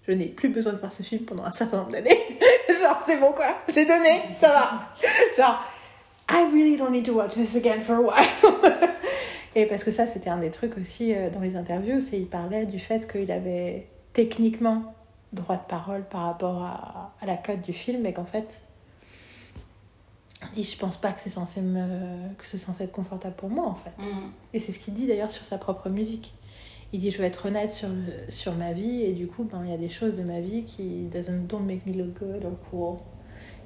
S2: je n'ai plus besoin de voir ce film pendant un certain nombre d'années. Genre, c'est bon quoi, j'ai donné, ça va. Genre, I really don't need to watch this again for a while. Et parce que ça, c'était un des trucs aussi euh, dans les interviews, c'est il parlait du fait qu'il avait techniquement droit de parole par rapport à, à la code du film, mais qu'en fait, il dit je pense pas que c'est censé me que c'est censé être confortable pour moi en fait.
S1: Mhm.
S2: Et c'est ce qu'il dit d'ailleurs sur sa propre musique. Il dit je veux être honnête sur, sur ma vie et du coup ben, il y a des choses de ma vie qui doesn't don't make me look good or cool.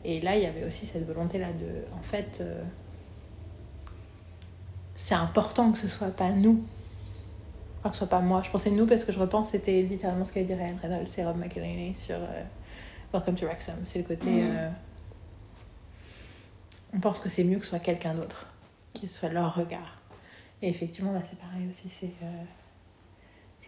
S2: Et là il y avait aussi cette volonté là de en fait euh, c'est important que ce soit pas nous. Enfin, que ce soit pas moi. Je pensais nous parce que je repense c'était littéralement ce qu'avait dit Ryan Reynolds et Rob McElhenney sur euh, Welcome to Wrexham. C'est le côté
S1: Mhm.
S2: euh, on pense que c'est mieux que ce soit quelqu'un d'autre, qu'il soit leur regard. Et effectivement, là, c'est pareil aussi. C'est, euh, c'est-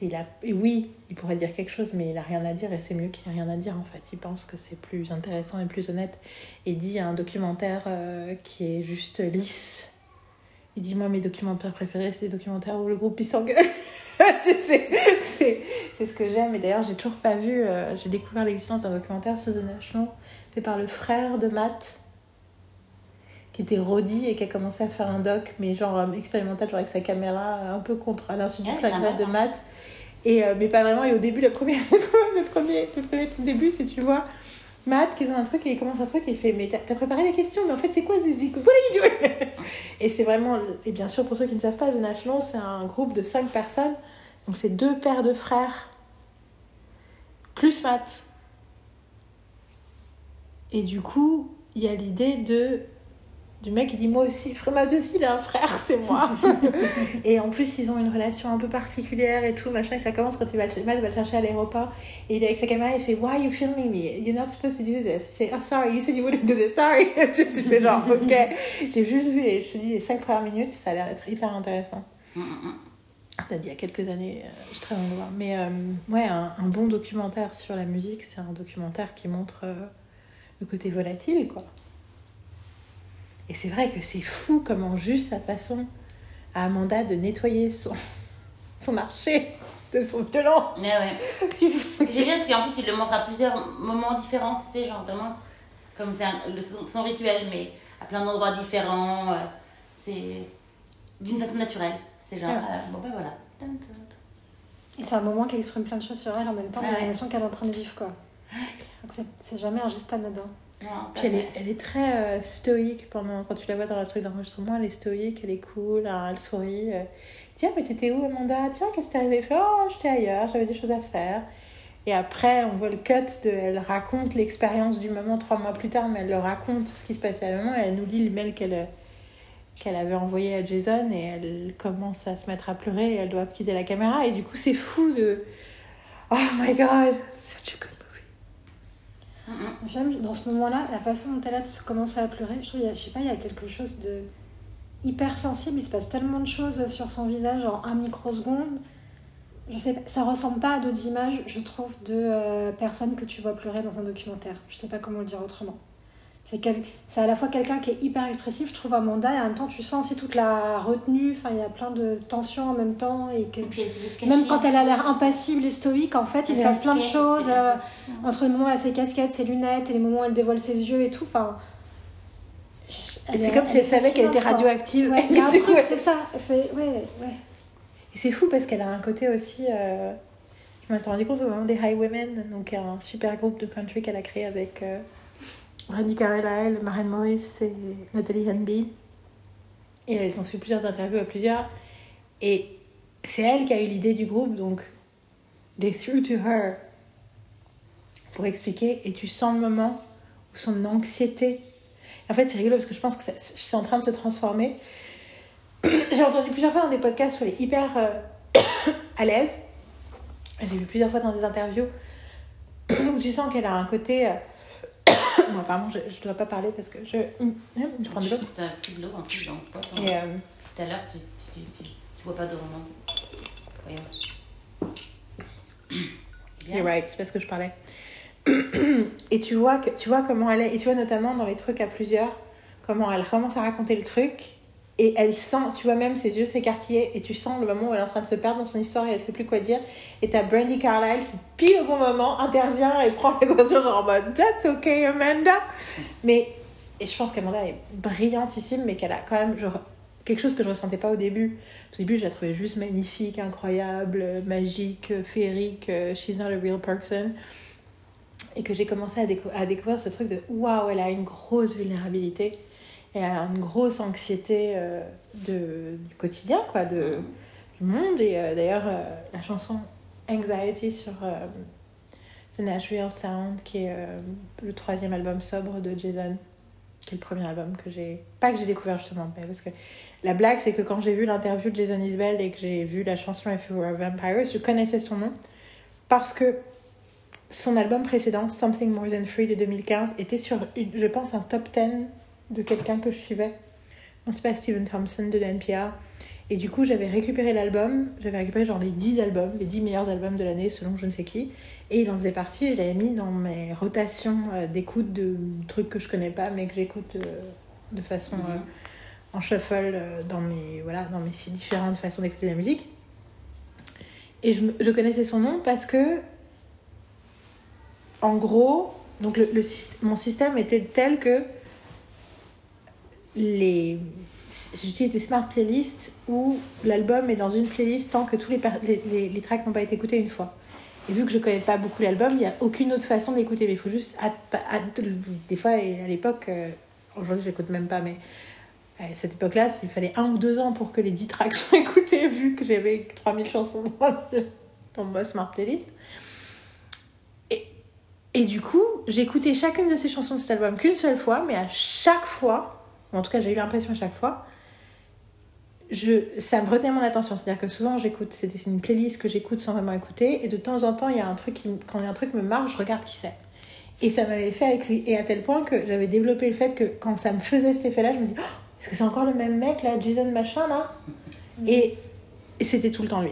S2: il a, et oui, il pourrait dire quelque chose, mais il a rien à dire et c'est mieux qu'il ait rien à dire en fait. Il pense que c'est plus intéressant et plus honnête. Et dit un documentaire euh, qui est juste lisse. Il dit Moi, mes documentaires préférés, c'est les documentaires où le groupe il s'engueule. tu sais, c'est, ce que j'aime. Et d'ailleurs, j'ai toujours pas vu. euh, j'ai découvert l'existence d'un documentaire sur The National fait par le frère de Matt qui était Roddy et qui a commencé à faire un doc, mais genre euh, expérimental, genre avec sa caméra, un peu contre à l'insu du
S1: Ouais,
S2: gré de
S1: marrant.
S2: Matt. Et, euh, mais pas vraiment. Et au début, le premier, le premier, le premier tout début, c'est tu vois Matt qui est dans un truc et il commence un truc et il fait Mais t'as préparé des questions, mais en fait, c'est quoi ces What are you doing? Et c'est vraiment. Et bien sûr, pour ceux qui ne savent pas, The National, c'est un groupe de cinq personnes. Donc, c'est deux paires de frères, plus Matt. Et du coup, il y a l'idée de du mec qui dit moi aussi, frère Matt aussi, il a un frère, c'est moi. et en plus, ils ont une relation un peu particulière et tout, machin. Et ça commence quand il va le, va le chercher à l'aéroport. Et il est avec sa caméra, il fait Why are you filming me? You're not supposed to do this. C'est Oh, sorry, you said you wouldn't do this, sorry. tu tu fais genre, ok. J'ai juste vu les, je te dis, les cinq premières minutes, ça a l'air d'être hyper intéressant. Ça dit il y a quelques années, euh, je très envie de voir. Mais euh, ouais, un, un bon documentaire sur la musique, c'est un documentaire qui montre euh, le côté volatile, quoi. Et c'est vrai que c'est fou comment juste sa façon à Amanda de nettoyer son, son marché de son violon.
S1: Mais ouais.
S2: Tu sais.
S1: J'aime bien parce qu'en plus, il le montre à plusieurs moments différents, tu sais, genre vraiment comme c'est son, son rituel, mais à plein d'endroits différents. euh, c'est d'une façon naturelle. C'est genre,
S2: Ouais.
S1: euh, bon ben voilà.
S3: Et c'est un moment qui exprime plein de choses sur elle en même temps,
S1: Ah
S3: des
S1: ouais.
S3: émotions qu'elle est en train de vivre, quoi. Donc c'est- c'est jamais un geste anodin.
S2: Puis elle est, elle est très euh, stoïque pendant quand tu la vois dans le truc d'enregistrement, elle est stoïque, elle est cool, hein, elle sourit. euh. Tiens, mais t'étais où Amanda? Tiens, qu'est-ce que t'es arrivé? Oh, j'étais ailleurs, j'avais des choses à faire. Et après, on voit le cut de. Elle raconte l'expérience du moment trois mois plus tard, mais elle le raconte ce qui se passait à moment et elle nous lit le mail qu'elle qu'elle avait envoyé à Jason et elle commence à se mettre à pleurer et elle doit quitter la caméra. Et du coup, c'est fou de. Oh my god, such a good
S3: dans ce moment-là, la façon dont elle a commencer à pleurer, je trouve, sais pas, il y a quelque chose de hyper sensible. Il se passe tellement de choses sur son visage en un microseconde. Je sais ça ressemble pas à d'autres images, je trouve, de euh, personnes que tu vois pleurer dans un documentaire. Je sais pas comment le dire autrement. C'est quel... c'est à la fois quelqu'un qui est hyper expressif, je trouve, Amanda, et en même temps, tu sens aussi toute la retenue. Enfin, il y a plein de tensions en même temps. Et que...
S1: Et puis elle se laisse
S3: Même quand elle a l'air
S1: hein.
S3: impassible et stoïque, en fait, il se passe plein de choses. euh, entre le moment où elle a ses casquettes, ses lunettes, et les moments où elle dévoile ses yeux et tout. Enfin.
S2: C'est comme si elle savait qu'elle était radioactive.
S3: Ouais,
S2: coup,
S3: c'est ça. C'est... Ouais, ouais.
S2: Et c'est fou parce qu'elle a un côté aussi. euh, Je m'en étais rendu compte au moment des Highwaymen, donc un super groupe de country qu'elle a créé avec euh, Randy Carlyle, Maren Morris et Nathalie Hanby. Et elles ont fait plusieurs interviews à plusieurs. Et c'est elle qui a eu l'idée du groupe, donc they threw to her pour expliquer. Et tu sens le moment où son anxiété? En fait, c'est rigolo parce que je pense que c'est en train de se transformer. J'ai entendu plusieurs fois dans des podcasts où elle est hyper euh, à l'aise. J'ai vu plusieurs fois dans des interviews où tu sens qu'elle a un côté. euh, Bon, apparemment, je ne dois pas parler parce que je, je prends de l'eau.
S1: T'as pris de l'eau en plus dans le.
S2: Et, euh,
S1: Tout à l'heure, tu, tu, tu, tu, tu bois pas d'eau, non Voyons.
S2: You're right, c'est parce que je parlais. Et tu vois, que, tu vois comment elle est. Et tu vois notamment dans les trucs à plusieurs, comment elle commence à raconter le truc. Et elle sent, tu vois même ses yeux s'écarquiller. Et tu sens le moment où elle est en train de se perdre dans son histoire et elle sait plus quoi dire. Et t'as Brandy Carlyle qui, pile au bon moment, intervient et prend conversation genre en mode That's okay, Amanda. Mais, et je pense qu'Amanda est brillantissime, mais qu'elle a quand même genre, quelque chose que je ressentais pas au début. Au début, je la trouvais juste magnifique, incroyable, magique, féerique. She's not a real person. Et que j'ai commencé à, décou- à découvrir ce truc de waouh, elle a une grosse vulnérabilité. Elle a une grosse anxiété euh, de, du quotidien, quoi, de, du monde. Et euh, d'ailleurs, euh, la chanson Anxiety sur The Nashville Sound, qui est le troisième album sobre de Jason, qui est le premier album que j'ai. Pas que j'ai découvert justement, mais parce que la blague, c'est que quand j'ai vu l'interview de Jason Isbell et que j'ai vu la chanson If You Were a Vampire, je connaissais son nom parce que son album précédent, Something More Than Free de 2015, était sur, une- je pense, un top 10 de quelqu'un que je suivais. C'est pas Steven Thompson de l'NPR. Et du coup, j'avais récupéré l'album, j'avais récupéré genre les 10 albums, les 10 meilleurs albums de l'année selon je ne sais qui. Et il en faisait partie, et je l'avais mis dans mes rotations euh, d'écoute de trucs que je connais pas, mais que j'écoute euh, de façon euh, en shuffle dans mes, voilà, dans mes six différentes façons d'écouter la musique. Et je, connaissais son nom parce que, en gros, donc le, mon système était tel que les j'utilise des smart playlists où l'album est dans une playlist tant que tous les, les, les, les tracks n'ont pas été écoutés une fois. Et vu que je connais pas beaucoup l'album, il n'y a aucune autre façon de l'écouter. Mais il faut juste. des fois, à l'époque, euh, aujourd'hui, je l'écoute même pas, mais à cette époque-là, il fallait un ou deux ans pour que les 10 tracks soient écoutés, vu que j'avais 3000 chansons dans, ma smart playlist. Et, et du coup, écouté chacune de ces chansons de cet album qu'une seule fois, mais à chaque fois, en tout cas, j'ai eu l'impression à chaque fois, je, ça me retenait mon attention. C'est-à-dire que souvent, j'écoute, c'est une playlist que j'écoute sans vraiment écouter, et de temps en temps, il y a un truc qui, quand un truc me marque, je regarde qui c'est. Et ça m'avait fait avec lui, et à tel point que j'avais développé le fait que quand ça me faisait cet effet-là, je me dis, Oh, est-ce que c'est encore le même mec là, Jason machin là? Et, et c'était tout le temps lui.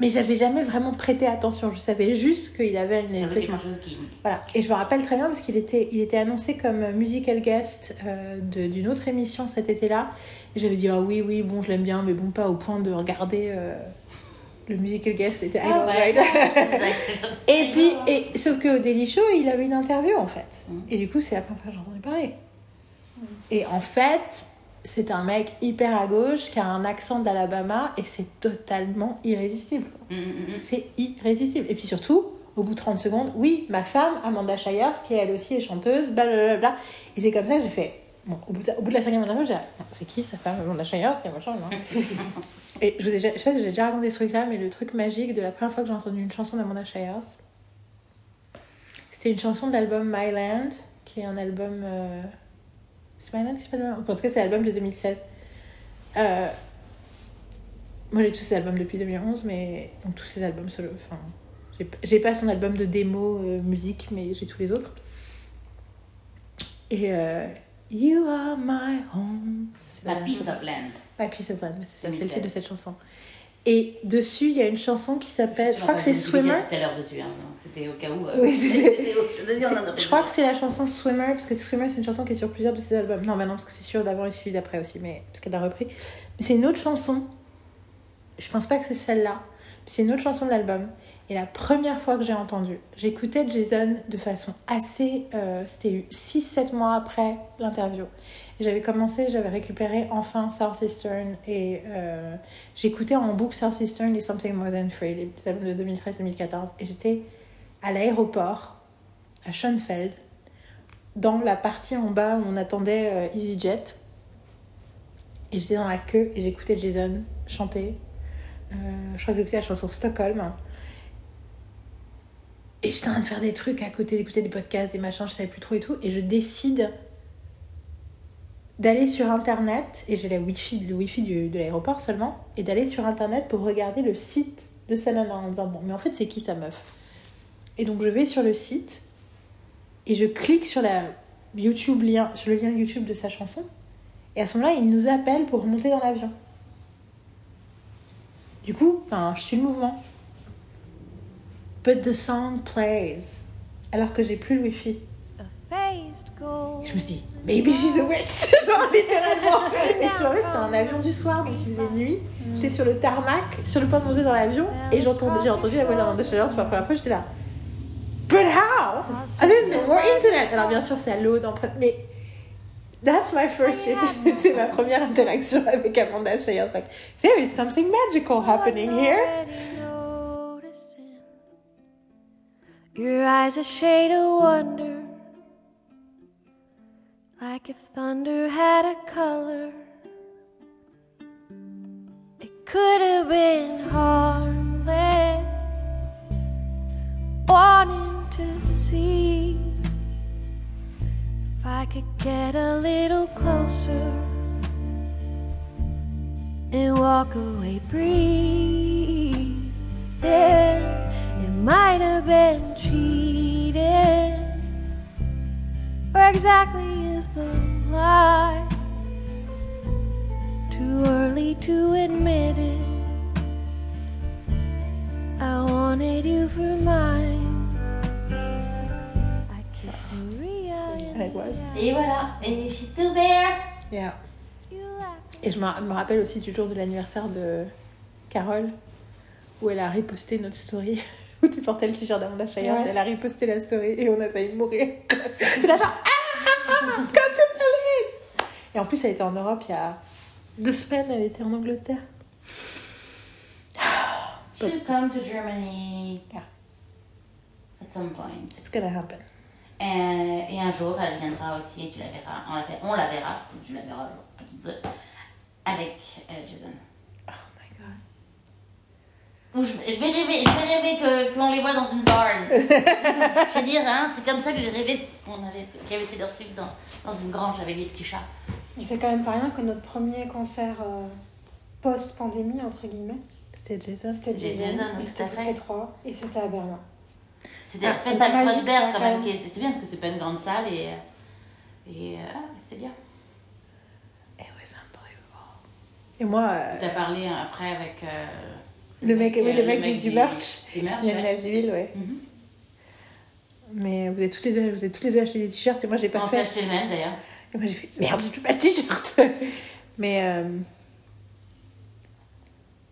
S2: Mais j'avais jamais vraiment prêté attention. Je savais juste qu'il avait une impression.
S1: qui.
S2: Voilà, et je me rappelle très bien parce qu'il était, il était annoncé comme musical guest euh, d'une autre émission cet été-là. Et j'avais dit, ah oui, oui, bon, je l'aime bien, mais bon, pas au point de regarder euh, le musical guest. C'était
S1: Ah ouais.
S2: Et puis, et, sauf qu'au Daily Show, il avait une interview en fait.
S1: Mm.
S2: Et du coup, c'est la première fois que j'ai entendu parler. Et en fait, c'est un mec hyper à gauche qui a un accent d'Alabama et c'est totalement irrésistible.
S1: Mm, mm, mm.
S2: C'est irrésistible. Et puis surtout, au bout de 30 secondes, oui, ma femme, Amanda Shires, qui elle aussi est chanteuse, blablabla. Et c'est comme ça que j'ai fait. Bon, au bout de, au bout de la cinquième interview, j'ai dit, c'est qui sa femme, Amanda Shires qui machin, non Et je vous ai, je sais pas si j'ai déjà raconté ce truc-là, mais le truc magique de la première fois que j'ai entendu une chanson d'Amanda Shires, c'est une chanson de l'album My Land, qui est un album. euh, C'est My My Land Enfin, En tout cas, c'est l'album de 2016. Euh, moi, j'ai tous ces albums depuis 2011, mais donc tous ces albums solo. Enfin, J'ai pas son album de démo euh, musique, mais j'ai tous les autres. Et euh, You are my home.
S1: La- Piece of Land.
S2: My Piece of Land, c'est ça, c'est le
S1: 2016.
S2: titre de cette chanson. Et dessus, il y a une chanson qui s'appelle, je crois que c'est Swimmer.
S1: tout à l'heure dessus, hein, c'était au cas où. euh,
S2: Oui,
S1: je
S2: crois que c'est la chanson Swimmer, parce que Swimmer, c'est une chanson qui est sur plusieurs de ses albums. Non, bah non, parce que c'est sûr d'avant et celui d'après aussi, mais parce qu'elle l'a repris. Mais c'est une autre chanson. Je pense pas que c'est celle-là. C'est une autre chanson de l'album. Et la première fois que j'ai entendu, j'écoutais Jason de façon assez. euh, C'était 6-7 mois après l'interview. J'avais commencé, j'avais récupéré enfin Southeastern et euh, j'écoutais en boucle Southeastern et Something More Than Free, les albums de 2013-2014. Et j'étais à l'aéroport à Schoenfeld, dans la partie en bas où on attendait euh, EasyJet. Et j'étais dans la queue et j'écoutais Jason chanter. Euh, je crois que j'écoutais la chanson Stockholm. Et j'étais en train de faire des trucs à côté, d'écouter des podcasts, des machins, je savais plus trop et tout. Et je décide d'aller sur internet, et j'ai wifi, le wifi du, de l'aéroport seulement, et d'aller sur internet pour regarder le site de sa en disant Bon, mais en fait, c'est qui sa meuf? Et donc, je vais sur le site, et je clique sur, la YouTube lien, sur le lien YouTube de sa chanson, et à ce moment-là, il nous appelle pour remonter dans l'avion. Du coup, ben, je suis le mouvement. But the song plays. Alors que j'ai plus le wifi. Je me suis dit, maybe she's a witch, genre littéralement. Et sur vrai, c'était un avion du soir, donc il faisait nuit. J'étais sur le tarmac, sur le point de monter dans l'avion, et j'entendais- j'ai entendu la voix d'Amanda Chaleur pour la première fois. J'étais là, but how? Ah, there's no more internet. Alors bien sûr, c'est à l'eau, mais that's my first. c'est ma première interaction avec Amanda Chaleur. It's like, there is something magical happening here.
S5: Your eyes a shade of wonder, like if thunder had a color. It could have been harmless, wanting to see if I could get a little closer and walk away breathe. breathing. It might have been cheating. Exactly is the lie? Too early to admit it. I wanted you for mine. I kissed Maria
S2: And it was.
S1: Et voilà, et she's still there.
S2: Yeah. Et je me me rappelle aussi du jour de l'anniversaire de Carole, où elle a reposté notre story, où tu portais le t-shirt d'Amanda Shires,
S3: Ouais.
S2: elle a reposté la story et on a failli mourir. T'es là genre, ah, comme tu parlais Et en plus, elle était en Europe il y a deux semaines, elle était en Angleterre.
S1: She'll come to Germany.
S2: Yeah.
S1: At some point.
S2: It's gonna happen.
S1: Et, et un jour, elle viendra aussi et tu la verras. On la, on la verra, tu la verras avec euh, Jason. Ou je, je vais rêver, je vais rêver que, qu'on les voit dans une barn. je veux dire, hein, c'est comme ça que j'ai rêvé qu'on avait, qu'il y avait Taylor Swift dans, dans une grange avec des petits chats.
S3: Et c'est quand même pas rien que notre premier concert euh, post-pandémie, entre guillemets,
S2: C'était Jason.
S3: c'était Jason, c'était les trois, et c'était à Berlin.
S1: C'était
S2: Ah,
S1: après
S3: c'est
S1: ça Kreuzberg quand même. C'est bien parce que c'est pas une grande salle et, euh, et euh, ah, c'était bien.
S2: It was unbelievable. Et moi, euh,
S1: T'as parlé hein, après avec euh,
S2: le mec, oui,
S1: euh,
S2: le mec du, du merch,
S1: Du merch, ouais.
S2: Nashville, ouais.
S1: Mhm.
S2: Mais vous avez toutes les deux, vous avez toutes les deux acheté des t-shirts et moi j'ai pas
S1: On s'est
S2: fait.
S1: acheté le même d'ailleurs.
S2: Et moi j'ai fait merde, j'ai plus pas de t-shirt. Mais euh,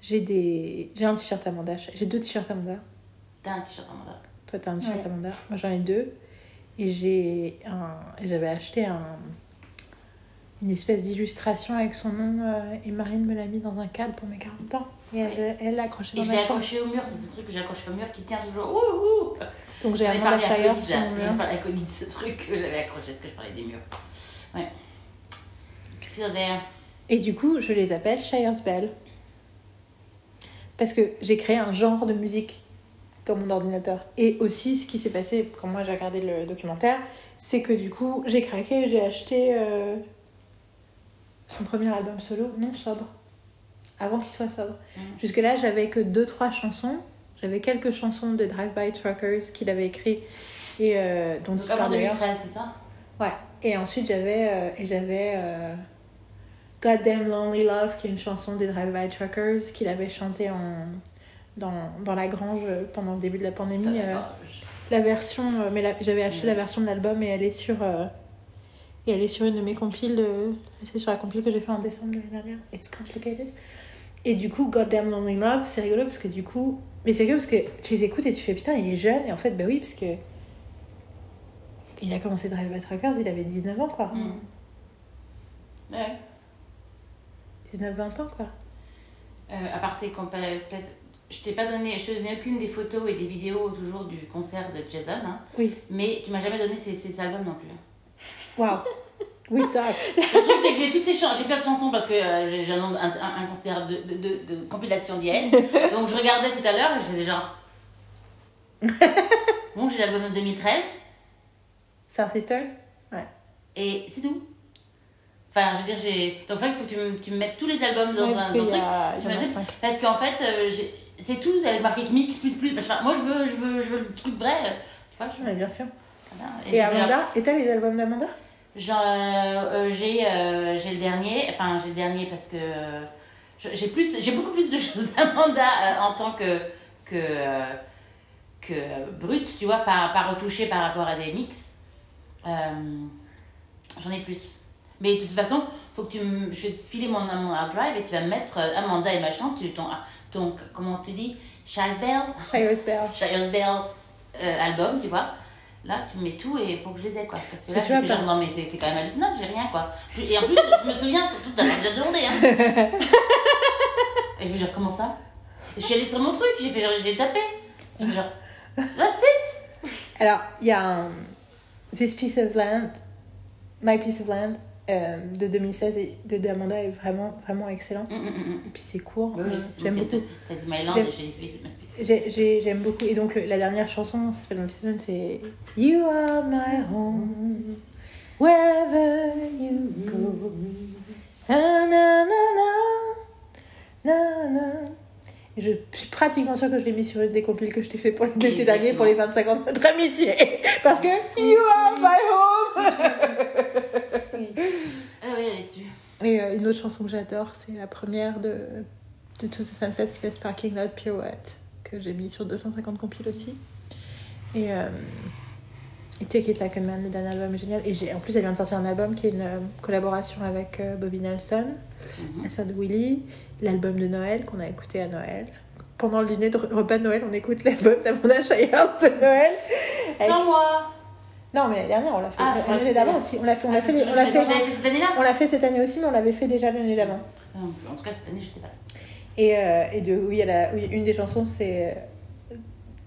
S2: j'ai des, j'ai un t-shirt Amanda, j'ai deux t-shirts Amanda.
S1: T'as un t-shirt en mandat.
S2: Toi t'as un t-shirt
S3: Ouais.
S2: Amanda, moi j'en ai deux. Et j'ai un, et j'avais acheté un, une espèce d'illustration avec son nom euh, et Marine me l'a mis dans un cadre pour mes 40 ans. Et elle elle l'a accroché
S1: Et
S2: dans
S1: je
S2: ma
S1: l'ai
S2: chambre.
S1: accroché au mur, c'est ce truc que j'ai accroché au mur qui tient toujours. Ouh, ouh.
S2: Donc j'ai
S1: ai
S2: Amanda Shire sur mon mur.
S1: parlé à Covid, ce truc que j'avais accroché, parce que je parlais des murs. Ouais. Still there.
S2: Et du coup, je les appelle Shire's Bell. Parce que j'ai créé un genre de musique dans mon ordinateur. Et aussi, ce qui s'est passé quand moi j'ai regardé le documentaire, c'est que du coup, j'ai craqué, j'ai acheté euh, son premier album solo, non sobre, avant qu'il soit sobre.
S1: Mhm.
S2: Jusque-là, j'avais que deux, trois chansons. J'avais quelques chansons de Drive By Truckers qu'il avait écrit et euh, dont
S1: Donc
S2: il parle d'ailleurs.
S1: 2013, c'est ça?
S2: Ouais. Et ensuite, j'avais euh, et j'avais euh, Goddamn Lonely Love, qui est une chanson des Drive By Truckers qu'il avait chantée en, dans, dans la grange euh, pendant le début de la pandémie. euh, la version, mais j'avais acheté la version de l'album et elle est sur. Et elle est sur une de mes compiles. C'est sur la compile que j'ai fait en décembre de l'année dernière. It's complicated. Et du coup, Goddamn Lonely Love, c'est rigolo parce que du coup. Mais c'est rigolo parce que tu les écoutes et tu fais putain, il est jeune. Et en fait, bah oui, parce que. Il a commencé Drive by Truckers, il avait 19 ans, quoi.
S1: Mm. Ouais.
S2: 19-20 ans, quoi.
S1: Euh, à part tes je t'ai pas donné, je te donnais aucune des photos et des vidéos toujours du concert de Jason, hein,
S2: Oui.
S1: mais tu m'as jamais donné ses, ses albums non plus.
S2: Waouh. Oui, ça.
S1: Le truc c'est que j'ai toutes ces chansons, j'ai plein de chansons parce que euh, j'ai un nombre in- in- inconsidérable de, de, de, de compilations d'hier. Donc je regardais tout à l'heure et je faisais genre. bon, j'ai l'album de 2013
S2: Star Sister?
S1: Et c'est tout. Enfin, je veux dire, j'ai. Donc, en fait, il faut que tu me, tu me mettes tous les albums dans
S2: Ouais,
S1: un dans
S2: y,
S1: truc.
S2: a- il
S1: Tu
S2: y en a
S1: m'as dit-
S2: 5.
S1: Parce qu'en fait, euh, c'est tout avec marqué mix plus plus. Enfin, moi, je veux, je veux, je veux le truc vrai. Tu vois, je...
S2: Bien sûr.
S1: Voilà.
S2: Et
S1: j'ai-
S2: Amanda? Et t'as les albums d'Amanda?
S1: J'ai euh, j'ai le dernier, enfin j'ai le dernier parce que euh, j'ai plus j'ai beaucoup plus de choses d'Amanda euh, en tant que que euh, que brut, tu vois, pas pas retouché par rapport à des mix. Euh, J'en ai plus. Mais de toute façon, faut que tu me je vais te filer mon, mon hard drive et tu vas mettre euh, Amanda et machin, tu ton ton comment tu dis, Charles Bell,
S2: Bell.
S1: Charles Bell euh, album, tu vois. Là, tu mets tout et pour que je les ai, quoi. Parce que là, je genre, non, mais c'est quand même hallucinant, j'ai rien, quoi. Et en plus, je me souviens surtout d'avoir déjà demandé, hein. Et je fais genre, comment ça? Je suis allée sur mon truc, j'ai fait genre, j'ai tapé. Je fais genre, that's it
S2: Alors, il y a un This Piece of Land, My Piece of Land euh, de 2016 et de d'Amanda est vraiment, vraiment excellent.
S1: Hum, hum, hum.
S2: Et puis c'est court,
S1: Oui,
S2: euh, j'aime beaucoup.
S1: T'as dit My Land
S2: J'aime-
S1: et j'ai dit,
S2: J'aime beaucoup. Et donc, le- la dernière chanson, c'est You are my home, wherever you go. Na, na, na, na. Et je suis pratiquement sûre que je l'ai mis sur une des compiles que je t'ai fait pour l'été dernier pour les 25 ans de notre amitié. Parce que You are my home.
S1: Ah oui, elle est dessus.
S2: Et euh, une autre chanson que j'adore, c'est la première de, de To the Sunset qui fait Sparking Loud Pirouette, que j'ai mis sur 250 compiles aussi. Et, euh, et Take It Like a Man, le dernier album est génial. Et j'ai- en plus, elle vient de sortir un album qui est une euh, collaboration avec euh, Bobby Nelson,
S1: Mhm.
S2: la sœur de Willie, l'album de Noël qu'on a écouté à Noël. Pendant le dîner de repas de Noël, on écoute l'album d'Amanda Shires de Noël. Avec-
S1: Sans moi
S2: Non, mais l'année dernière, on l'a fait.
S1: Ah, je c'était
S2: d'avant aussi. On l'a fait, on
S1: Ah,
S2: l'a fait,
S1: c'est
S2: on l'a fait,
S1: fait cette année-là
S2: on l'a fait cette année aussi, mais on l'avait fait déjà l'année d'avant.
S1: Ah qu'en tout cas, cette année, j'étais pas là.
S2: Et, euh, et de, oui, elle a, une des chansons, c'est euh,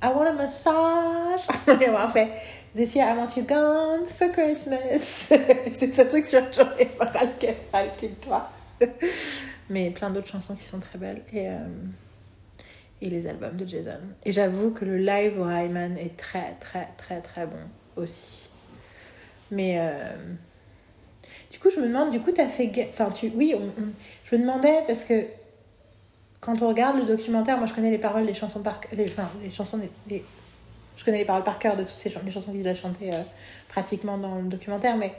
S2: I want a massage. Et on fait This year I want you gone for Christmas. c'est ce truc sur J'en ai ras le cœur, ras le cul de toi. Mais plein d'autres chansons qui sont très belles. Et, euh, et les albums de Jason. Et j'avoue que le live au Ryman est très, très, très, très bon aussi. Mais. du coup, je me demande, du coup, t'as fait. Enfin, tu. Oui, je me demandais parce que quand on regarde le documentaire, moi je connais les paroles des chansons par les, enfin, les chansons des, les- je connais les paroles par cœur de toutes ces chan- les chansons qu'il a chantées euh, pratiquement dans le documentaire, mais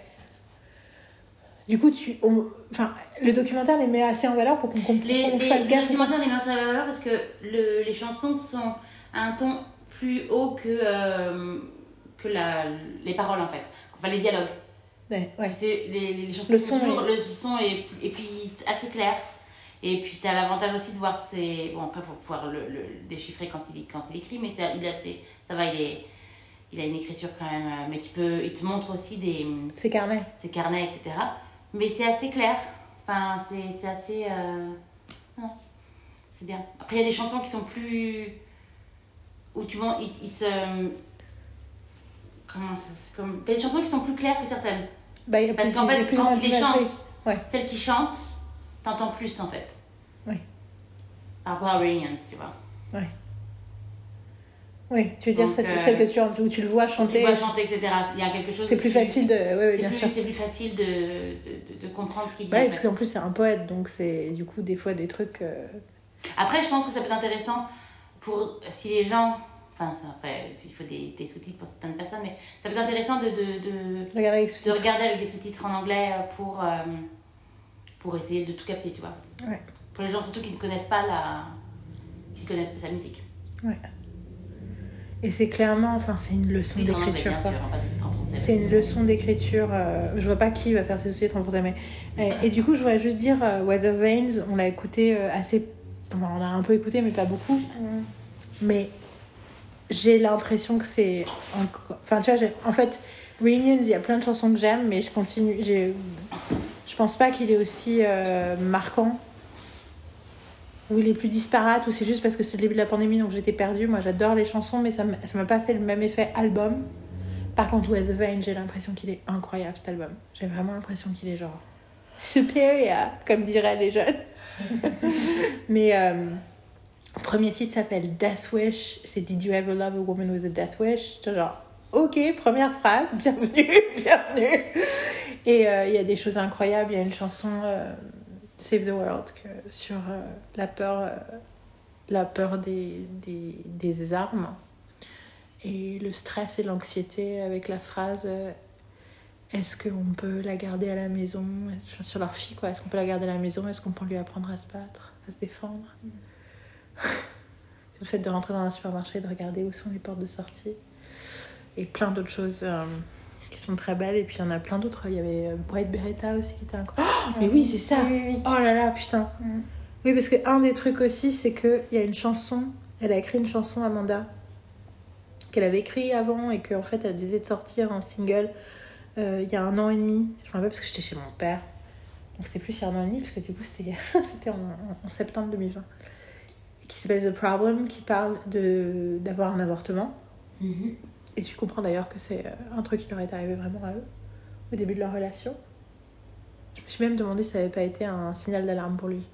S2: du coup tu, on- enfin, le documentaire les met assez en valeur pour qu'on comprenne,
S1: Les, les,
S2: fasse
S1: les
S2: gaffe.
S1: documentaires des Mers valeur parce que le, les chansons sont à un ton plus haut que, euh, que la, les paroles en fait. Enfin, les dialogues.
S2: Ouais, ouais.
S1: C'est, les, les, les chansons
S2: Le
S1: sont
S2: son
S1: toujours- le son est, et puis assez clair. Et puis tu as l'avantage aussi de voir ses. Bon, après, il faut pouvoir le, le déchiffrer quand il, quand il écrit, mais ça, il, ça va, il, est, il a une écriture quand même. euh, Mais tu peux, il te montre aussi des,
S2: C'est carnet.
S1: ses carnets, etc. Mais c'est assez clair. Enfin, c'est, assez. euh, non, c'est bien. Après, il y a des chansons qui sont plus. où tu vois, ils, ils se. Comment ça c'est comme. T'as des chansons qui sont plus claires que certaines.
S2: Bah, y a
S1: Parce qu'en fait, quand
S2: moins
S1: il les
S2: d'imagerie.
S1: chante,
S2: Ouais.
S1: celles qui chantent, t'entends plus en fait.
S2: Oui.
S1: Par rapport à Reunions, tu vois.
S2: Oui, tu veux dire
S1: Donc,
S2: celle,
S1: euh,
S2: celle que tu, où tu le vois
S1: Quand tu
S2: chanter.
S1: vois chanter, etc. Il y a quelque chose.
S2: C'est
S1: de
S2: plus facile de. Oui, oui,
S1: C'est
S2: bien
S1: plus,
S2: sûr.
S1: c'est plus facile de, de, comprendre ce qu'il dit.
S2: Ouais,
S1: en
S2: parce qu'en plus c'est un poète, donc c'est du coup des fois des trucs. euh,
S1: Après, je pense que ça peut être intéressant pour si les gens. Enfin, après, il faut des, des sous-titres pour certaines personnes, mais ça peut être intéressant de, de, de,
S2: Regardez avec
S1: de regarder avec des sous-titres en anglais pour, euh, pour essayer de tout capter, tu vois.
S2: Ouais.
S1: Pour les gens surtout qui ne connaissent pas la. qui connaissent pas sa musique.
S2: Et c'est clairement, enfin, c'est une leçon d'écriture.
S1: hein.
S2: C'est une leçon d'écriture. euh, je vois pas qui va faire ses sous-titres en français, mais. Et, et du coup, je voudrais juste dire, euh, Weather Vanes, on l'a écouté euh, assez. enfin, on a un peu écouté, mais pas beaucoup. Mais j'ai l'impression que c'est. Enfin, tu vois, j'ai- en fait, Reunions, il y a plein de chansons que j'aime, mais je continue. j'ai- Je pense pas qu'il est aussi euh, marquant. Ou il est plus disparate, ou c'est juste parce que c'est le début de la pandémie, donc j'étais perdue. Moi, j'adore les chansons, mais ça m'a pas fait le même effet album. Par contre, Weather Vane, j'ai l'impression qu'il est incroyable cet album. J'ai vraiment l'impression qu'il est genre supérieur, comme diraient les jeunes. Mais euh, premier titre s'appelle Death Wish. C'est Did you ever love a woman with a death wish? Genre, ok, première phrase, bienvenue, bienvenue. Et euh, il y a des choses incroyables. Il y a une chanson euh, Save the World que, sur euh, la peur, la peur des, des, des armes. Et le stress et l'anxiété avec la phrase est-ce qu'on peut la garder à la maison? Sur leur fille quoi. Est-ce qu'on peut la garder à la maison? Est-ce qu'on peut lui apprendre à se battre à se défendre? Le fait de rentrer dans un supermarché de regarder où sont les portes de sortie. Et plein d'autres choses sont très belles et puis il y en a plein d'autres il y avait euh, White Beretta aussi qui était incroyable Oh, mais oui c'est ça
S3: Oui, oui, oui.
S2: Oh là là, putain.
S3: Mm.
S2: Oui, parce que un des trucs aussi, c'est qu'il y a une chanson, elle a écrit une chanson, Amanda, qu'elle avait écrit avant et qu'en fait, elle disait de sortir en single euh, il y a un an et demi. Je me rappelle parce que j'étais chez mon père. Donc c'était plus il y a un an et demi, parce que du coup, c'était c'était en, en septembre 2020. Qui s'appelle The Problem, qui parle de d'avoir un avortement.
S1: Mhm.
S2: Et tu comprends d'ailleurs que c'est euh, un truc qui leur est arrivé vraiment à eux, au début de leur relation. Je me suis même demandé si ça n'avait pas été un signal d'alarme pour lui.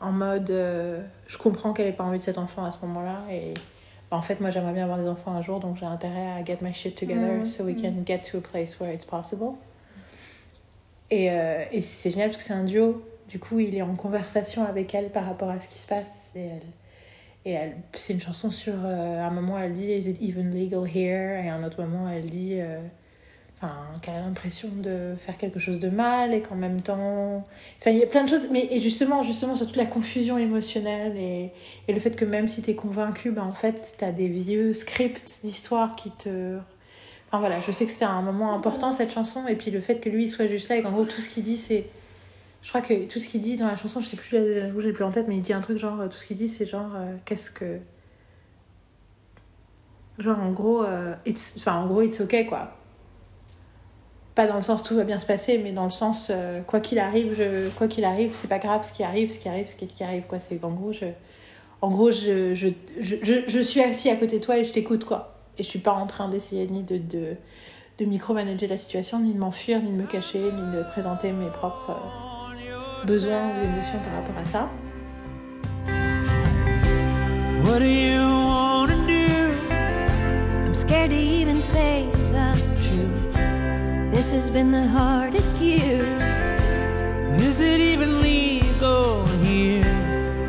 S2: En mode, euh, je comprends qu'elle n'ait pas envie de cet enfant à ce moment-là. Et bah, en fait, moi, j'aimerais bien avoir des enfants un jour, donc j'ai intérêt à get my shit together
S3: Mhm.
S2: so we can get to a place where it's possible. Et, euh, et c'est génial parce que c'est un duo. Du coup, il est en conversation avec elle par rapport à ce qui se passe. Et elle, et c'est une chanson sur. euh, à un moment, elle dit Is it even legal here? Et à un autre moment, elle dit. euh, qu'elle a l'impression de faire quelque chose de mal et qu'en même temps. Enfin, il y a plein de choses. Mais et justement, justement, sur toute la confusion émotionnelle et, et le fait que même si tu es convaincu, ben, en fait, tu as des vieux scripts d'histoire qui te. Enfin voilà, je sais que c'était un moment important cette chanson. Et puis le fait que lui il soit juste là et qu'en gros, tout ce qu'il dit, c'est. Je crois que tout ce qu'il dit dans la chanson, je sais plus, j'avoue, j'ai plus en tête, mais il dit un truc genre, euh, tout ce qu'il dit, c'est genre, euh, qu'est-ce que. Genre, en gros, euh, it's... enfin, en gros, it's ok, quoi. Pas dans le sens tout va bien se passer, mais dans le sens, euh, quoi qu'il arrive, je... quoi qu'il arrive, c'est pas grave ce qui arrive, ce qui arrive, ce qui, ce qui arrive, quoi. C'est en gros, je. En gros, je, suis assis à côté de toi et je t'écoute, quoi. Et je suis pas en train d'essayer ni de, micromanager la situation, ni de m'enfuir, ni de me cacher, ni de présenter mes propres euh, besoins ou émotions par rapport à ça.
S4: What do you wanna do?
S5: I'm scared to even say the truth. This has been the hardest year.
S4: Is it even legal here?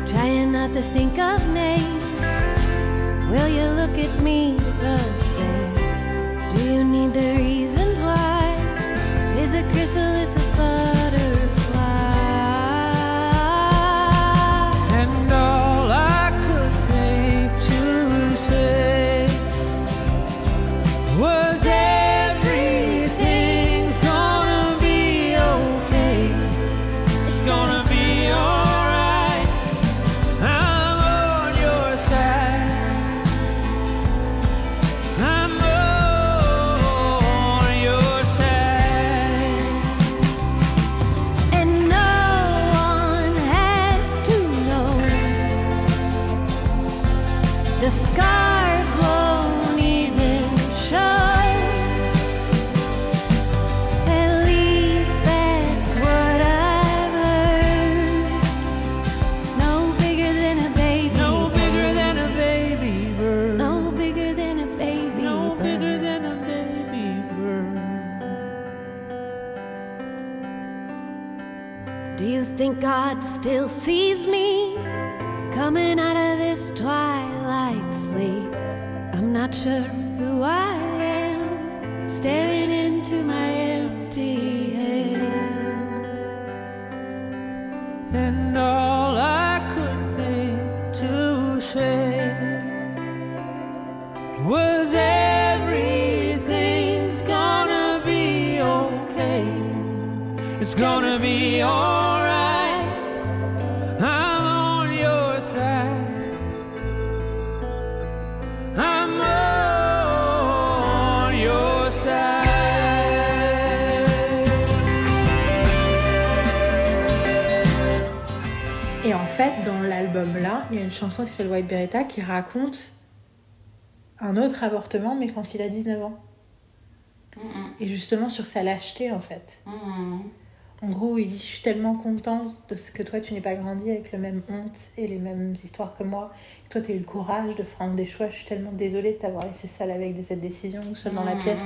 S5: Trying not to think of names. Will you look at me the same? Do you need the reasons
S4: I'm
S2: chanson qui s'appelle White Beretta qui raconte un autre avortement, mais quand il a 19 ans. Et justement sur sa lâcheté, en fait. En gros, il dit Je suis tellement contente de ce que toi, tu n'aies pas grandi avec la même honte et les mêmes histoires que moi. Et toi, tu as eu le courage de prendre des choix. Je suis tellement désolée de t'avoir laissé seule avec cette décision ou seule dans la pièce.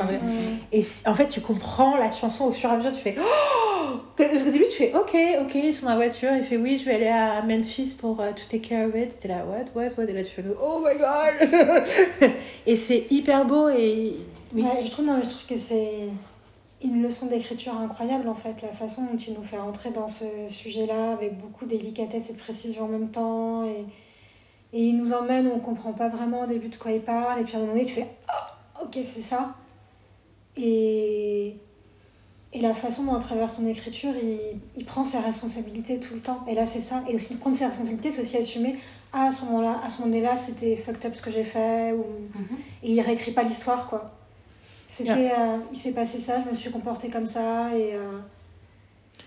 S2: Et en fait, tu comprends la chanson au fur et à mesure. Tu fais Oh Au début, tu fais Ok, ok, ils sont dans la voiture. Il fait Oui, je vais aller à Memphis pour euh, to take care of it. T'es là, What, what, what? Et là, tu fais Oh my god Et c'est hyper beau et. Oui.
S3: Ouais, je trouve, non, je trouve que c'est une leçon d'écriture incroyable en fait, la façon dont il nous fait rentrer dans ce sujet-là avec beaucoup de délicatesse et de précision en même temps. Et, et il nous emmène, on comprend pas vraiment au début de quoi il parle, et puis à un moment donné, tu fais Ah, ok, c'est ça. Et, et la façon dont à travers son écriture, il, il prend ses responsabilités tout le temps. Et là, c'est ça. Et aussi prendre ses responsabilités, c'est aussi assumer Ah, à ce moment-là, à ce moment-là, c'était fucked up ce que j'ai fait. Ou...
S1: Mhm.
S3: Et il réécrit pas l'histoire, quoi. C'était, euh, il s'est passé ça, je me suis comportée comme ça, et, euh,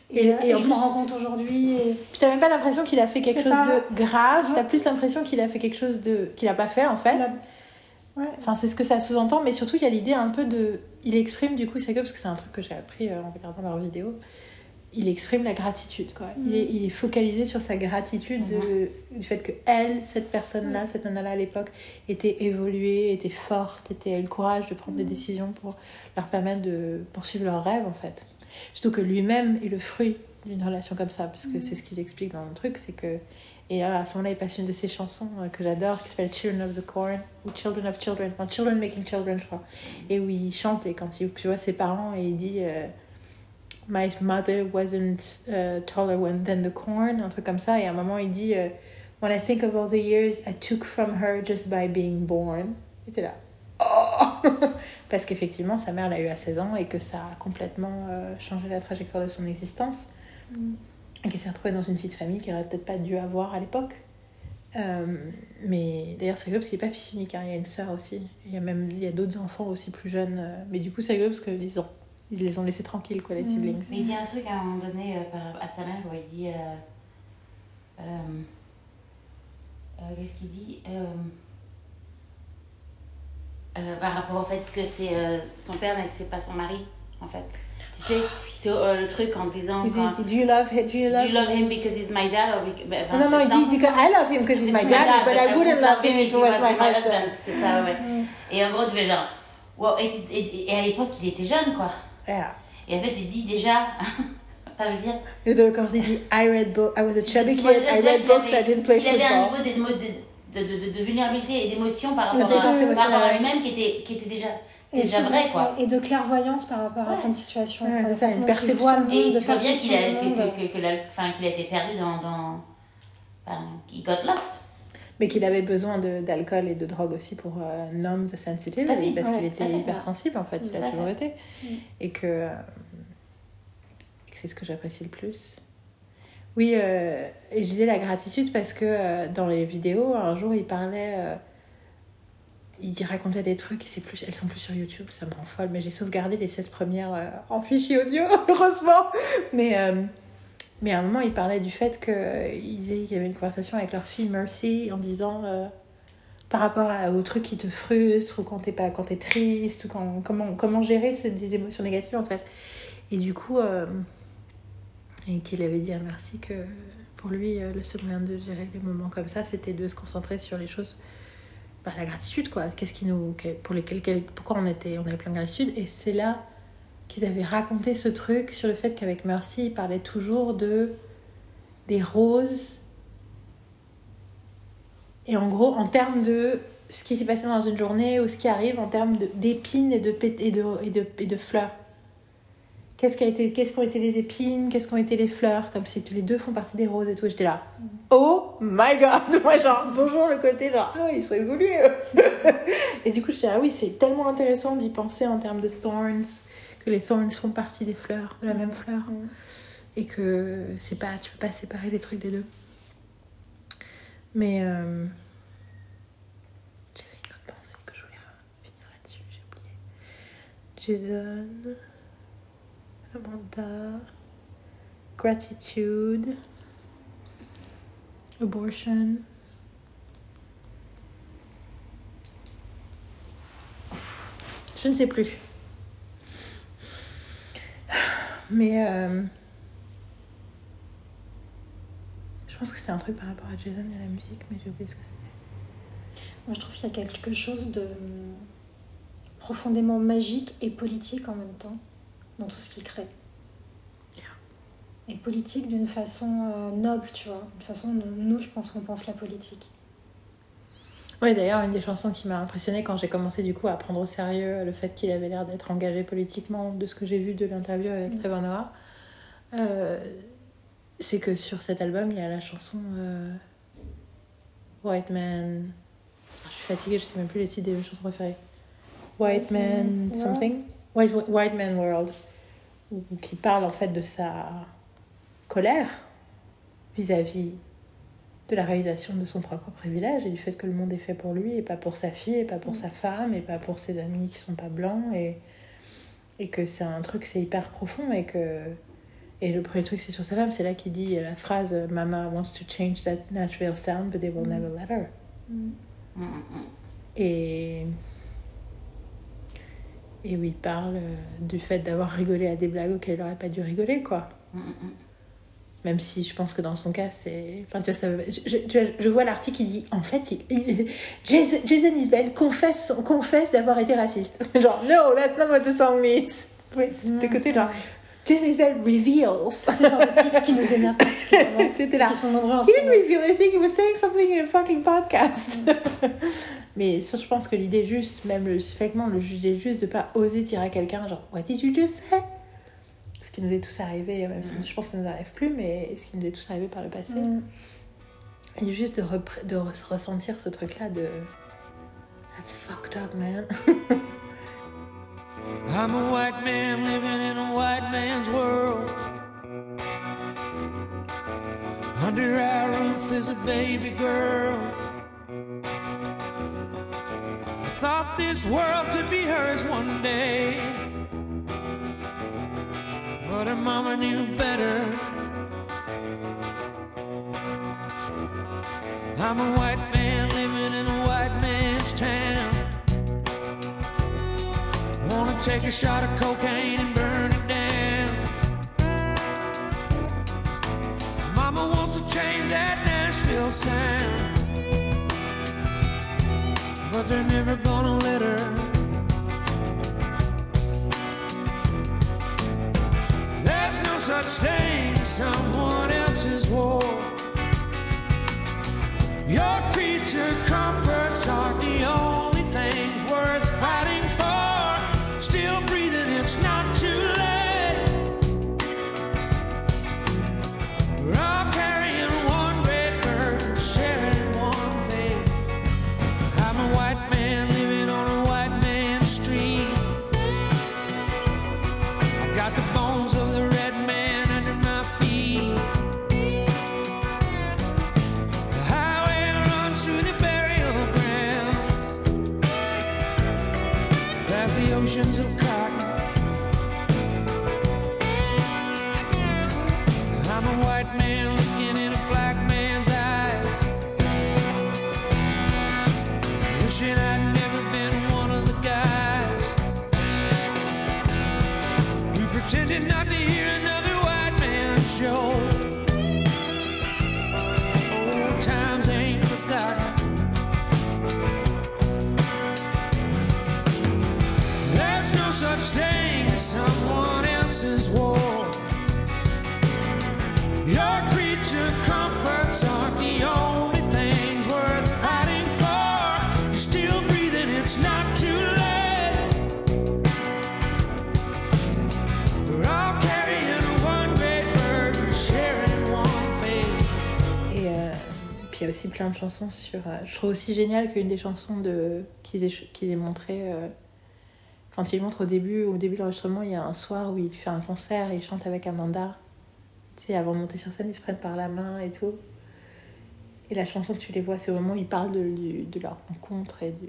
S3: et,
S2: Et-
S3: euh,
S2: et
S3: et
S2: en
S3: je m'en rends compte aujourd'hui. Et...
S2: Puis t'as même pas l'impression qu'il a fait quelque chose de grave, t'as plus l'impression qu'il a fait quelque chose de qu'il a pas fait en fait.
S3: Ouais.
S2: Enfin, c'est ce que ça sous-entend, mais surtout il y a l'idée un peu de. Il exprime du coup, c'est que parce que c'est un truc que j'ai appris euh, en regardant leurs vidéos. Il exprime la gratitude, quoi. Il, est, il est focalisé sur sa gratitude de- du fait que elle, cette personne-là, cette nana-là à l'époque, était évoluée, était forte, était, a eu le courage de prendre des décisions pour leur permettre de poursuivre leurs rêves, en fait. Surtout que lui-même est le fruit d'une relation comme ça, parce que c'est ce qu'ils expliquent dans le truc, c'est que. Et à ce moment-là, il passe une de ses chansons euh, que j'adore, qui s'appelle Children of the Corn, ou Children of Children, enfin Children Making Children, je crois. Et où il chante, et quand il tu vois ses parents, et il dit euh, My mother wasn't uh, taller than the corn, un truc comme ça. Et à un moment, il dit euh, When I think of all the years I took from her just by being born. Et t'es là. Oh Parce qu'effectivement, sa mère l'a eu à 16 ans et que ça a complètement euh, changé la trajectoire de son existence. Et qu'elle s'est retrouvée dans une vie de famille qu'elle aurait peut-être pas dû avoir à l'époque. Euh, mais d'ailleurs, c'est parce qu'il n'est pas fils unique, hein, il y a une sœur aussi. Il y a même il y a d'autres enfants aussi plus jeunes. euh, mais du coup, c'est rigolo parce qu'ils ont, ils les ont laissés tranquilles, quoi, les siblings.
S1: Mais il dit un truc à un moment donné euh, par, à sa mère où il dit. euh, euh, euh, Qu'est-ce qu'il dit Euh, euh, Par rapport au fait que c'est euh, son père mais que c'est pas son mari, en fait. Tu sais, c'est euh, le truc en disant.
S2: Il
S1: quand,
S2: dit, Do you love him? Do you
S1: Do
S2: love
S1: you love
S2: him?
S1: him? because he's my dad or because, ben,
S2: Ah non, non, il dit, dit que I love him because he's my dad, but I wouldn't love him if he was my husband.
S1: C'est ça, ouais. Et en gros, tu fais genre. Wow, et, et- et à l'époque, il était jeune, quoi.
S2: Yeah.
S1: Et en fait, il dit déjà. enfin, je veux dire.
S2: Quand il dit I read book, I was a chubby kid,
S1: déjà,
S2: I read books, I
S1: avait-
S2: didn't play
S1: Il avait un
S2: football.
S1: niveau de, de, de, de, de- de vulnérabilité et d'émotion par rapport, à, à lui-même qui était, qui était déjà, était déjà vrai, quoi.
S3: et de clairvoyance par rapport à
S1: Ouais.
S3: plein de situations.
S2: Ouais, c'est ça, une perception.
S1: Et
S3: de
S1: tu vois bien qu'il a, que, que, que, que la- enfin, qu'il a été perdu dans. dans enfin, il got lost.
S2: Mais qu'il avait besoin d'alcool et de drogue aussi pour euh, numb the
S1: à fait,
S2: parce
S3: ouais,
S2: qu'il était hypersensible en fait, il a toujours été. Et que, euh, que c'est ce que j'apprécie le plus. Oui, euh, et je disais la gratitude parce que euh, dans les vidéos, un jour il parlait. il racontait des trucs et plus, elles sont plus sur YouTube, ça me rend folle. Mais j'ai sauvegardé les 16 premières en fichier audio, heureusement. Mais, mais à un moment, il parlait du fait qu'il disait qu'il y avait une conversation avec leur fille Mercy en disant euh, par rapport à- aux trucs qui te frustrent ou quand t'es pas quand t'es triste ou quand, comment, comment gérer ce- les émotions négatives en fait. Et du coup, euh, et qu'il avait dit à Mercy que pour lui, euh, le seul moyen de gérer les moments comme ça, c'était de se concentrer sur les choses bah, la gratitude quoi qu'est-ce qui nous pour lesquels quel- pourquoi on était on avait plein de gratitude et c'est là qu'ils avaient raconté ce truc sur le fait qu'avec Mercy ils parlaient toujours de des roses Et en gros, en termes de ce qui s'est passé dans une journée ou ce qui arrive en termes d'épines et de, et, de, et, de, et de fleurs. Qu'est-ce a été, qu'ont été les épines, qu'est-ce qu'ont été les fleurs, comme si les deux font partie des roses et tout. J'étais là, oh my god, moi genre bonjour le côté genre ah ils sont évolués. et du coup je dis ah oui c'est tellement intéressant d'y penser en termes de thorns, que les thorns font partie des fleurs, de la même fleur,
S3: Mm.
S2: et que c'est pas tu peux pas séparer les trucs des deux. Mais euh, j'avais une autre pensée que je voulais finir là-dessus, j'ai oublié. Jason, Amanda, gratitude, abortion. Je ne sais plus. Mais euh, je pense que c'est un truc par rapport à Jason et à la musique, mais j'ai oublié ce que c'était.
S3: Moi, je trouve qu'il y a quelque chose de profondément magique et politique en même temps dans tout ce qu'il crée. Et politique d'une façon euh, noble, tu vois. D'une façon dont nous, je pense qu'on pense la politique.
S2: Oui, d'ailleurs, une des chansons qui m'a impressionnée quand j'ai commencé du coup à prendre au sérieux le fait qu'il avait l'air d'être engagé politiquement, de ce que j'ai vu de l'interview avec Trevor Noah, euh, c'est que sur cet album, il y a la chanson euh, White Man. Je suis fatiguée, je sais même plus les titres des chansons préférées. White
S3: White
S2: Man something? White, White Man World. Qui parle en fait de sa colère vis-à-vis de la réalisation de son propre privilège et du fait que le monde est fait pour lui et pas pour sa fille et pas pour sa femme et pas pour ses amis qui sont pas blancs et, et que c'est un truc c'est hyper profond et que et le premier truc c'est sur sa femme. C'est là qu'il dit la phrase Mama wants to change that Nashville sound but they will never let her.
S1: Mm, mm, mm.
S2: et et où il parle euh, du fait d'avoir rigolé à des blagues auxquelles il aurait pas dû rigoler quoi.
S1: Mm, mm, mm.
S2: Même si je pense que dans son cas, c'est. Enfin, tu vois, ça... je, tu vois, je vois l'article qui dit en fait, il... il- Jason, Jason Isbell confesse, confesse d'avoir été raciste. genre, no, that's not what the song means. Oui, de côté, genre, Jason Isbell reveals.
S3: C'est le titre qui nous énerve particulièrement.
S2: Tu étais là.
S3: Qui sont nombreux en
S2: He didn't reveal anything, he was saying something in a fucking podcast. Mais ça, je pense que l'idée juste, même le, effectivement, le l'idée juste de pas oser dire à quelqu'un, genre, What did you just say? Ce qui nous est tous arrivé, même si je pense que ça nous arrive plus, mais ce qui nous est tous arrivé par le passé.
S3: Mm.
S2: Et juste de, repr- de re- ressentir ce truc-là de. That's fucked up, man.
S4: I'm a white man living in a white man's world. Under our roof is a baby girl. I thought this world could be hers one day. But her mama knew better. I'm a white man living in a white man's town. Wanna take a shot of cocaine and burn it down. Mama wants to change that Nashville sound. But they're never gonna let her. There's no such thing as someone else's war. Your creature comforts aren't the only
S2: aussi plein de chansons sur. euh, je trouve aussi génial qu'une des chansons de qu'ils aient, qu'ils aient montré. euh, quand ils montrent au début, au début de l'enregistrement, il y a un soir où il fait un concert et il chante avec Amanda. Tu sais, avant de monter sur scène, ils se prennent par la main et tout. Et la chanson que tu les vois, c'est au moment où ils parlent de, de leur rencontre et du,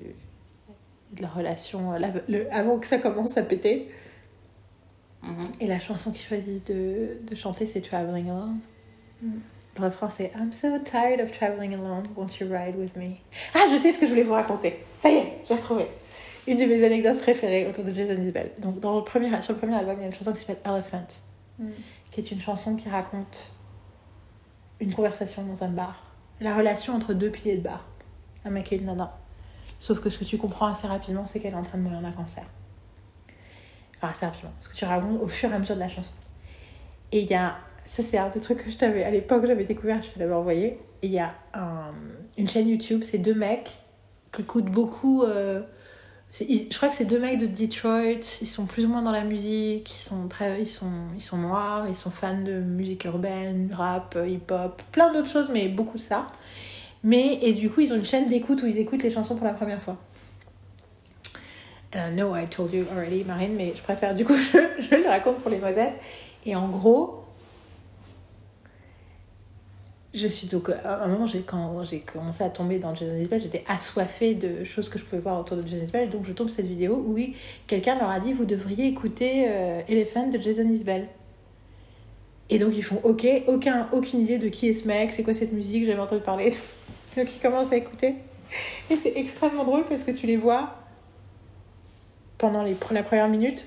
S2: de leur relation, euh, la- le- avant que ça commence à péter.
S1: Mhm.
S2: Et la chanson qu'ils choisissent de, de chanter, c'est Traveling Alone.
S3: Mm.
S2: Refrain, c'est I'm so tired of traveling alone, won't you ride with me? Ah, je sais ce que je voulais vous raconter. Ça y est, j'ai retrouvé. Une de mes anecdotes préférées autour de Jason Isbell. Donc, dans le premier, sur le premier album, il y a une chanson qui s'appelle Elephant,
S3: Mm.
S2: qui est une chanson qui raconte une conversation dans un bar. La relation entre deux piliers de bar, un mec et une nana. Sauf que ce que tu comprends assez rapidement, c'est qu'elle est en train de mourir d'un cancer. Enfin, assez rapidement. Ce que tu racontes au fur et à mesure de la chanson. Et il y a. Ça, c'est un des trucs que je t'avais. À l'époque, j'avais découvert, je te l'avais envoyé. Il y a un- une chaîne YouTube, c'est deux mecs qui écoutent beaucoup. euh, je crois que c'est deux mecs de Detroit. Ils sont plus ou moins dans la musique. Ils sont, très, ils sont, ils sont noirs. Ils sont fans de musique urbaine, rap, hip-hop, plein d'autres choses, mais beaucoup de ça. Mais, et du coup, ils ont une chaîne d'écoute où ils écoutent les chansons pour la première fois. And I know I told you already, Marine, mais je préfère, du coup, je, je le raconte pour les noisettes. Et en gros, je suis donc, à un moment, j'ai- quand j'ai commencé à tomber dans Jason Isbell, j'étais assoiffée de choses que je pouvais voir autour de Jason Isbell. Donc, je tombe sur cette vidéo où oui, quelqu'un leur a dit Vous devriez écouter euh, Elephant de Jason Isbell. Et donc, ils font Ok, aucun, aucune idée de qui est ce mec, c'est quoi cette musique, j'avais entendu parler. Donc, ils commencent à écouter. Et c'est extrêmement drôle parce que tu les vois pendant les, la première minute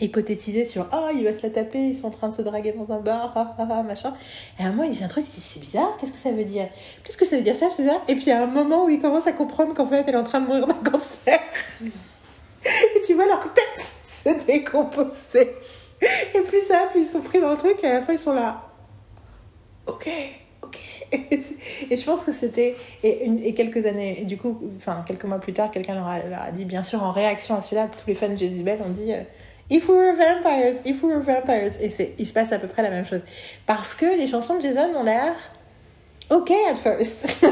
S2: hypothétiser sur oh il va se la taper ils sont en train de se draguer dans un bar ah, ah, ah, machin. Et à un moment il dit un truc il dit c'est bizarre qu'est-ce que ça veut dire? Qu'est-ce que ça veut dire ça c'est ça? Et puis a un moment où il commence à comprendre qu'en fait elle est en train de mourir d'un cancer. Et tu vois leur tête se décomposer. Et plus ça plus ils sont pris dans le truc et à la fin ils sont là. Ok ok. Et, je pense que c'était et, et quelques années et du coup enfin quelques mois plus tard quelqu'un leur a dit bien sûr en réaction à celui-là tous les fans de Jezebel ont dit euh, If we were vampires, if we were vampires. Et il se passe à peu près la même chose. Parce que les chansons de Jason ont l'air ok at first.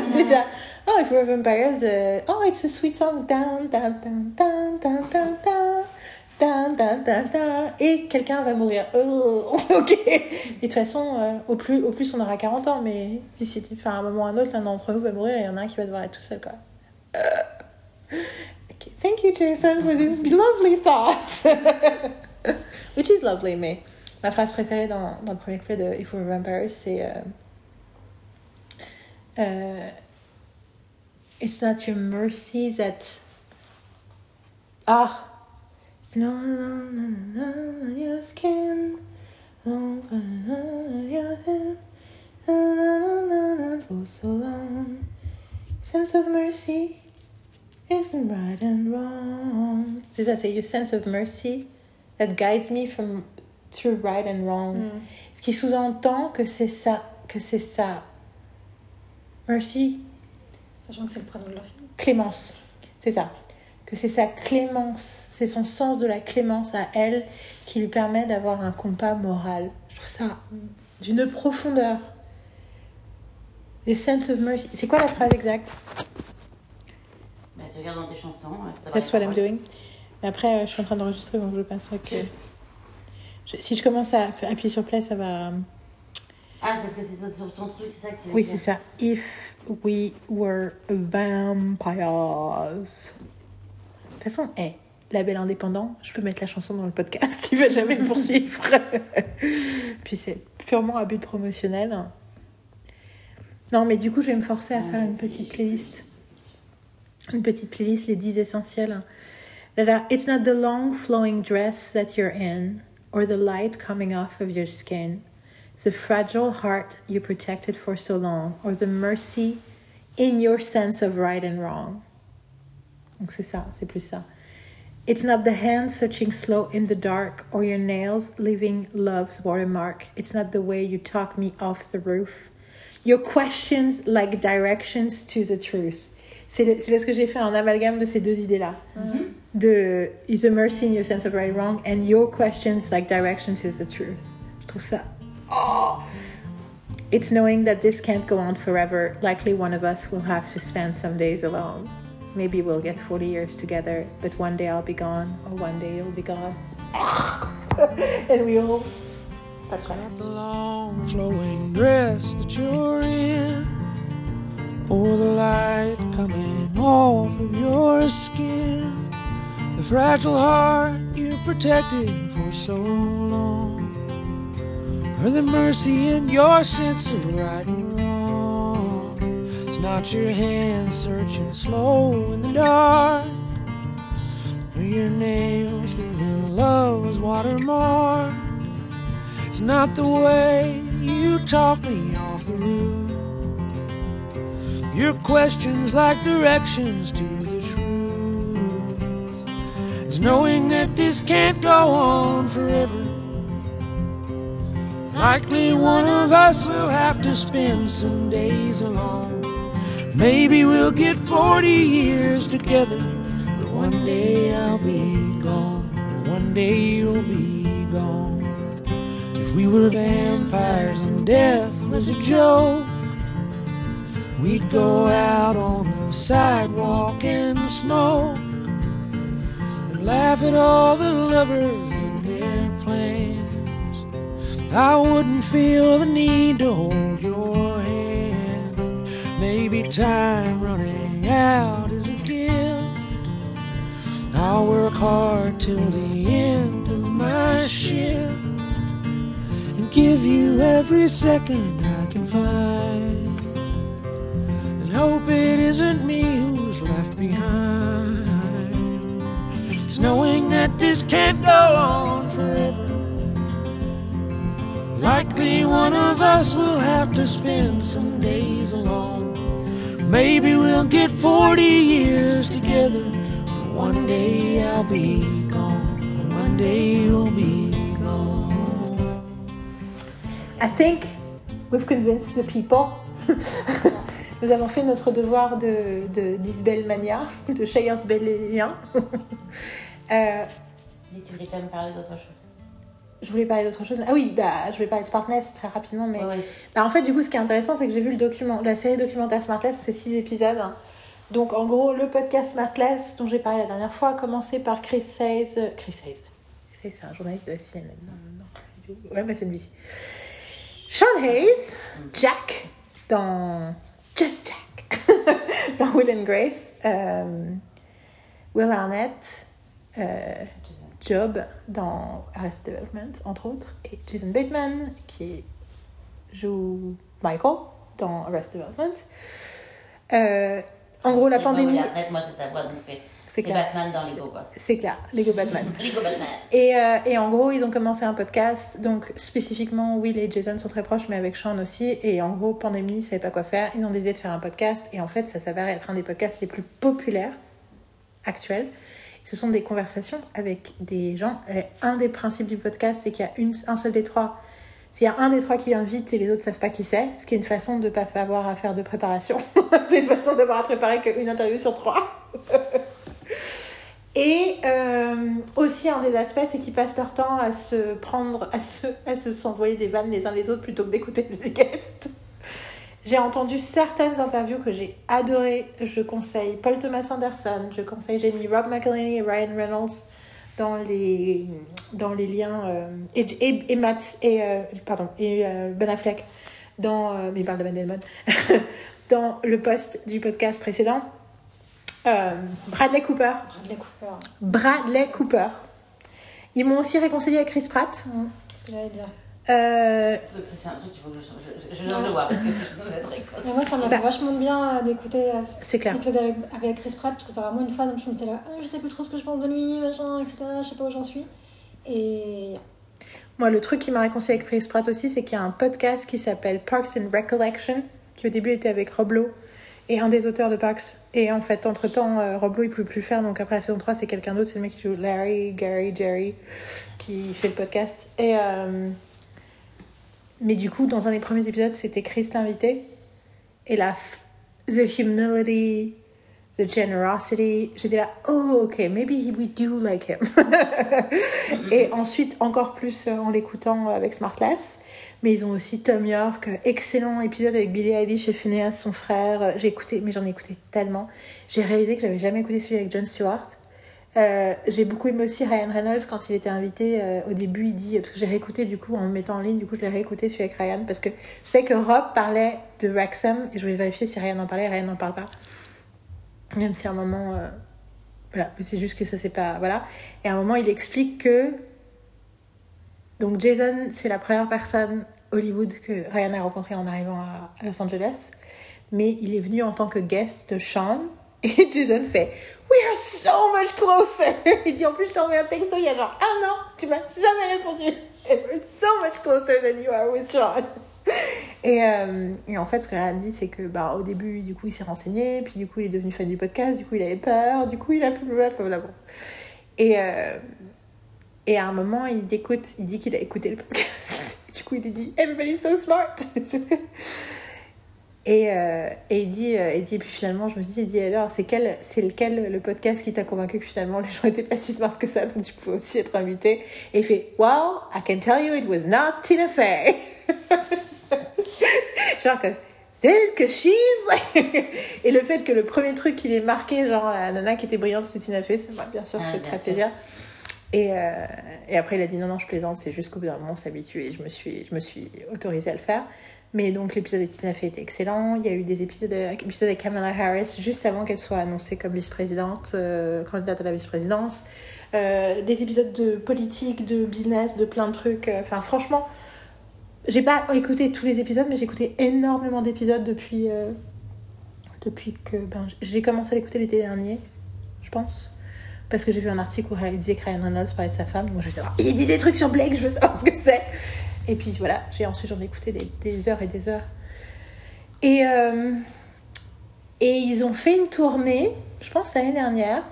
S2: Oh, if we were vampires, euh, oh, it's a sweet song. Dun, dun, dun, dun, dun, dun, dun. Dun, dun, dun, dun. Et quelqu'un va mourir. Oh, ok. Et de toute façon, euh, au, plus, au plus on aura 40 ans, mais d'ici enfin, à un moment ou à un autre, l'un d'entre nous va mourir et il y en a un qui va devoir être tout seul. Quoi. Euh. Thank you, Jason, for this lovely thought. Which is lovely, mais ma phrase préférée dans, dans le premier couplet de If We Were Vampires, c'est euh, euh, It's not your mercy that. Ah! It's no, no, no, your skin. So long. Sense of mercy right and wrong. C'est ça, c'est your sense of mercy that guides me from through right and wrong.
S3: Mm.
S2: Ce qui sous-entend que c'est ça, que c'est ça. Mercy,
S3: Sachant que c'est le prénom de leur fille.
S2: clémence. C'est ça. Que c'est sa clémence, c'est son sens de la clémence à elle qui lui permet d'avoir un compas moral. Je trouve ça d'une profondeur. The sense of mercy. C'est quoi la phrase exacte?
S1: Tu regardes dans tes chansons. t'as
S2: That's what I'm doing. Mais après, euh, je suis en train d'enregistrer, donc je penserais que. Je- si je commence à appuyer sur play, ça va.
S1: Ah, c'est parce que c'est sur ton truc, c'est ça que tu
S2: Oui, c'est ça. If we were vampires. De toute façon, hey, label indépendant, je peux mettre la chanson dans le podcast, il va jamais me poursuivre. Puis c'est purement à but promotionnel. Non, mais du coup, je vais me forcer à faire une petite playlist. Une petite playlist, les 10 essentiels. It's not the long flowing dress that you're in, or the light coming off of your skin, the fragile heart you protected for so long, or the mercy in your sense of right and wrong. Donc c'est ça, c'est plus ça. It's not the hand searching slow in the dark, or your nails leaving love's watermark. It's not the way you talk me off the roof. Your questions like directions to the truth. C'est le- c'est parce que j'ai fait un amalgame de ces deux idées-là. Mm-hmm. De Is the mercy in your sense of right and wrong, and your questions like directions to the truth. Je trouve ça. Oh It's knowing that this can't go on forever. Likely one of us will have to spend some days alone. Maybe we'll get 40 years together, but one day I'll be gone, or one day you'll be gone. and we all start crying.
S4: The long flowing dress that you're in, or the light coming off of your skin, the fragile heart you protected for so long, or the mercy in your sense of right and wrong. It's not your hand searching slow in the dark, or your nails leaving love's watermark. It's not the way you talk me off the roof. Your questions like directions to the truth. It's knowing that this can't go on forever. Likely one of us will have to spend some days alone. Maybe we'll get 40 years together, but one day I'll be gone. One day you'll be gone. If we were vampires and death was a joke, we'd go out on the sidewalk and smoke and laugh at all the lovers and their plans. I wouldn't feel the need to hold your hand. Maybe time running out is a gift. I'll work hard till the end of my shift and give you every second I can find. Hope it isn't me who's left behind. It's knowing that this can't go on forever. Likely one of us will have to spend some days alone. Maybe we'll get 40 years together. But one day I'll be gone. One day you'll be gone.
S2: I think we've convinced the people. Nous avons fait notre devoir de, de de Shayersbellien. euh,
S1: Mais tu voulais quand même parler d'autre chose.
S2: je voulais parler d'autre chose. Ah oui, bah, je voulais parler de Smartness très rapidement, mais
S1: Ouais.
S2: Bah, en fait, du coup, ce qui est intéressant, c'est que j'ai vu le document, la série documentaire Smartless, c'est six épisodes. Donc, en gros, le podcast Smartless, dont j'ai parlé la dernière fois, a commencé par Chris Hayes. euh, Chris Hayes. Chris Hayes, c'est un journaliste de CNN. Non, non, non. Ouais, bah, c'est une VC. Sean Hayes, Jack, dans Just Jack, dans Will and Grace, euh, Will Arnett, euh, Job dans Arrested Development, entre autres, et Jason Bateman qui joue Michael dans Arrested Development. Euh, en gros, la pandémie,
S1: voilà, moi, c'est sa voix, donc c'est
S2: c'est clair,
S1: Batman dans Lego, quoi.
S2: c'est clair, Lego Batman.
S1: Lego Batman.
S2: Et, euh, et en gros, ils ont commencé un podcast. Donc, spécifiquement, Will et Jason sont très proches, mais avec Sean aussi. Et en gros, pandémie, ils savaient pas quoi faire. Ils ont décidé de faire un podcast. Et en fait, ça s'avère être un des podcasts les plus populaires actuels. Ce sont des conversations avec des gens. Et un des principes du podcast, c'est qu'il y a une, un seul des trois. S'il y a un des trois qui invite et les autres savent pas qui c'est, ce qui est une façon de ne pas avoir à faire de préparation. c'est une façon d'avoir à préparer qu'une interview sur trois. Et euh, aussi un des aspects, c'est qu'ils passent leur temps à se prendre, à se, à se s'envoyer des vannes les uns les autres plutôt que d'écouter les guests. J'ai entendu certaines interviews que j'ai adorées. Je conseille Paul Thomas Anderson, je conseille j'ai mis Rob McElhenney et Ryan Reynolds dans les, dans les liens euh, et, et, et Matt et euh, pardon et Ben Affleck dans mais il de Ben Damon dans le post du podcast précédent. Euh, Bradley Cooper,
S3: Bradley Cooper.
S2: Bradley Cooper. Ils m'ont aussi réconcilié avec Chris Pratt.
S3: Qu'est-ce que j'allais dire
S2: Euh,
S1: C'est un truc qu'il faut que je, je, je, je viens de le voir. Parce que.
S3: Mais moi, ça m'a
S2: Bah.
S3: fait vachement de bien euh, d'écouter
S2: c'est clair.
S3: l'épisode avec, avec Chris Pratt, parce que c'était vraiment une fan, je m'étais là, Ah, je sais plus trop ce que je pense de lui, machin, etc. Je sais pas où j'en suis. Et
S2: Moi, le truc qui m'a réconcilié avec Chris Pratt aussi, c'est qu'il y a un podcast qui s'appelle Parks and Recollection, qui au début était avec Rob Lowe et un des auteurs de Parks. Et en fait, entre-temps, euh, Rob il pouvait plus faire. Donc après la saison 3, c'est quelqu'un d'autre. C'est le mec qui joue Larry, Gary, Jerry, qui fait le podcast. Et, euh, Mais du coup, dans un des premiers épisodes, c'était Chris l'invité. Et la the humility, the generosity. J'étais là, oh, ok, maybe we do like him. Et ensuite, encore plus euh, en l'écoutant avec Smartless. Mais ils ont aussi Tom York, euh, excellent épisode avec Billie Eilish et Phineas, son frère. Euh, J'ai écouté, mais j'en ai écouté tellement. J'ai réalisé que j'avais jamais écouté celui avec John Stewart. Euh, j'ai beaucoup aimé aussi Ryan Reynolds quand il était invité. euh, au début, il dit, parce que j'ai réécouté du coup en le mettant en ligne, du coup je l'ai réécouté celui avec Ryan, parce que je sais que Rob parlait de Wrexham et je voulais vérifier si Ryan en parlait, Ryan n'en parle pas. Même si à un moment, euh, voilà, c'est juste que ça c'est pas, voilà. Et à un moment, il explique que donc Jason, c'est la première personne Hollywood que Ryan a rencontré en arrivant à Los Angeles, mais il est venu en tant que guest de Sean. Et Jason fait We are so much closer. Il dit en plus, je t'ai envoyé un texto il y a genre un an, tu m'as jamais répondu. We're so much closer than you are with Sean. Et, euh, et en fait, ce que Ryan dit, c'est que bah, au début, du coup, il s'est renseigné, puis du coup, il est devenu fan du podcast, du coup, il avait peur, du coup, il a plus. Enfin, voilà, bon. Et, euh, et à un moment, il écoute, il dit qu'il a écouté le podcast. Du coup, il a dit Everybody's so smart. Et, euh, et il dit, il dit, et puis finalement, je me suis dit, il dit alors, c'est quel, c'est lequel le podcast qui t'a convaincu que finalement les gens étaient pas si smart que ça, donc tu pouvais aussi être invité. Et il fait, well, I can tell you it was not Tina Fey. genre que c'est que she's et le fait que le premier truc qui l'ait marqué, genre la nana qui était brillante, c'est Tina Fey, ça m'a bien sûr
S1: Ah,
S2: fait très
S1: sûr.
S2: plaisir. Et, euh, et après, il a dit non, non, je plaisante, c'est juste qu'au bout d'un moment, on s'habitue et je me, suis, je me suis autorisée à le faire. Mais donc, l'épisode de Tina Fey était excellent. Il y a eu des épisodes, épisodes avec Kamala Harris juste avant qu'elle soit annoncée comme vice-présidente, euh, candidate à la vice-présidence. Euh, des épisodes de politique, de business, de plein de trucs. Enfin, franchement, j'ai pas écouté tous les épisodes, mais j'ai écouté énormément d'épisodes depuis, euh, depuis que ben, j'ai commencé à l'écouter l'été dernier, je pense. Parce que j'ai vu un article où il disait que Ryan Reynolds parlait de sa femme. Moi, je veux savoir. Il dit des trucs sur Blake, je veux savoir ce que c'est. Et puis voilà, j'ai ensuite j'en ai écouté des, des heures et des heures. Et, euh, et ils ont fait une tournée, je pense l'année dernière,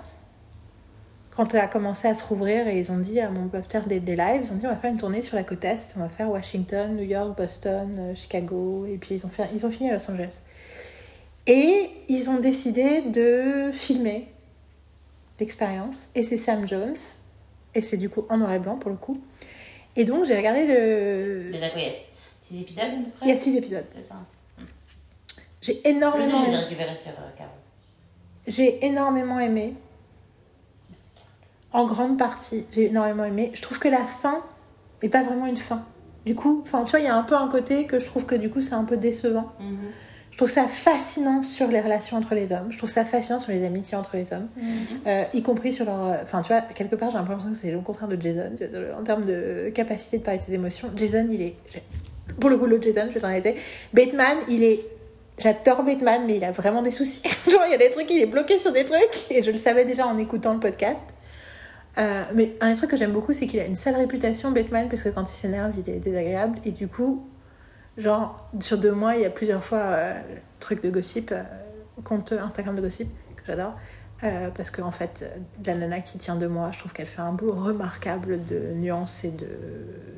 S2: quand elle a commencé à se rouvrir et ils ont dit, ah, on peut faire des, des lives, ils ont dit on va faire une tournée sur la côte Est, on va faire Washington, New York, Boston, euh, Chicago, et puis ils ont, fait, ils ont fini à Los Angeles. Et ils ont décidé de filmer l'expérience, et c'est Sam Jones, et c'est du coup en noir et blanc pour le coup. Et donc j'ai regardé le...
S1: Y a six épisodes à peu près
S2: Il y a six épisodes.
S1: C'est ça.
S2: J'ai énormément,
S1: euh,
S2: j'ai énormément aimé. En grande partie, j'ai énormément aimé. Je trouve que la fin n'est pas vraiment une fin. Du coup, enfin, tu vois, il y a un peu un côté que je trouve que du coup, c'est un peu décevant.
S1: Mhm.
S2: Je trouve ça fascinant sur les relations entre les hommes. Je trouve ça fascinant sur les amitiés entre les hommes. Euh, y compris sur leur. Enfin, tu vois, quelque part, j'ai l'impression que c'est le contraire de Jason. En termes de capacité de parler de ses émotions, Jason, il est. Pour le coup, le Jason, je vais t'en réaliser. Bateman, il est. J'adore Bateman, mais il a vraiment des soucis. Genre, il y a des trucs, il est bloqué sur des trucs. Et je le savais déjà en écoutant le podcast. Euh, mais un des trucs que j'aime beaucoup, c'est qu'il a une sale réputation, Bateman, parce que quand il s'énerve, il est désagréable. Et du coup, genre, sur deux mois, il y a plusieurs fois euh, truc de gossip, euh, compte Instagram de gossip, que j'adore. Euh, parce qu'en en fait, la nana qui tient de moi, je trouve qu'elle fait un boulot remarquable de nuance et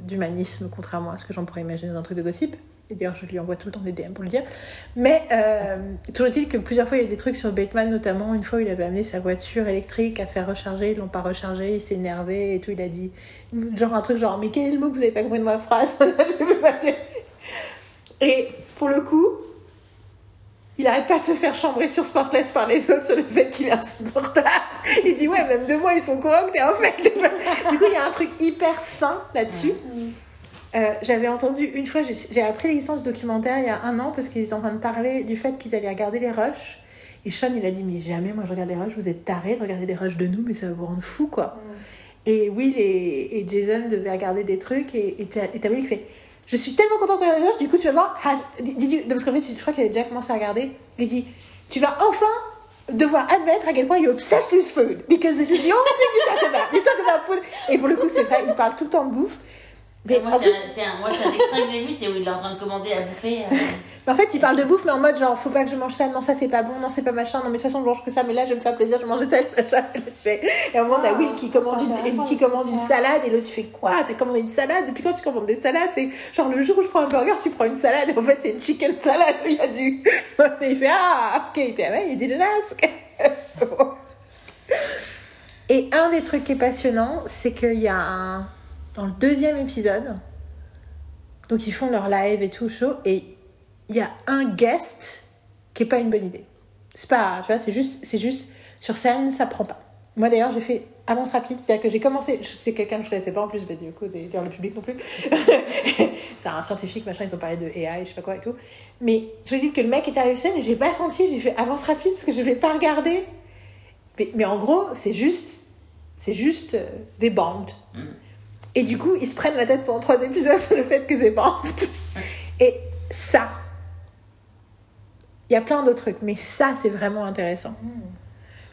S2: d'humanisme, contrairement à ce que j'en pourrais imaginer dans un truc de gossip. Et d'ailleurs, je lui envoie tout le temps des DM pour le dire. Mais euh, toujours est-il que plusieurs fois, il y a des trucs sur Bateman, notamment une fois il avait amené sa voiture électrique à faire recharger, ils l'ont pas rechargé, il s'est énervé et tout. Il a dit, genre un truc genre, mais quel est le mot que vous avez pas compris de ma phrase? Je peux pas dire. Et pour le coup, il arrête pas de se faire chambrer sur Sportless par les autres sur le fait qu'il est insupportable. Il dit ouais, même de moi ils sont corrects et en fait. Du coup, il y a un truc hyper sain là-dessus. Euh, J'avais entendu une fois, j'ai appris les licences documentaires il y a un an parce qu'ils étaient en train de parler du fait qu'ils allaient regarder les rushs. Et Sean, il a dit Mais jamais, moi je regarde les rushs, vous êtes tarés de regarder des rushs de nous, mais ça va vous rendre fou quoi. Et Will et, et Jason devaient regarder des trucs et et t'as et t'as Will qui fait Je suis tellement contente de regarder les rushs, du coup tu vas voir. has- did you- parce qu'en fait, je crois qu'il avait déjà commencé à regarder. Il dit Tu vas enfin devoir admettre à quel point you're obsessed with food because this is the only thing you talk about. You talk about food. Et pour le coup, c'est vrai, il parle tout le temps de bouffe. Mais
S1: moi, c'est un, moi, un extrait que j'ai vu, c'est où il est en train de commander à bouffer. euh,
S2: Mais en fait, il parle de bouffe, mais en mode genre, faut pas que je mange ça, non, ça c'est pas bon, non, c'est pas machin, non, mais de toute façon, je mange que ça, mais là, je vais me faire plaisir, je mange ça, machin. Et à un moment, t'as
S3: Ah,
S2: Will qui commande, une, qui commande une salade, et l'autre, tu fais quoi T'as commandé une salade? Depuis quand tu commandes des salades C'est genre le jour où je prends un burger, tu prends une salade, et en fait, c'est une chicken salade, il y a du. Et il fait Ah, ok, il fait Ah ouais, didn't ask. Et un des trucs qui est passionnant, c'est qu'il y a un. Dans le deuxième épisode, donc ils font leur live et tout chaud, et il y a un guest qui est pas une bonne idée. C'est pas, tu vois, c'est juste, juste sur scène, ça prend pas. Moi d'ailleurs, j'ai fait avance rapide, c'est-à-dire que j'ai commencé, c'est quelqu'un que je connaissais pas en plus, bah, du coup, d'ailleurs le public non plus. c'est un scientifique, machin, ils ont parlé de AI, je sais pas quoi et tout. Mais je dis que le mec était sur scène et j'ai pas senti, j'ai fait avance rapide parce que je l'ai pas regardé. Mais, mais en gros, c'est juste, c'est juste euh, des bandes. Et du coup, ils se prennent la tête pendant trois épisodes sur le fait que des bandes. Et ça, il y a plein d'autres trucs, mais ça, c'est vraiment intéressant.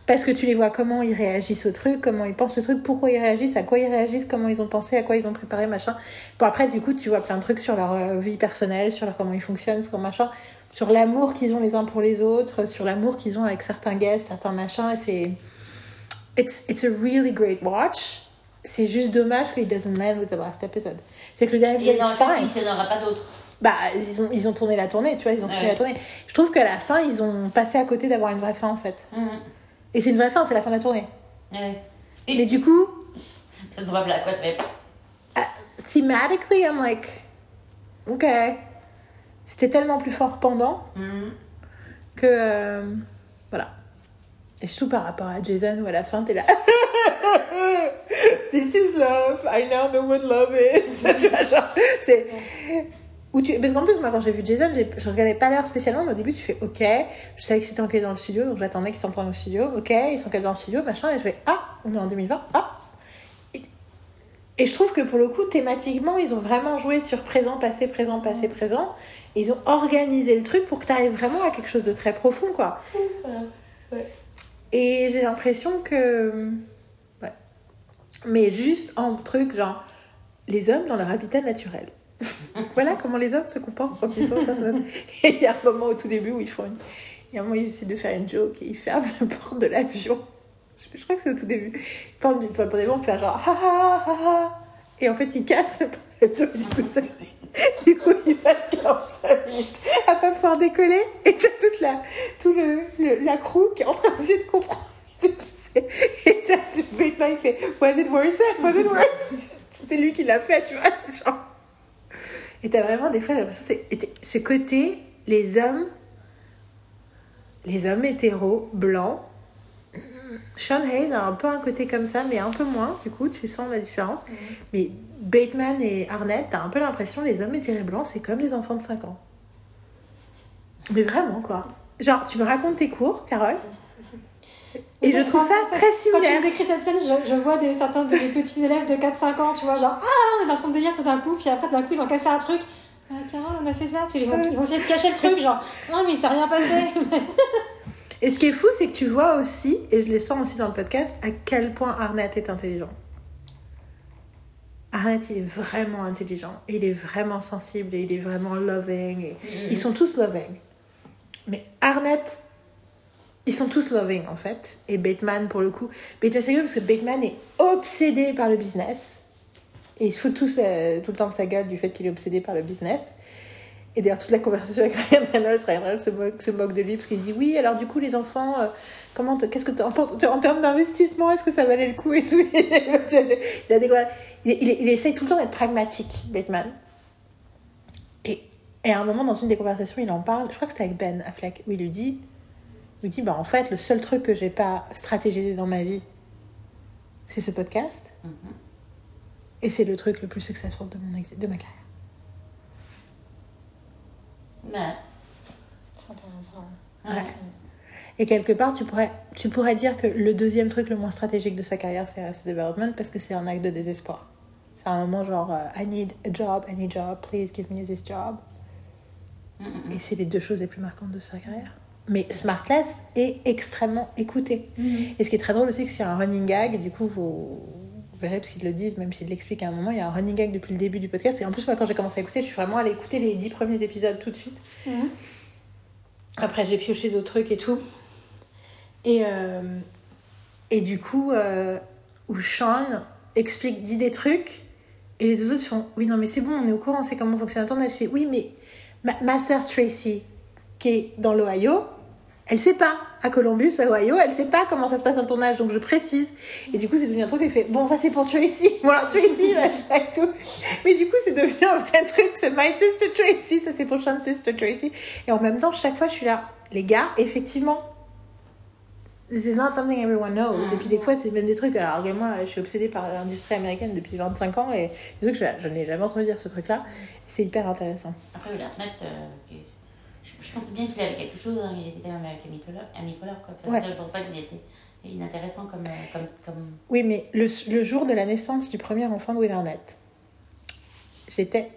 S2: Parce que tu les vois comment ils réagissent au truc, comment ils pensent au truc, pourquoi ils réagissent, à quoi ils réagissent, comment ils ont pensé, à quoi ils ont préparé, machin. Bon, après, du coup, tu vois plein de trucs sur leur euh, vie personnelle, sur leur, comment ils fonctionnent, sur machin, sur l'amour qu'ils ont les uns pour les autres, sur l'amour qu'ils ont avec certains guests, certains machins. Et c'est. It's, it's a really great watch. C'est juste dommage qu'il doesn't land with the last episode. C'est que le dernier épisode
S1: il n'y en aura pas d'autres.
S2: Bah, ils ont, ils ont tourné la tournée, tu vois, ils ont fini
S1: Ouais.
S2: la tournée. Je trouve qu'à la fin, ils ont passé à côté d'avoir une vraie fin, en fait.
S1: Mhm.
S2: Et c'est une vraie fin, c'est la fin de la tournée.
S1: Ouais.
S2: Mais du coup,
S1: Ça se voit là, quoi, ça fait.
S2: uh, thematically, I'm like, ok. C'était tellement plus fort pendant
S1: Mhm.
S2: que. euh, voilà. Et surtout par rapport à Jason, où à la fin, t'es là. This is love. I now know what love is. tu vois, genre, c'est. Où tu... Parce qu'en plus, moi, quand j'ai vu Jason, je regardais pas l'heure spécialement, mais au début, tu fais OK. Je savais que c'était encadré dans le studio, donc j'attendais qu'ils s'entraînent dans le studio. OK, ils sont dans le studio, machin. Et je fais Ah, on est en 2020. Ah Et, et je trouve que pour le coup, thématiquement, ils ont vraiment joué sur présent, passé, présent, passé, présent. Et ils ont organisé le truc pour que tu arrives vraiment à quelque chose de très profond, quoi. Et j'ai l'impression que. Mais juste en truc, genre, les hommes dans leur habitat naturel. voilà comment les hommes se comportent quand ils sont personnes. Et il y a un moment au tout début où ils font une. Il y a un moment où ils essaient de faire une joke et ils ferment la porte de l'avion. Je, crois que c'est au tout début. Ils parlent du pour des moments, faire genre ha ha ha ha. Et en fait, ils cassent la porte de l'avion. Du coup, ça- du coup, ils passent 45 minutes à pas pouvoir décoller. Et t'as toute la, tout le, le- la crew qui est en train d'essayer de comprendre. Et t'as du Bateman qui fait Was it worse? Was it worse? C'est lui qui l'a fait, tu vois. Genre. Et t'as vraiment des fois l'impression que ce côté, les hommes, les hommes hétéros, blancs. Sean Hayes a un peu un côté comme ça, mais un peu moins, du coup, tu sens la différence. Mais Bateman et Arnett, t'as un peu l'impression les hommes hétéros blancs, c'est comme des enfants de 5 ans. Mais vraiment, quoi. Genre, tu me racontes tes cours, Carole, et je trouve ça très
S3: Quand tu
S2: similaire.
S3: me décris cette scène, je, je vois des, certains de- des petits élèves de 4-5 ans, tu vois, genre, ah, on est dans son délire tout d'un coup, puis après, d'un coup, ils ont cassé un truc. Ah, Carole, on a fait ça, puis ils vont, ils vont essayer de cacher le truc, genre, non, mais il s'est rien passé.
S2: Et ce qui est fou, c'est que tu vois aussi, et je le sens aussi dans le podcast, à quel point Arnett est intelligent. Arnett, il est vraiment intelligent, il est vraiment sensible, et il est vraiment loving. et- Ils sont tous loving. Mais Arnett, ils sont tous loving en fait. Et Bateman, pour le coup, Bateman, c'est parce que Bateman est obsédé par le business. Et il se fout tous, euh, tout le temps de sa gueule du fait qu'il est obsédé par le business. Et d'ailleurs, toute la conversation avec Ryan Reynolds, Ryan Reynolds se moque, de lui parce qu'il dit Oui, alors du coup, les enfants, euh, comment qu'est-ce que tu en penses en termes d'investissement Est-ce que ça valait le coup et tout? Il, essaye tout le temps d'être pragmatique, Bateman. Et, et à un moment, dans une des conversations, il en parle, je crois que c'était avec Ben Affleck, où il lui dit lui dit bah, En fait, le seul truc que j'ai pas stratégisé dans ma vie, c'est ce podcast. Et c'est le truc le plus successful de, mon ex- de ma carrière.
S1: Ouais.
S3: C'est intéressant.
S1: Ouais.
S2: Et quelque part, tu pourrais, tu pourrais dire que le deuxième truc le moins stratégique de sa carrière, c'est Arrested Development parce que c'est un acte de désespoir. C'est un moment genre euh, I need a job, I need a job, please give me this job. Et c'est les deux choses les plus marquantes de sa carrière. Mais Smartless est extrêmement écouté. Et ce qui est très drôle aussi, c'est qu'il y a un running gag, et du coup, vous, vous verrez, parce qu'ils le disent, même s'ils l'expliquent à un moment, il y a un running gag depuis le début du podcast. Et en plus, moi, quand j'ai commencé à écouter, je suis vraiment allée écouter les dix premiers épisodes tout de suite. Après, j'ai pioché d'autres trucs et tout. Et, euh, et du coup, euh, où Sean explique, dit des trucs, et les deux autres font Oui, non, mais c'est bon, on est au courant, c'est comment fonctionne tournage. Je fais Oui, mais ma, ma sœur Tracy, qui est dans l'Ohio, Elle sait pas. À Columbus, à Ohio, elle sait pas comment ça se passe un tournage, donc je précise. Et du coup, c'est devenu un truc qui fait Bon, ça c'est pour Tracy. Voilà, Tracy, machin et tout. Mais du coup, c'est devenu un vrai truc. C'est My Sister Tracy, ça c'est pour Sean's Sister Tracy. Et en même temps, chaque fois, je suis là. Les gars, effectivement, this is not something everyone knows. Et puis des fois, c'est même des trucs. Alors, moi, je suis obsédée par l'industrie américaine depuis 25 ans et des trucs, je, je n'ai jamais entendu dire ce truc-là. C'est hyper intéressant.
S1: Après, il a remettre. euh, je, pensais bien qu'il avait quelque chose, hein, il était quand même avec Amy Poehler. Amy Poehler quoi. Enfin,
S2: Ouais.
S1: Je pense pas qu'il était inintéressant comme. euh, comme, comme...
S2: Oui, mais le, le jour de la naissance du premier enfant de Will Arnett, j'étais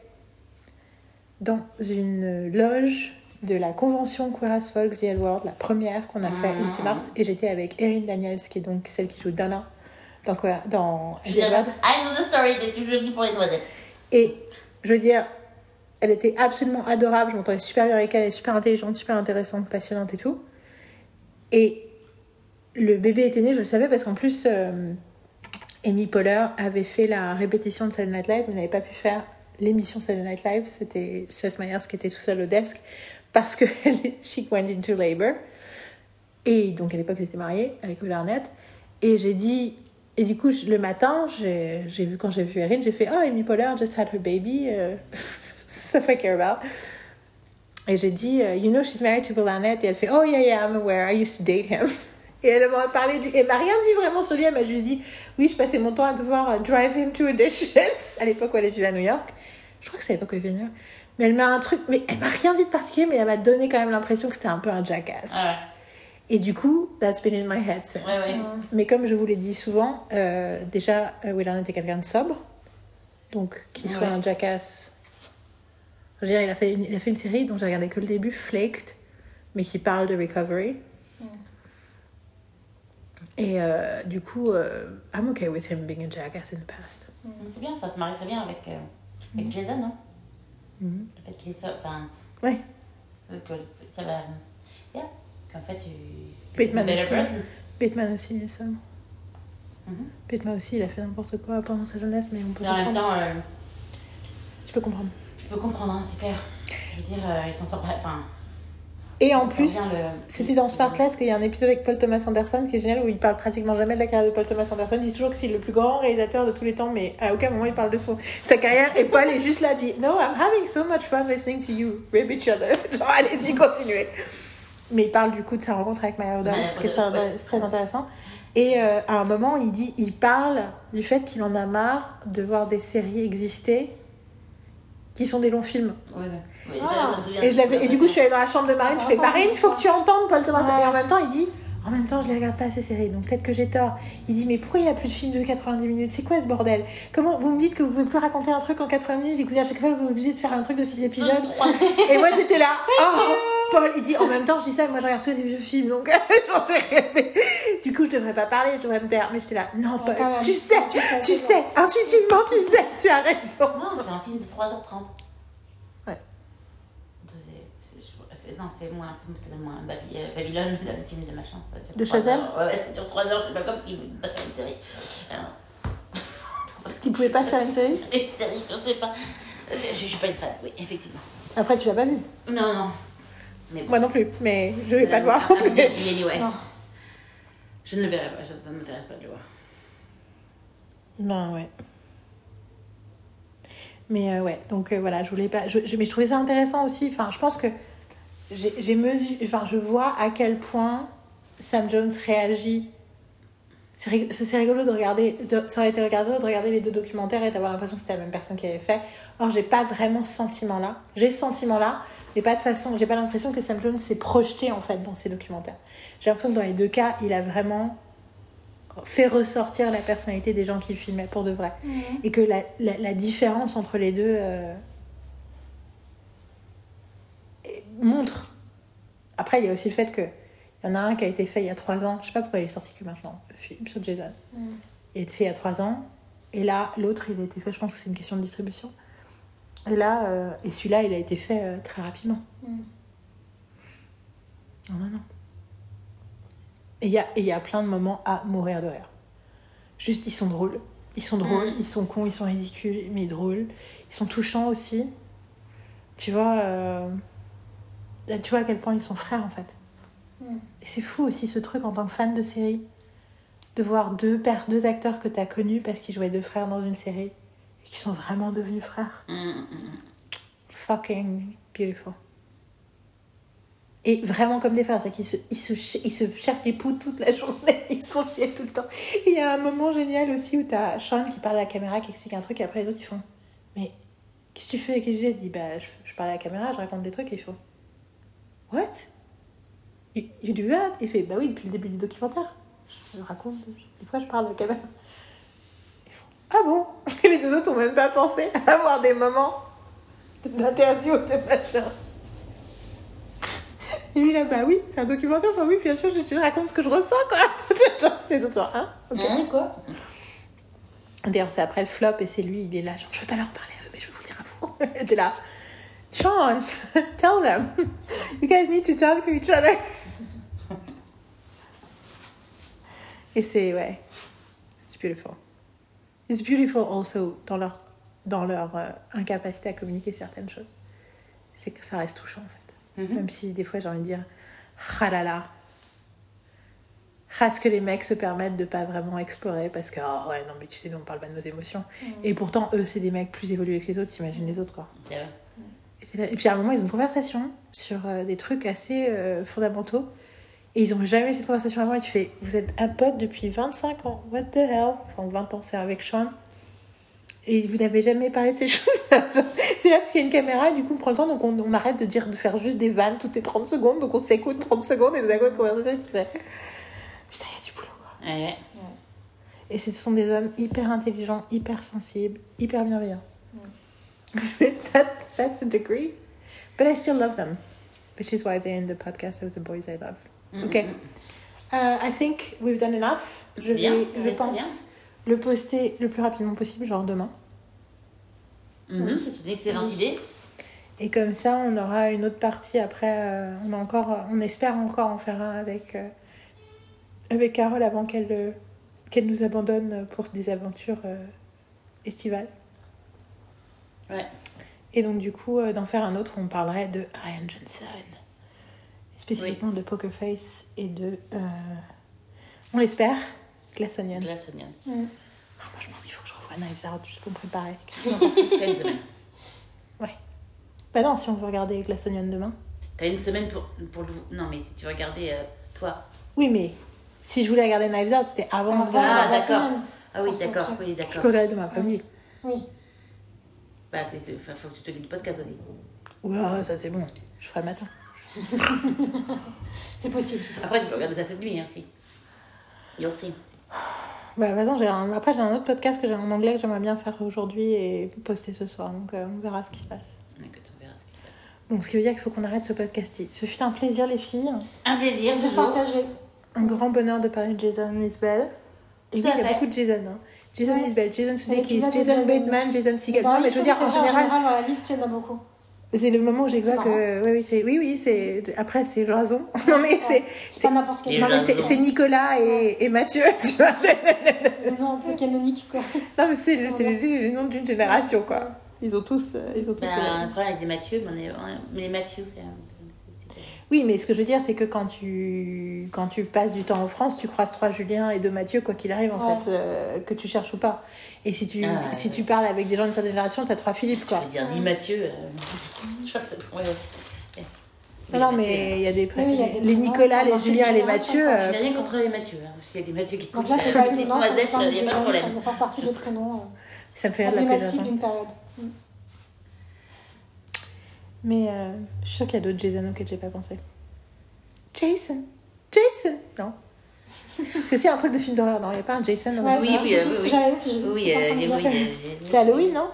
S2: dans une loge de la convention Queer as Folk The L World, la première qu'on a fait
S1: Mhm.
S2: Ultimart, et j'étais avec Erin Daniels, qui est donc celle qui joue Dana dans, dans
S1: Je veux dire. I know the story, mais tu le dis pour les noisettes.
S2: Et je veux dire, elle était absolument adorable. Je m'entendais super bien avec elle. Elle est super intelligente, super intéressante, passionnante et tout. Et le bébé était né, je le savais parce qu'en plus, euh, Amy Poehler avait fait la répétition de Saturday Night Live, mais n'avait pas pu faire l'émission Saturday Night Live. C'était Seth Meyers qui était tout seul au desk parce que she went into labor. Et donc à l'époque, était mariée avec Will Arnett. Et j'ai dit. Et du coup, le matin, j'ai vu, quand j'ai vu Erin, j'ai fait Oh, Amy Poehler just had her baby. euh, stuff I care about. Et j'ai dit euh, You know, she's married to Will Arnett. Et elle fait Oh, yeah, yeah, I'm aware. I used to date him. Et elle m'a parlé du. Elle m'a rien dit vraiment sur lui. Elle m'a juste dit Oui, je passais mon temps à devoir euh, drive him to auditions. À l'époque où elle vivait à New York. Je crois que c'est à l'époque où elle vivait à New York. Mais elle m'a un truc. Mais elle m'a rien dit de particulier, mais elle m'a donné quand même l'impression que c'était un peu un jackass.
S1: Ah
S2: Et du coup, that's been in my head since.
S1: ouais, ouais. ouais.
S2: Mais comme je vous l'ai dit souvent, euh, déjà, euh, Will Arnett est quelqu'un de sobre. Donc, qu'il soit
S1: Ouais.
S2: un jackass. Je veux dire, il a fait une, il a fait une série dont j'ai regardé que le début, Flaked, mais qui parle de recovery. Et euh, du coup, euh, I'm okay with him being a jackass in the past.
S1: Mais C'est bien, ça se marie très bien avec, euh, avec Jason, non?
S2: Mhm.
S1: Le fait qu'il est so- Enfin.
S2: Ouais.
S1: Que ça va. Yeah. Qu'en fait, tu.
S2: Bateman aussi. Bateman aussi, il est sobre.
S1: Mhm.
S2: Bateman aussi, il a fait n'importe quoi pendant sa jeunesse, mais on peut
S1: Mais en même temps, euh,
S2: Tu peux comprendre.
S1: je peux comprendre, hein, c'est clair. Je veux dire, euh, il s'en sort pas. Enfin.
S2: Et en plus, C'était dans Smartless qu'il y a un épisode avec Paul Thomas Anderson qui est génial où il parle pratiquement jamais de la carrière de Paul Thomas Anderson. Il dit toujours que c'est le plus grand réalisateur de tous les temps, mais à aucun moment il parle de son, sa carrière. Et Paul est juste là, dit No, I'm having so much fun listening to you rib each other. Genre, allez-y, continuez. Mais il parle du coup de sa rencontre avec Maya Rudolph,
S1: Maya
S2: ce qui est très,
S1: ouais.
S2: intéressant. Et euh, à un moment, il dit, il parle du fait qu'il en a marre de voir des séries exister qui sont des longs films.
S1: Oui.
S3: Ah.
S1: je.
S2: Et, je l'avais- et du coup, je suis allée dans la chambre de Marine, je fais Marine, il faut que tu entendes Paul Thomas.
S3: Ouais.
S2: Et en même temps, il dit En même temps, je les regarde pas ces séries, donc peut-être que j'ai tort. Il dit Mais pourquoi il n'y a plus de films de 90 minutes? C'est quoi ce bordel? Comment vous me dites que vous pouvez plus raconter un truc en 80 minutes et que à chaque fois vous êtes obligé de faire un truc de 6 épisodes Et moi, j'étais là Oh Paul, il dit En même temps, je dis ça, moi je regarde tous des vieux films, donc j'en sais rien. Mais Du coup, je devrais pas parler, je devrais me taire. Mais j'étais là Non, Paul,
S3: quand même.
S2: tu sais,
S3: Tu sais,
S2: tu sais, intuitivement, tu sais, tu as raison.
S1: Non, c'est un film de 3h30.
S2: Ouais.
S1: C'est- Non, c'est moins, peut-être moins euh, Babylone, le film de machin. Ça dure
S2: De
S1: heures. Ouais, ouais, ça dure 3 heures, je sais pas comme s'il voulait pas faire une série. Alors,
S2: Parce qu'il pouvait pas faire une série
S1: une série, je sais pas. Je, je suis pas une fan, oui, effectivement.
S2: Après, tu l'as pas vu?
S1: Non, non. Mais bon.
S2: Moi non plus, mais je vais pas le voir non plus.
S1: anyway.
S3: Non.
S1: Je ne le verrai pas, ça ne m'intéresse pas de le voir.
S2: Non, ouais. Mais euh, ouais, donc euh, voilà, je voulais pas. Je, je- mais je trouvais ça intéressant aussi. Enfin, je pense que j'ai j'ai mesuré. Enfin, je vois à quel point Sam Jones réagit. C'est rig- c'est rigolo de regarder. de- ça aurait été rigolo de regarder les deux documentaires et d'avoir l'impression que c'était la même personne qui avait fait. Or, j'ai pas vraiment ce sentiment-là. J'ai ce sentiment-là, mais pas de façon. J'ai pas l'impression que Sam Jones s'est projeté en fait dans ces documentaires. J'ai l'impression que dans les deux cas, il a vraiment fait ressortir la personnalité des gens qu'il filmait pour de vrai. Et que la, la, la différence entre les deux euh, montre. Après, il y a aussi le fait que il y en a un qui a été fait il y a trois ans. Je sais pas pourquoi il est sorti que maintenant, le film sur Jason. Il a été fait il y a trois ans. Et là, l'autre, il a été fait, je pense que c'est une question de distribution. Et là, euh, et celui-là, il a été fait euh, très rapidement.
S3: Mm.
S2: Non, non, non. Et il y y a plein de moments à mourir de rire. Juste, ils sont drôles. Ils sont drôles,
S1: Mm.
S2: ils sont cons, ils sont ridicules, mais drôles. Ils sont touchants aussi. Tu vois, euh, tu vois à quel point ils sont frères en fait. Et c'est fou aussi ce truc en tant que fan de série, de voir deux, pères, deux acteurs que tu as connus parce qu'ils jouaient deux frères dans une série et qui sont vraiment devenus frères.
S1: Mm, mm, mm.
S2: Fucking beautiful. Et vraiment comme des frères, c'est qu'ils se, ils se, ils se cherchent des poux toute la journée, ils se font chier tout le temps. Et Il y a un moment génial aussi où t'as Sean qui parle à la caméra, qui explique un truc, et après les autres ils font Mais qu'est-ce que tu fais Qu'est-ce que tu fais? Il dit Bah, je, je parle à la caméra, je raconte des trucs, et il faut What? You, you do that Il fait Bah oui, depuis le début du documentaire. Je raconte, des fois je parle à la caméra. Ah bon? Les deux autres ont même pas pensé à avoir des moments d'interview de machin. Et lui là, bah oui, c'est un documentaire, bah oui, bien sûr, je te raconte ce que je ressens, quoi. Les autres, genre, hein Ok.
S1: Hein, quoi
S2: D'ailleurs, c'est après le flop et c'est lui, il est là, genre, je veux pas leur parler à eux, mais je veux vous le dire à vous. T'es là, Sean, tell them, you guys need to talk to each other. Et c'est, ouais, it's beautiful. It's beautiful also dans leur, dans leur euh, incapacité à communiquer certaines choses. C'est que ça reste touchant, en fait.
S1: Mhm.
S2: Même si des fois j'ai envie de dire, ah là là, ah, ce que les mecs se permettent de pas vraiment explorer parce que, oh ouais, non, mais tu sais, nous on parle pas de nos émotions. Et pourtant, eux, c'est des mecs plus évolués que les autres, t'imagines les autres, quoi. Et, puis à un moment, ils ont une conversation sur euh, des trucs assez euh, fondamentaux. Et ils ont jamais eu cette conversation avant. Et tu fais, vous êtes un pote depuis 25 ans. What the hell? Enfin, 20 ans, c'est avec Sean. Et vous n'avez jamais parlé de ces choses. c'est là parce qu'il y a une caméra et du coup, on prend le temps. Donc, on, on arrête de dire de faire juste des vannes toutes les 30 secondes. Donc, on s'écoute 30 secondes et d'un coup, de conversation, et tu fais, putain, il y a du boulot, quoi.
S1: Ouais, ouais.
S2: Et ce sont des hommes hyper intelligents, hyper sensibles, hyper bienveillants. that's, that's a degree. But I still love them. Which is why they're in the podcast of the boys I love. Ok. Uh, I think we've done enough. Je,
S1: Bien,
S2: vais, je pense le poster le plus rapidement possible, genre demain.
S1: Mhm, C'est une excellente idée.
S2: Et comme ça, on aura une autre partie après. euh, on, a encore, on espère encore en faire un avec, euh, avec Carole avant qu'elle euh, qu'elle nous abandonne pour des aventures estivales.
S1: Ouais.
S2: Et donc, du coup, euh, d'en faire un autre on parlerait de Ryan Johnson. Spécifiquement de Poker Face et de. euh, on l'espère, Glass Onion.
S1: Glace Onion.
S2: Ah, moi, je pense qu'il faut que je revoie Knives Out juste pour me préparer.
S1: T'as une semaine.
S2: bah non, si on veut regarder Glass Onion demain.
S1: T'as une semaine pour, pour le. Non, mais si tu veux regarder euh, toi.
S2: Oui, mais si je voulais regarder Knives Out, c'était avant de
S3: Avant
S2: voir.
S1: Ah,
S3: la
S1: d'accord. Ah oui, d'accord. Oui,
S2: Je peux regarder demain après-midi.
S3: Oui.
S1: Bah, enfin, faut que tu t'occupes du podcast aussi.
S2: Ouais, ça c'est bon. Je ferai le matin.
S3: C'est possible.
S1: Après, tu peux regarder ça cette nuit hein, aussi. You'll see.
S2: Bah, vas-y, j'ai un... après j'ai un autre podcast que j'ai en anglais que j'aimerais bien faire aujourd'hui et poster ce soir. Donc euh, on verra ce qui se passe.
S1: Écoute, on verra ce qui se passe.
S2: Donc ce qui veut dire qu'il faut qu'on arrête ce podcast-ci. Ce fut un plaisir les filles.
S1: Un plaisir,
S3: C'est partagé.
S2: Un grand bonheur de parler de Jason Isbell. Et oui, il y a beaucoup de Jason. Hein. Jason
S3: Ouais.
S2: Isbell, Jason Sudeikis, Jason. Bateman, Jason Segel.
S3: Dans
S2: Non, mais je veux dire, en général,
S3: la liste, il y en a beaucoup.
S2: c'est le moment où j'ai que. Oui, oui, c'est. Oui, oui, c'est. Après, c'est Jason. Non, mais c'est.
S3: C'est pas n'importe
S1: Et
S3: quel.
S2: Non, mais c'est Nicolas et, et Mathieu, tu vois.
S3: Le nom un peu canonique, quoi.
S2: Non, mais c'est le- c'est les, les noms d'une génération, quoi. Ils ont tous. euh, Ils ont tous
S1: Bah,
S2: euh,
S1: après, avec des Mathieu, mais, on est... on est- mais les Mathieu, c'est. un-
S2: Oui, mais ce que je veux dire, c'est que quand tu, quand tu passes du temps en France, tu croises trois Julien et deux Mathieu, quoi qu'il arrive, en
S3: Ouais.
S2: fait, euh, que tu cherches ou pas. Et si tu,
S1: Ah, ouais.
S2: si tu parles avec des gens d'une certaine génération, t'as trois Philippe,
S1: Je
S2: quoi.
S1: veux dire, ni Mathieu. euh, Je crois que c'est. Ouais. Yes.
S2: Non, non, mais il y a des.
S3: Oui, oui, il y a des
S2: les Nicolas, les Julien et les Mathieu.
S1: Je
S2: euh,
S1: n'ai rien contre les Mathieu. Hein. S'il y a des Mathieu qui
S3: Donc là, c'est
S1: euh,
S3: pas étonnant.
S1: noisettes,
S3: parle
S1: il n'y a pas de problème.
S3: Ça faire partie des prénoms
S2: ça me fait
S3: euh,
S2: rire de Jason.
S3: d'une période.
S2: Mais euh, je suis sûre qu'il y a d'autres Jason auxquels j'ai pas pensé. Jason Jason Non. C'est aussi un truc de film d'horreur, non? Il n'y a pas un Jason dans
S3: Ouais,
S2: le
S1: Oui, oui,
S3: c'est
S1: oui, oui.
S2: C'est Halloween, non?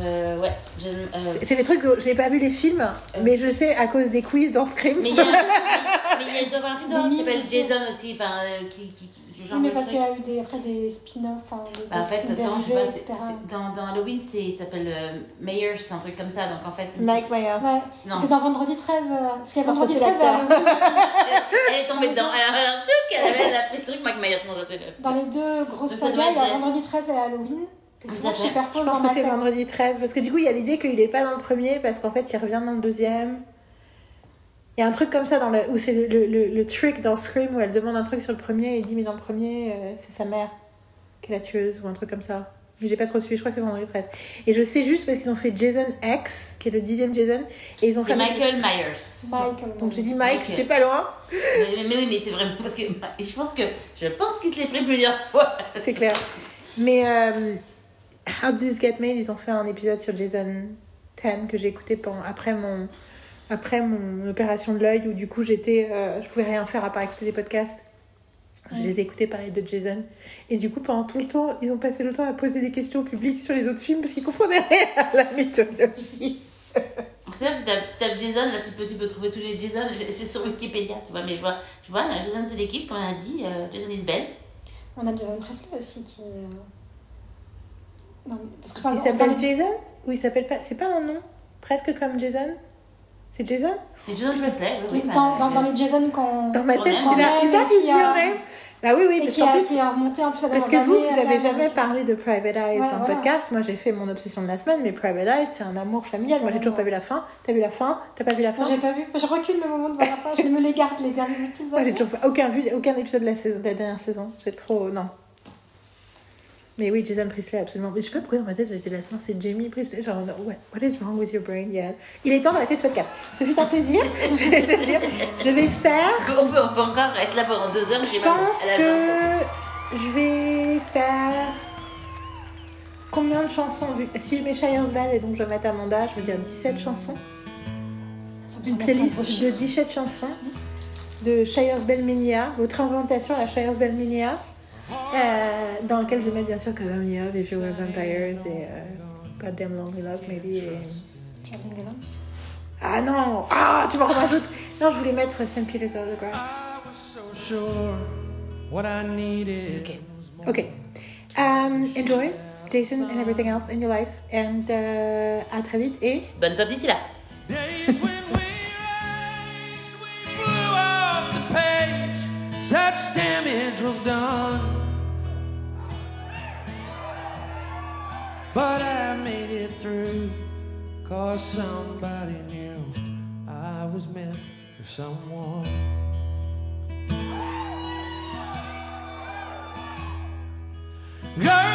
S1: Euh, ouais. je- euh,
S2: C'est- les trucs que je n'ai pas vu les films, mais je sais à cause des quiz dans Scream.
S1: Mais il y a, mais il y a doit y avoir un film qui s'appelle. Jason aussi, enfin, euh, qui, qui,
S3: Oui, mais parce qu'il y a eu des, après des spin-offs, enfin, des,
S1: Bah, en fait,
S3: films
S1: attends, je sais
S3: dérivés,
S1: pas, c'est-
S3: etc.
S1: c'est- dans, dans Halloween, c'est, il s'appelle euh, Myers, c'est un truc comme ça, donc en fait. c'est-
S2: Mike Myers.
S3: Ouais, c'est dans Vendredi 13. euh, parce qu'il y a
S2: Non, ça,
S3: Vendredi
S2: c'est
S3: 13 et
S2: l'acteur.
S3: Halloween.
S1: Elle, elle est tombée dedans, elle a, elle avait- elle a pris le truc, Mike Myers, le.
S3: Dans les deux grosses
S1: Donc, ça doit
S3: sagas, il y a
S1: être-
S3: Vendredi 13 et Halloween. Que souvent je
S2: Je pense que c'est vendredi 13, parce que du coup, il y a l'idée qu'il est pas dans le premier, parce qu'en fait, il revient dans le deuxième. Il y a un truc comme ça dans le, où c'est le, le, le, le trick dans Scream où elle demande un truc sur le premier et il dit mais dans le premier euh, c'est sa mère qui est la tueuse ou un truc comme ça. Mais j'ai pas trop suivi, je crois que c'est vendredi 13. Et je sais juste parce qu'ils ont fait Jason X, qui est le dixième Jason, et ils ont fait
S1: Michael Myers.
S3: Michael
S2: Donc j'ai dit Mike, j'étais pas loin,
S1: mais, mais- mais oui, mais c'est vraiment parce que je pense que je pense qu'il se l'est pris plusieurs fois.
S2: c'est clair. Mais euh, How Did This Get Made, ils ont fait un épisode sur Jason 10 que j'ai écouté pendant, après mon après mon opération de l'œil où du coup j'étais euh, je pouvais rien faire à part écouter des podcasts. Je les ai écoutés parler de Jason. Et du coup, pendant tout le temps, ils ont passé le temps à poser des questions au public sur les autres films parce qu'ils comprenaient rien à la mythologie.
S1: C'est vrai que si t'as- si t'as Jason, là tu peux, tu peux trouver tous les Jason. C'est sur Wikipédia, tu vois. Mais je vois, je vois là, Jason Sudeikis, comme on a dit, euh, Jason Isbell.
S3: On a Jason Presley aussi qui. euh, Non, parce que par
S2: Il s'appelle Jason Ou il s'appelle pas C'est pas un nom Presque comme Jason? C'est Jason
S1: C'est Jason Presley, oui, oui.
S3: dans, dans, dans les Jason qu'on.
S2: Dans ma tête, j'étais là.
S3: on
S2: Is real name Bah oui, oui, parce qu'en plus.
S3: remonté en
S2: Parce que vous, vous
S3: à
S2: avez
S3: la-
S2: jamais parlé de Private Eyes
S3: Ouais,
S2: dans le
S3: voilà.
S2: podcast. Moi, j'ai fait mon obsession de la semaine, mais Private Eyes, c'est un amour familial. Moi, j'ai toujours pas vu la fin. T'as vu la fin T'as pas vu la fin
S3: Moi, j'ai pas vu. Je recule le moment de voir la fin. Je me les garde, les derniers épisodes.
S2: Moi, j'ai toujours pas- aucun, vu, aucun épisode de la, saison, de la dernière saison. J'ai trop. Non. Mais oui, Jason Priestley, absolument. Mais je sais pas pourquoi dans ma tête, j'étais là, non, c'est Jamie Priestley. Genre, no, what, what is wrong with your brain, Yann Il est temps d'arrêter ce podcast. Ce fut un plaisir. je vais le dire. Je vais faire.
S1: On peut, on peut encore être là pendant deux heures.
S2: Je pense
S1: à
S2: que je vais faire. Combien de chansons vu... Si je mets Shire's Bell et donc je vais mettre Amanda, je vais dire 17 chansons. Une playlist de
S3: chiffre.
S2: 17 chansons de Shire's Bell Mania, votre inventation, la Shire's Bell Mania, euh, dans lequel je vais mettre bien sûr Me Up et Were Vampires et euh, Goddamn Lonely Love, maybe. Et... Ah non Ah, tu m'en rajoutes Non, je voulais mettre St. Peter's Autograph.
S4: I was so sure what I needed.
S1: Ok.
S2: Ok. Um, enjoy, Jason, and everything else in your life. And euh, à très vite et
S1: Bonne pop d'ici là.
S4: Days when we raced, we flew off the page. Such damage was done. But I made it through. Cause somebody knew I was meant for someone. Girl,